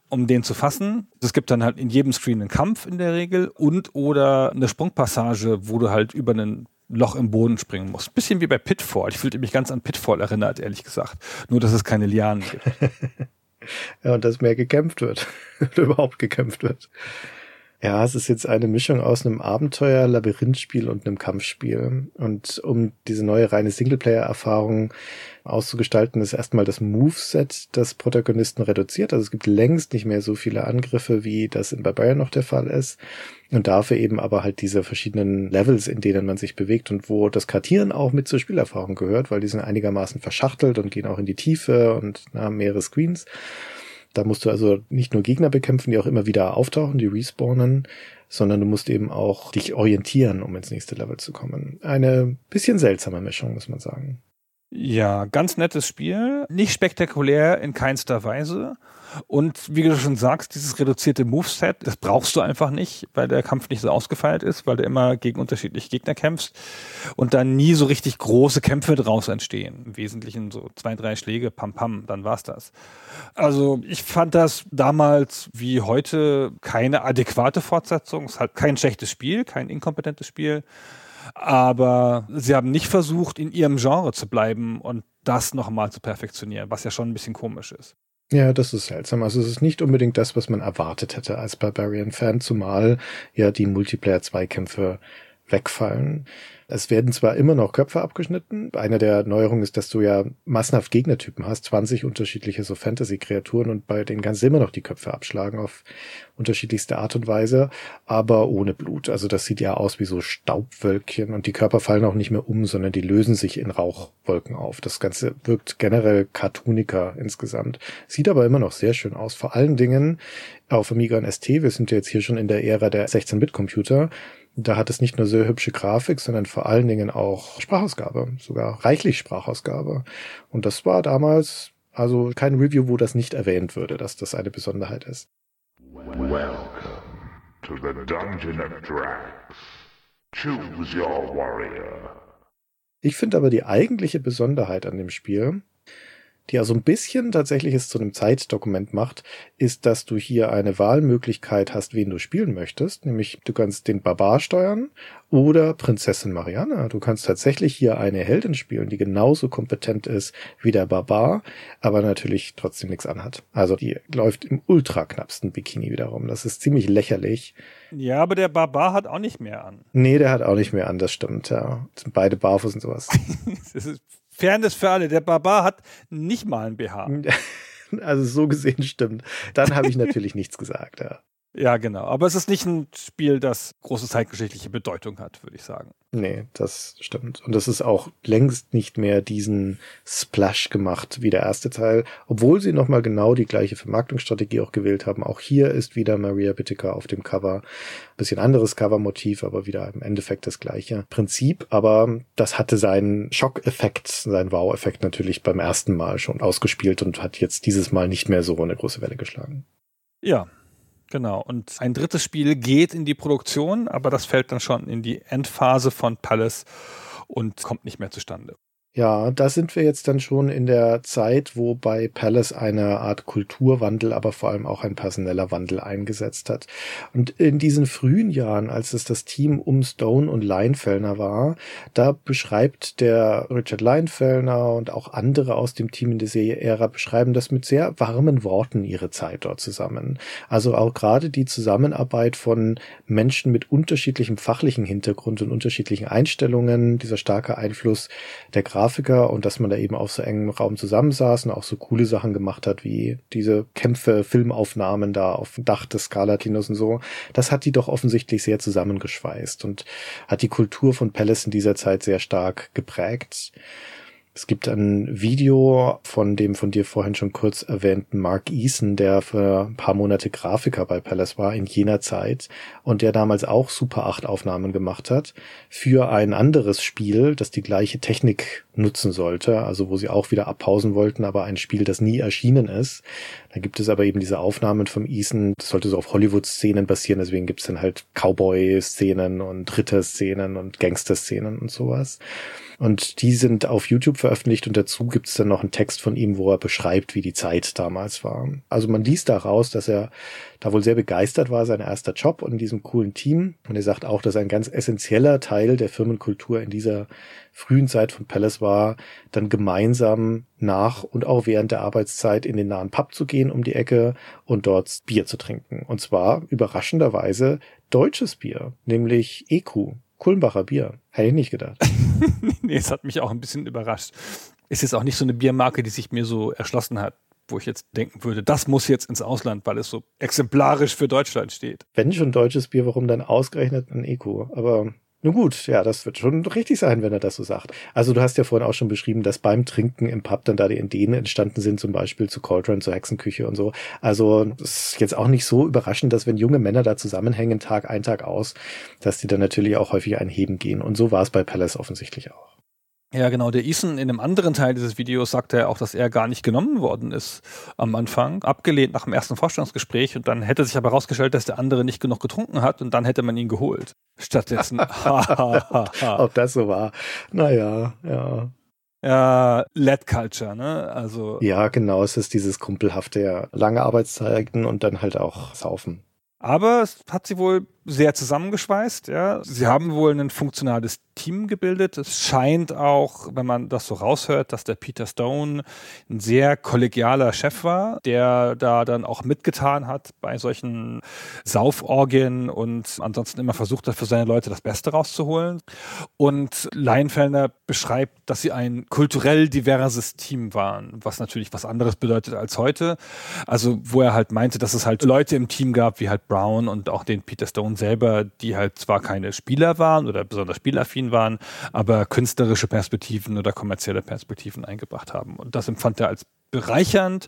Speaker 4: um den zu fassen. Es gibt dann halt in jedem Screen einen Kampf in der Regel und oder eine Sprungpassage, wo du halt über ein Loch im Boden springen musst. Bisschen wie bei Pitfall. Ich fühlte mich ganz an Pitfall erinnert, ehrlich gesagt. Nur, dass es keine Lianen gibt.
Speaker 3: ja, und dass mehr gekämpft wird. Oder überhaupt gekämpft wird. Ja, es ist jetzt eine Mischung aus einem Abenteuer, Labyrinthspiel und einem Kampfspiel. Und um diese neue reine Singleplayer-Erfahrung auszugestalten, ist erstmal das Moveset des Protagonisten reduziert. Also es gibt längst nicht mehr so viele Angriffe, wie das in Barbarian noch der Fall ist. Und dafür eben aber halt diese verschiedenen Levels, in denen man sich bewegt und wo das Kartieren auch mit zur Spielerfahrung gehört, weil die sind einigermaßen verschachtelt und gehen auch in die Tiefe und haben mehrere Screens. Da musst du also nicht nur Gegner bekämpfen, die auch immer wieder auftauchen, die respawnen, sondern du musst eben auch dich orientieren, um ins nächste Level zu kommen. Eine bisschen seltsame Mischung, muss man sagen.
Speaker 4: Ja, ganz nettes Spiel. Nicht spektakulär in keinster Weise. Und wie du schon sagst, dieses reduzierte Moveset, das brauchst du einfach nicht, weil der Kampf nicht so ausgefeilt ist, weil du immer gegen unterschiedliche Gegner kämpfst und dann nie so richtig große Kämpfe draus entstehen. Im Wesentlichen so zwei, drei Schläge, pam, pam, dann war's das. Also ich fand das damals wie heute keine adäquate Fortsetzung. Es halt kein schlechtes Spiel, kein inkompetentes Spiel. Aber sie haben nicht versucht, in ihrem Genre zu bleiben und das nochmal zu perfektionieren, was ja schon ein bisschen komisch ist.
Speaker 3: Ja, das ist seltsam. Also es ist nicht unbedingt das, was man erwartet hätte als Barbarian-Fan, zumal ja die Multiplayer-Zweikämpfe wegfallen. Es werden zwar immer noch Köpfe abgeschnitten. Eine der Neuerungen ist, dass du ja massenhaft Gegnertypen hast, 20 unterschiedliche so Fantasy-Kreaturen und bei denen kannst du immer noch die Köpfe abschlagen auf unterschiedlichste Art und Weise, aber ohne Blut. Also das sieht ja aus wie so Staubwölkchen und die Körper fallen auch nicht mehr um, sondern die lösen sich in Rauchwolken auf. Das Ganze wirkt generell cartooniker insgesamt. Sieht aber immer noch sehr schön aus. Vor allen Dingen auf Amiga und ST. Wir sind ja jetzt hier schon in der Ära der 16-Bit-Computer da hat es nicht nur sehr hübsche Grafik, sondern vor allen Dingen auch Sprachausgabe, sogar reichlich Sprachausgabe. Und das war damals also kein Review, wo das nicht erwähnt würde, dass das eine Besonderheit ist. Welcome to the Dungeon of Drax. Choose your warrior. Ich finde aber die eigentliche Besonderheit an dem Spiel, die also ein bisschen tatsächlich es zu einem Zeitdokument macht, ist, dass du hier eine Wahlmöglichkeit hast, wen du spielen möchtest. Nämlich du kannst den Barbar steuern oder Prinzessin Mariana. Du kannst tatsächlich hier eine Heldin spielen, die genauso kompetent ist wie der Barbar, aber natürlich trotzdem nichts anhat. Also die läuft im ultra knappsten Bikini wiederum. Das ist ziemlich lächerlich.
Speaker 4: Ja, aber der Barbar hat auch nicht mehr an.
Speaker 3: Nee, der hat auch nicht mehr an, das stimmt, ja. Sind beide barfuß und sowas.
Speaker 4: das ist Fairness für alle. Der Barbar hat nicht mal ein BH.
Speaker 3: Also so gesehen stimmt. Dann habe ich natürlich nichts gesagt, ja.
Speaker 4: Ja, genau. Aber es ist nicht ein Spiel, das große zeitgeschichtliche Bedeutung hat, würde ich sagen.
Speaker 3: Nee, das stimmt. Und das ist auch längst nicht mehr diesen Splash gemacht wie der erste Teil, obwohl sie nochmal genau die gleiche Vermarktungsstrategie auch gewählt haben. Auch hier ist wieder Maria Bittiker auf dem Cover. Bisschen anderes Covermotiv, aber wieder im Endeffekt das gleiche Prinzip. Aber das hatte seinen Schockeffekt, seinen Wow-Effekt natürlich beim ersten Mal schon ausgespielt und hat jetzt dieses Mal nicht mehr so eine große Welle geschlagen.
Speaker 4: Ja, Genau. Und ein drittes Spiel geht in die Produktion, aber das fällt dann schon in die Endphase von Palace und kommt nicht mehr zustande.
Speaker 3: Ja, da sind wir jetzt dann schon in der Zeit, wo bei Palace eine Art Kulturwandel, aber vor allem auch ein personeller Wandel eingesetzt hat. Und in diesen frühen Jahren, als es das Team um Stone und Leinfellner war, da beschreibt der Richard Leinfellner und auch andere aus dem Team in der Serie-Ära beschreiben das mit sehr warmen Worten ihre Zeit dort zusammen. Also auch gerade die Zusammenarbeit von Menschen mit unterschiedlichem fachlichen Hintergrund und unterschiedlichen Einstellungen, dieser starke Einfluss der Grafiker und dass man da eben auf so engem Raum zusammensaß und auch so coole Sachen gemacht hat, wie diese Kämpfe, Filmaufnahmen da auf dem Dach des Scala-Kinos und so. Das hat die doch offensichtlich sehr zusammengeschweißt und hat die Kultur von Palace in dieser Zeit sehr stark geprägt. Es gibt ein Video von dem von dir vorhin schon kurz erwähnten Mark Eason, der für ein paar Monate Grafiker bei Palace war in jener Zeit und der damals auch Super 8 Aufnahmen gemacht hat für ein anderes Spiel, das die gleiche Technik nutzen sollte, also wo sie auch wieder abpausen wollten, aber ein Spiel, das nie erschienen ist. Da gibt es aber eben diese Aufnahmen vom Eason, das sollte so auf Hollywood-Szenen basieren, deswegen gibt es dann halt Cowboy-Szenen und Ritter-Szenen und Gangster-Szenen und sowas. Und die sind auf YouTube veröffentlicht und dazu gibt es dann noch einen Text von ihm, wo er beschreibt, wie die Zeit damals war. Also man liest daraus, dass er da wohl sehr begeistert war, sein erster Job und in diesem coolen Team. Und er sagt auch, dass ein ganz essentieller Teil der Firmenkultur in dieser frühen Zeit von Palace war, dann gemeinsam nach und auch während der Arbeitszeit in den nahen Pub zu gehen um die Ecke und dort Bier zu trinken. Und zwar überraschenderweise deutsches Bier, nämlich EQ, Kulmbacher Bier. Hätte ich nicht gedacht.
Speaker 4: nee, es hat mich auch ein bisschen überrascht. Ist jetzt auch nicht so eine Biermarke, die sich mir so erschlossen hat, wo ich jetzt denken würde, das muss jetzt ins Ausland, weil es so exemplarisch für Deutschland steht.
Speaker 3: Wenn schon deutsches Bier, warum dann ausgerechnet ein Eco? Aber nun gut, ja, das wird schon richtig sein, wenn er das so sagt. Also du hast ja vorhin auch schon beschrieben, dass beim Trinken im Pub dann da die Ideen entstanden sind, zum Beispiel zu Cauldron, zur Hexenküche und so. Also ist jetzt auch nicht so überraschend, dass wenn junge Männer da zusammenhängen, Tag ein, Tag aus, dass die dann natürlich auch häufig einheben gehen. Und so war es bei Palace offensichtlich auch.
Speaker 4: Ja, genau. Der Ethan in einem anderen Teil dieses Videos sagte er auch, dass er gar nicht genommen worden ist am Anfang, abgelehnt nach dem ersten Vorstellungsgespräch und dann hätte sich aber herausgestellt, dass der andere nicht genug getrunken hat und dann hätte man ihn geholt. Stattdessen.
Speaker 3: Ob das so war. Naja, ja.
Speaker 4: Ja, Led Culture, ne? Also.
Speaker 3: Ja, genau. Es ist dieses kumpelhafte, ja, lange Arbeitszeiten und dann halt auch saufen.
Speaker 4: Aber es hat sie wohl sehr zusammengeschweißt. Ja. Sie haben wohl ein funktionales Team gebildet. Es scheint auch, wenn man das so raushört, dass der Peter Stone ein sehr kollegialer Chef war, der da dann auch mitgetan hat bei solchen Sauforgien und ansonsten immer versucht hat, für seine Leute das Beste rauszuholen. Und Leinfelder beschreibt, dass sie ein kulturell diverses Team waren, was natürlich was anderes bedeutet als heute. Also, wo er halt meinte, dass es halt Leute im Team gab, wie halt Brown und auch den Peter Stone Personen selber, die halt zwar keine Spieler waren oder besonders spielaffin waren, aber künstlerische Perspektiven oder kommerzielle Perspektiven eingebracht haben. Und das empfand er als bereichernd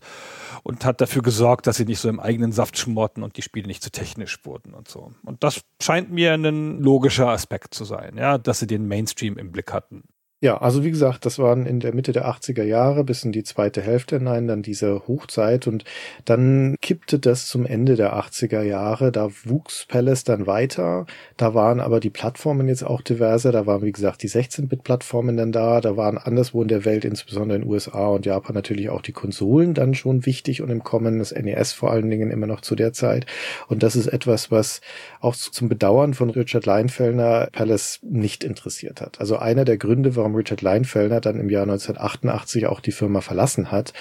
Speaker 4: und hat dafür gesorgt, dass sie nicht so im eigenen Saft schmorten und die Spiele nicht zu technisch wurden und so. Und das scheint mir ein logischer Aspekt zu sein, ja, dass sie den Mainstream im Blick hatten.
Speaker 3: Ja, also wie gesagt, das waren in der Mitte der 80er Jahre bis in die zweite Hälfte hinein dann diese Hochzeit und dann kippte das zum Ende der 80er Jahre. Da wuchs Palace dann weiter. Da waren aber die Plattformen jetzt auch diverse. Da waren, wie gesagt, die 16-Bit-Plattformen dann da. Da waren anderswo in der Welt, insbesondere in USA und Japan natürlich auch die Konsolen dann schon wichtig und im Kommen. Das NES vor allen Dingen immer noch zu der Zeit. Und das ist etwas, was auch zum Bedauern von Richard Leinfellner Palace nicht interessiert hat. Also einer der Gründe, warum warum Richard Leinfelder dann im Jahr 1988 auch die Firma verlassen hat,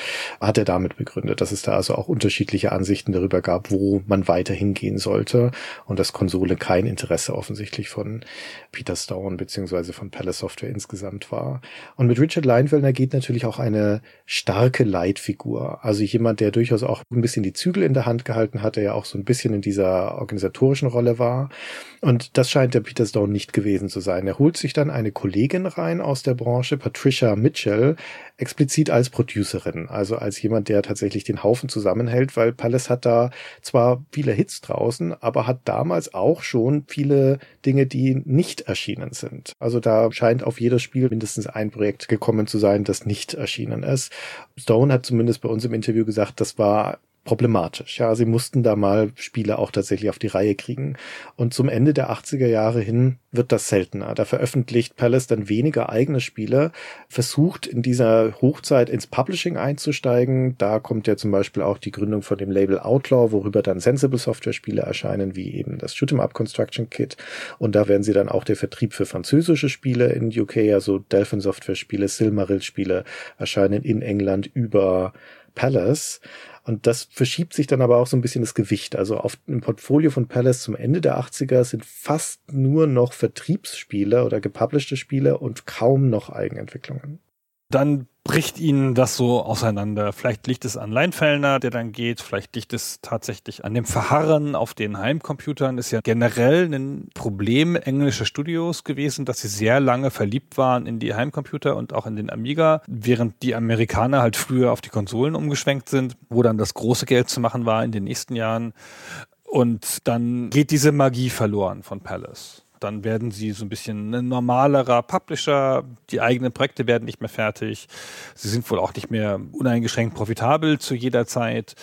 Speaker 3: hat er damit begründet, dass es da also auch unterschiedliche Ansichten darüber gab, wo man weiter hingehen sollte und dass Konsole kein Interesse offensichtlich von Peter Stone beziehungsweise von Palace Software insgesamt war. Und mit Richard Leinfelder geht natürlich auch eine starke Leitfigur, also jemand, der durchaus auch ein bisschen die Zügel in der Hand gehalten hat, der ja auch so ein bisschen in dieser organisatorischen Rolle war. Und das scheint der Peter Stone nicht gewesen zu sein. Er holt sich dann eine Kollegin rein aus aus der Branche, Patricia Mitchell, explizit als Producerin, also als jemand, der tatsächlich den Haufen zusammenhält, weil Palace hat da zwar viele Hits draußen, aber hat damals auch schon viele Dinge, die nicht erschienen sind. Also da scheint auf jedes Spiel mindestens ein Projekt gekommen zu sein, das nicht erschienen ist. Stone hat zumindest bei uns im Interview gesagt, das war problematisch. Ja, sie mussten da mal Spiele auch tatsächlich auf die Reihe kriegen. Und zum Ende der 80er Jahre hin wird das seltener. Da veröffentlicht Palace dann weniger eigene Spiele, versucht in dieser Hochzeit ins Publishing einzusteigen. Da kommt ja zum Beispiel auch die Gründung von dem Label Outlaw, worüber dann Sensible Software Spiele erscheinen, wie eben das Shoot'em Up Construction Kit. Und da werden sie dann auch der Vertrieb für französische Spiele in UK, also Delphin Software Spiele, Silmaril Spiele erscheinen in England über Palace. Und das verschiebt sich dann aber auch so ein bisschen das Gewicht. Also auf dem Portfolio von Palace zum Ende der 80er sind fast nur noch Vertriebsspiele oder gepublished Spiele und kaum noch Eigenentwicklungen.
Speaker 4: Dann bricht ihnen das so auseinander. Vielleicht liegt es an Leinfellner, der dann geht, vielleicht liegt es tatsächlich an dem Verharren auf den Heimcomputern. Ist ja generell ein Problem englischer Studios gewesen, dass sie sehr lange verliebt waren in die Heimcomputer und auch in den Amiga, während die Amerikaner halt früher auf die Konsolen umgeschwenkt sind, wo dann das große Geld zu machen war in den nächsten Jahren. Und dann geht diese Magie verloren von Palace dann werden sie so ein bisschen ein normalerer Publisher. Die eigenen Projekte werden nicht mehr fertig. Sie sind wohl auch nicht mehr uneingeschränkt profitabel zu jeder Zeit.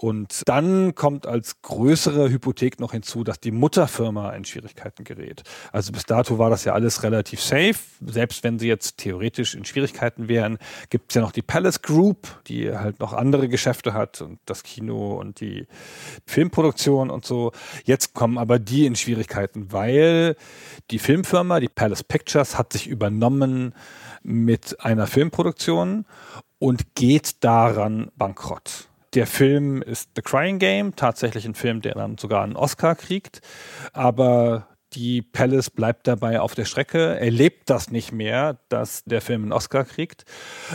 Speaker 4: Und dann kommt als größere Hypothek noch hinzu, dass die Mutterfirma in Schwierigkeiten gerät. Also bis dato war das ja alles relativ safe. Selbst wenn sie jetzt theoretisch in Schwierigkeiten wären, gibt es ja noch die Palace Group, die halt noch andere Geschäfte hat und das Kino und die Filmproduktion und so. Jetzt kommen aber die in Schwierigkeiten, weil die Filmfirma, die Palace Pictures, hat sich übernommen mit einer Filmproduktion und geht daran bankrott. Der Film ist The Crying Game, tatsächlich ein Film, der dann sogar einen Oscar kriegt. Aber die Palace bleibt dabei auf der Strecke, erlebt das nicht mehr, dass der Film einen Oscar kriegt,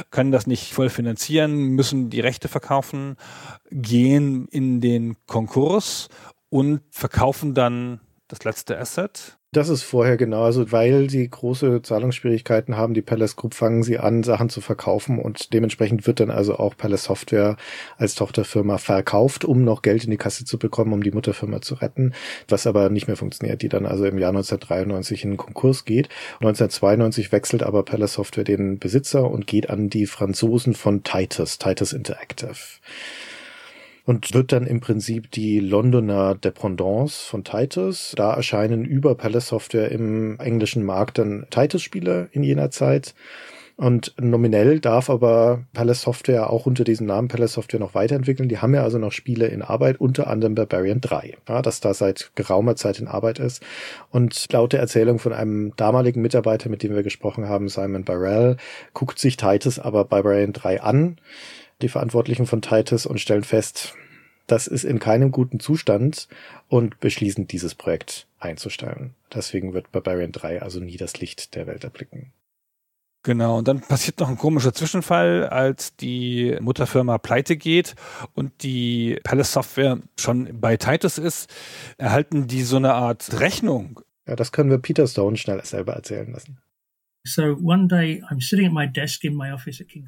Speaker 4: können das nicht voll finanzieren, müssen die Rechte verkaufen, gehen in den Konkurs und verkaufen dann das letzte Asset,
Speaker 3: das ist vorher genauso, weil sie große Zahlungsschwierigkeiten haben. Die Palace Group fangen sie an, Sachen zu verkaufen und dementsprechend wird dann also auch Palace Software als Tochterfirma verkauft, um noch Geld in die Kasse zu bekommen, um die Mutterfirma zu retten, was aber nicht mehr funktioniert, die dann also im Jahr 1993 in den Konkurs geht. 1992 wechselt aber Palace Software den Besitzer und geht an die Franzosen von Titus, Titus Interactive und wird dann im Prinzip die Londoner Dependance von Titus. Da erscheinen über Palace Software im englischen Markt dann Titus-Spiele in jener Zeit. Und nominell darf aber Palace Software auch unter diesem Namen Palace Software noch weiterentwickeln. Die haben ja also noch Spiele in Arbeit, unter anderem Barbarian 3, ja, das da seit geraumer Zeit in Arbeit ist. Und laut der Erzählung von einem damaligen Mitarbeiter, mit dem wir gesprochen haben, Simon Barrell, guckt sich Titus aber Barbarian 3 an die Verantwortlichen von Titus und stellen fest, das ist in keinem guten Zustand und beschließen, dieses Projekt einzustellen. Deswegen wird Barbarian 3 also nie das Licht der Welt erblicken.
Speaker 4: Genau, und dann passiert noch ein komischer Zwischenfall, als die Mutterfirma pleite geht und die Palace Software schon bei Titus ist, erhalten die so eine Art Rechnung.
Speaker 3: Ja, das können wir Peter Stone schnell selber erzählen lassen.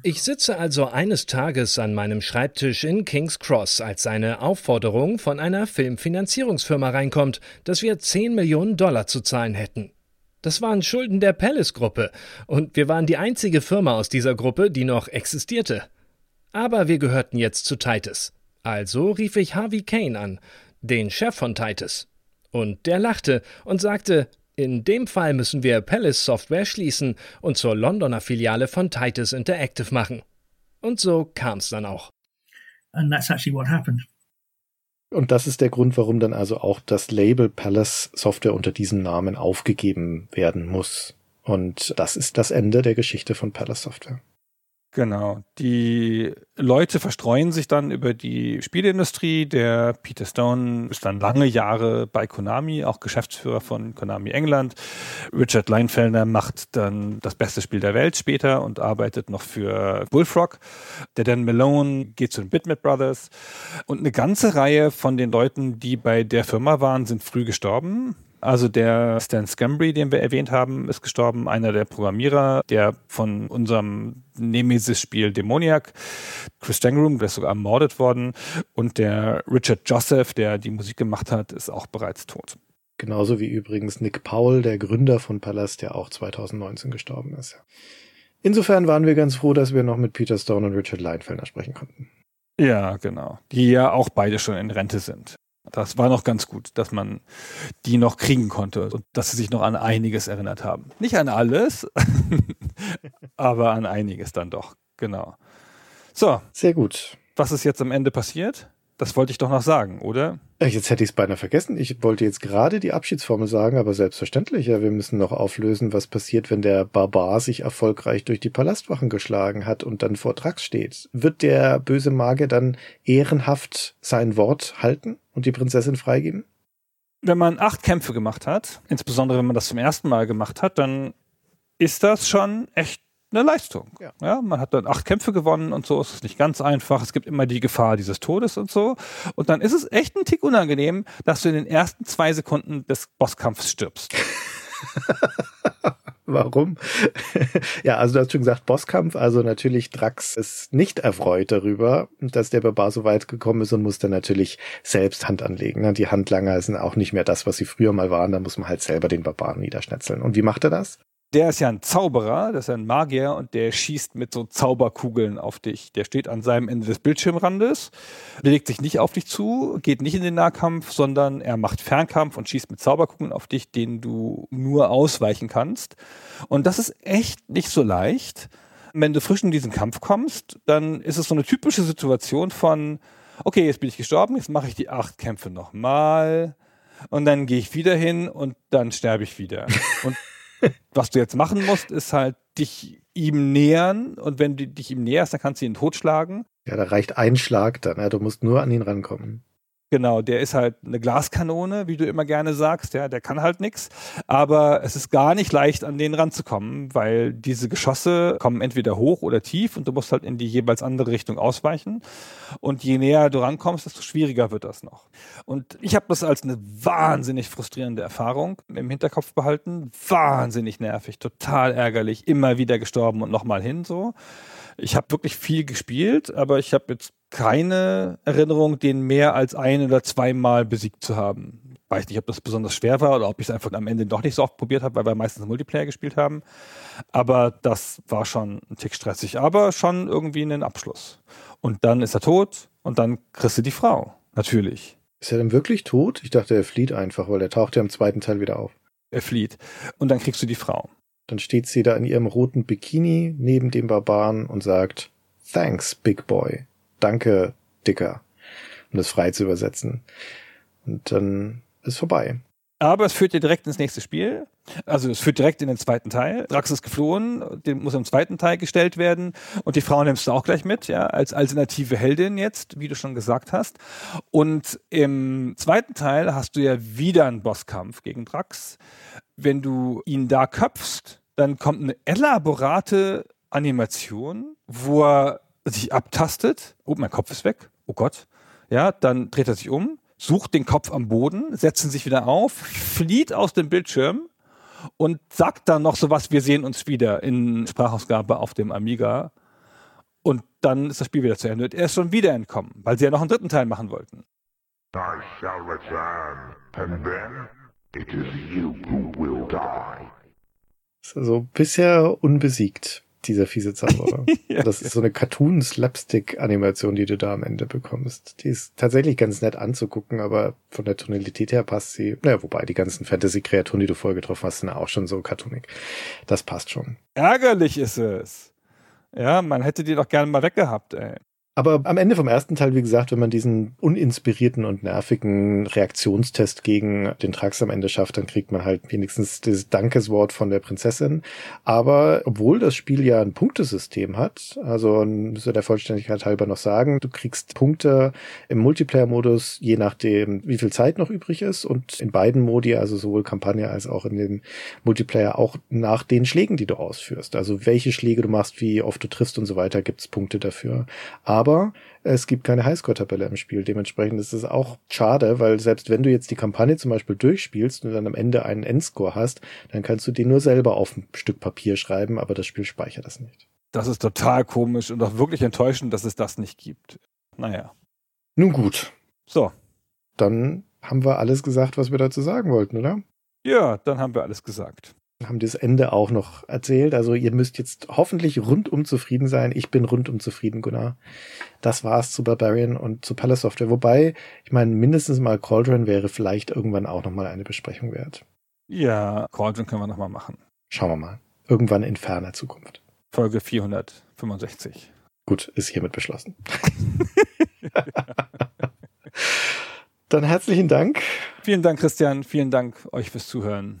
Speaker 6: Ich sitze also eines Tages an meinem Schreibtisch in King's Cross, als eine Aufforderung von einer Filmfinanzierungsfirma reinkommt, dass wir 10 Millionen Dollar zu zahlen hätten. Das waren Schulden der Palace-Gruppe und wir waren die einzige Firma aus dieser Gruppe, die noch existierte. Aber wir gehörten jetzt zu Titus. Also rief ich Harvey Kane an, den Chef von Titus. Und der lachte und sagte, in dem Fall müssen wir Palace Software schließen und zur Londoner Filiale von Titus Interactive machen. Und so kam's dann auch.
Speaker 5: And that's actually what happened.
Speaker 3: Und das ist der Grund, warum dann also auch das Label Palace Software unter diesem Namen aufgegeben werden muss. Und das ist das Ende der Geschichte von Palace Software.
Speaker 4: Genau. Die Leute verstreuen sich dann über die Spieleindustrie. Der Peter Stone ist dann lange Jahre bei Konami, auch Geschäftsführer von Konami England. Richard Leinfelder macht dann das beste Spiel der Welt später und arbeitet noch für Bullfrog. Der Dan Malone geht zu den Bitmap Brothers. Und eine ganze Reihe von den Leuten, die bei der Firma waren, sind früh gestorben. Also der Stan Scambry, den wir erwähnt haben, ist gestorben, einer der Programmierer, der von unserem Nemesis-Spiel Demoniac, Chris Stangroom, der ist sogar ermordet worden und der Richard Joseph, der die Musik gemacht hat, ist auch bereits tot.
Speaker 3: Genauso wie übrigens Nick Powell, der Gründer von Palast, der auch 2019 gestorben ist. Insofern waren wir ganz froh, dass wir noch mit Peter Stone und Richard Leinfelder sprechen konnten.
Speaker 4: Ja, genau. Die ja auch beide schon in Rente sind. Das war noch ganz gut, dass man die noch kriegen konnte und dass sie sich noch an einiges erinnert haben. Nicht an alles, aber an einiges dann doch. Genau. So.
Speaker 3: Sehr gut.
Speaker 4: Was ist jetzt am Ende passiert? Das wollte ich doch noch sagen, oder?
Speaker 3: Jetzt hätte ich es beinahe vergessen. Ich wollte jetzt gerade die Abschiedsformel sagen, aber selbstverständlich. Ja, wir müssen noch auflösen, was passiert, wenn der Barbar sich erfolgreich durch die Palastwachen geschlagen hat und dann vor Drax steht. Wird der böse Magier dann ehrenhaft sein Wort halten und die Prinzessin freigeben?
Speaker 4: Wenn man acht Kämpfe gemacht hat, insbesondere wenn man das zum ersten Mal gemacht hat, dann ist das schon echt eine Leistung. Ja. ja. man hat dann acht Kämpfe gewonnen und so. Es ist nicht ganz einfach. Es gibt immer die Gefahr dieses Todes und so. Und dann ist es echt ein Tick unangenehm, dass du in den ersten zwei Sekunden des Bosskampfs stirbst.
Speaker 3: Warum? ja, also du hast schon gesagt, Bosskampf. Also natürlich, Drax ist nicht erfreut darüber, dass der Barbar so weit gekommen ist und muss dann natürlich selbst Hand anlegen. Ne? Die Handlanger sind auch nicht mehr das, was sie früher mal waren. Da muss man halt selber den Barbaren niederschnetzeln. Und wie macht er das?
Speaker 4: Der ist ja ein Zauberer, das ist ja ein Magier und der schießt mit so Zauberkugeln auf dich. Der steht an seinem Ende des Bildschirmrandes, legt sich nicht auf dich zu, geht nicht in den Nahkampf, sondern er macht Fernkampf und schießt mit Zauberkugeln auf dich, denen du nur ausweichen kannst. Und das ist echt nicht so leicht. Wenn du frisch in diesen Kampf kommst, dann ist es so eine typische Situation von, okay, jetzt bin ich gestorben, jetzt mache ich die acht Kämpfe nochmal und dann gehe ich wieder hin und dann sterbe ich wieder. Und was du jetzt machen musst, ist halt dich ihm nähern und wenn du dich ihm näherst, dann kannst du ihn totschlagen.
Speaker 3: Ja, da reicht ein Schlag dann, ja, du musst nur an ihn rankommen.
Speaker 4: Genau, der ist halt eine Glaskanone, wie du immer gerne sagst, ja, der kann halt nichts. Aber es ist gar nicht leicht, an den ranzukommen, weil diese Geschosse kommen entweder hoch oder tief und du musst halt in die jeweils andere Richtung ausweichen. Und je näher du rankommst, desto schwieriger wird das noch. Und ich habe das als eine wahnsinnig frustrierende Erfahrung im Hinterkopf behalten. Wahnsinnig nervig, total ärgerlich, immer wieder gestorben und nochmal hin so. Ich habe wirklich viel gespielt, aber ich habe jetzt keine Erinnerung, den mehr als ein oder zweimal besiegt zu haben. Weiß nicht, ob das besonders schwer war oder ob ich es einfach am Ende doch nicht so oft probiert habe, weil wir meistens Multiplayer gespielt haben. Aber das war schon ein Tick stressig, aber schon irgendwie ein Abschluss. Und dann ist er tot und dann kriegst du die Frau. Natürlich.
Speaker 3: Ist er denn wirklich tot? Ich dachte, er flieht einfach, weil er taucht ja im zweiten Teil wieder auf.
Speaker 4: Er flieht. Und dann kriegst du die Frau.
Speaker 3: Dann steht sie da in ihrem roten Bikini neben dem Barbaren und sagt, Thanks, Big Boy. Danke, Dicker. Um das frei zu übersetzen. Und dann ist vorbei.
Speaker 4: Aber es führt dir direkt ins nächste Spiel. Also es führt direkt in den zweiten Teil. Drax ist geflohen, den muss im zweiten Teil gestellt werden. Und die Frau nimmst du auch gleich mit, ja, als alternative Heldin jetzt, wie du schon gesagt hast. Und im zweiten Teil hast du ja wieder einen Bosskampf gegen Drax wenn du ihn da köpfst, dann kommt eine elaborate Animation, wo er sich abtastet. Oh, mein Kopf ist weg. Oh Gott. Ja, dann dreht er sich um, sucht den Kopf am Boden, setzt ihn sich wieder auf, flieht aus dem Bildschirm und sagt dann noch so was, wir sehen uns wieder in Sprachausgabe auf dem Amiga. Und dann ist das Spiel wieder zu Ende. Er ist schon wieder entkommen, weil sie ja noch einen dritten Teil machen wollten. I shall return, and then It is you who will die.
Speaker 3: Also bisher unbesiegt, dieser fiese Zauberer.
Speaker 4: Ja.
Speaker 3: Das ist so eine Cartoon-Slapstick-Animation, die du da am Ende bekommst. Die ist tatsächlich ganz nett anzugucken, aber von der Tonalität her passt sie. Naja, wobei die ganzen Fantasy-Kreaturen, die du vorher getroffen hast, sind auch schon so cartoonig. Das passt schon.
Speaker 4: Ärgerlich ist es. Ja, man hätte die doch gerne mal weggehabt, ey.
Speaker 3: Aber am Ende vom ersten Teil, wie gesagt, wenn man diesen uninspirierten und nervigen Reaktionstest gegen den Trax am Ende schafft, dann kriegt man halt wenigstens das Dankeswort von der Prinzessin. Aber obwohl das Spiel ja ein Punktesystem hat, also müssen wir der Vollständigkeit halber noch sagen, du kriegst Punkte im Multiplayer-Modus, je nachdem, wie viel Zeit noch übrig ist und in beiden Modi, also sowohl Kampagne als auch in dem Multiplayer, auch nach den Schlägen, die du ausführst. Also welche Schläge du machst, wie oft du triffst und so weiter, gibt's Punkte dafür. Aber es gibt keine Highscore-Tabelle im Spiel. Dementsprechend ist es auch schade, weil selbst wenn du jetzt die Kampagne zum Beispiel durchspielst und dann am Ende einen Endscore hast, dann kannst du den nur selber auf ein Stück Papier schreiben, aber das Spiel speichert das nicht.
Speaker 4: Das ist total komisch und auch wirklich enttäuschend, dass es das nicht gibt. Naja.
Speaker 3: Nun gut,
Speaker 4: So.
Speaker 3: dann haben wir alles gesagt, was wir dazu sagen wollten, oder?
Speaker 4: Ja, dann haben wir alles gesagt.
Speaker 3: Haben das Ende auch noch erzählt. Also ihr müsst jetzt hoffentlich rundum zufrieden sein. Ich bin rundum zufrieden, Gunnar. Das war's zu Barbarian und zu Palace Software. Wobei, ich meine, mindestens mal Cauldron wäre vielleicht irgendwann auch noch mal eine Besprechung wert.
Speaker 4: Ja, Cauldron können wir nochmal machen.
Speaker 3: Schauen wir mal. Irgendwann in ferner Zukunft.
Speaker 4: Folge 465.
Speaker 3: Gut, ist hiermit beschlossen. Dann herzlichen Dank.
Speaker 4: Vielen Dank, Christian. Vielen Dank euch fürs Zuhören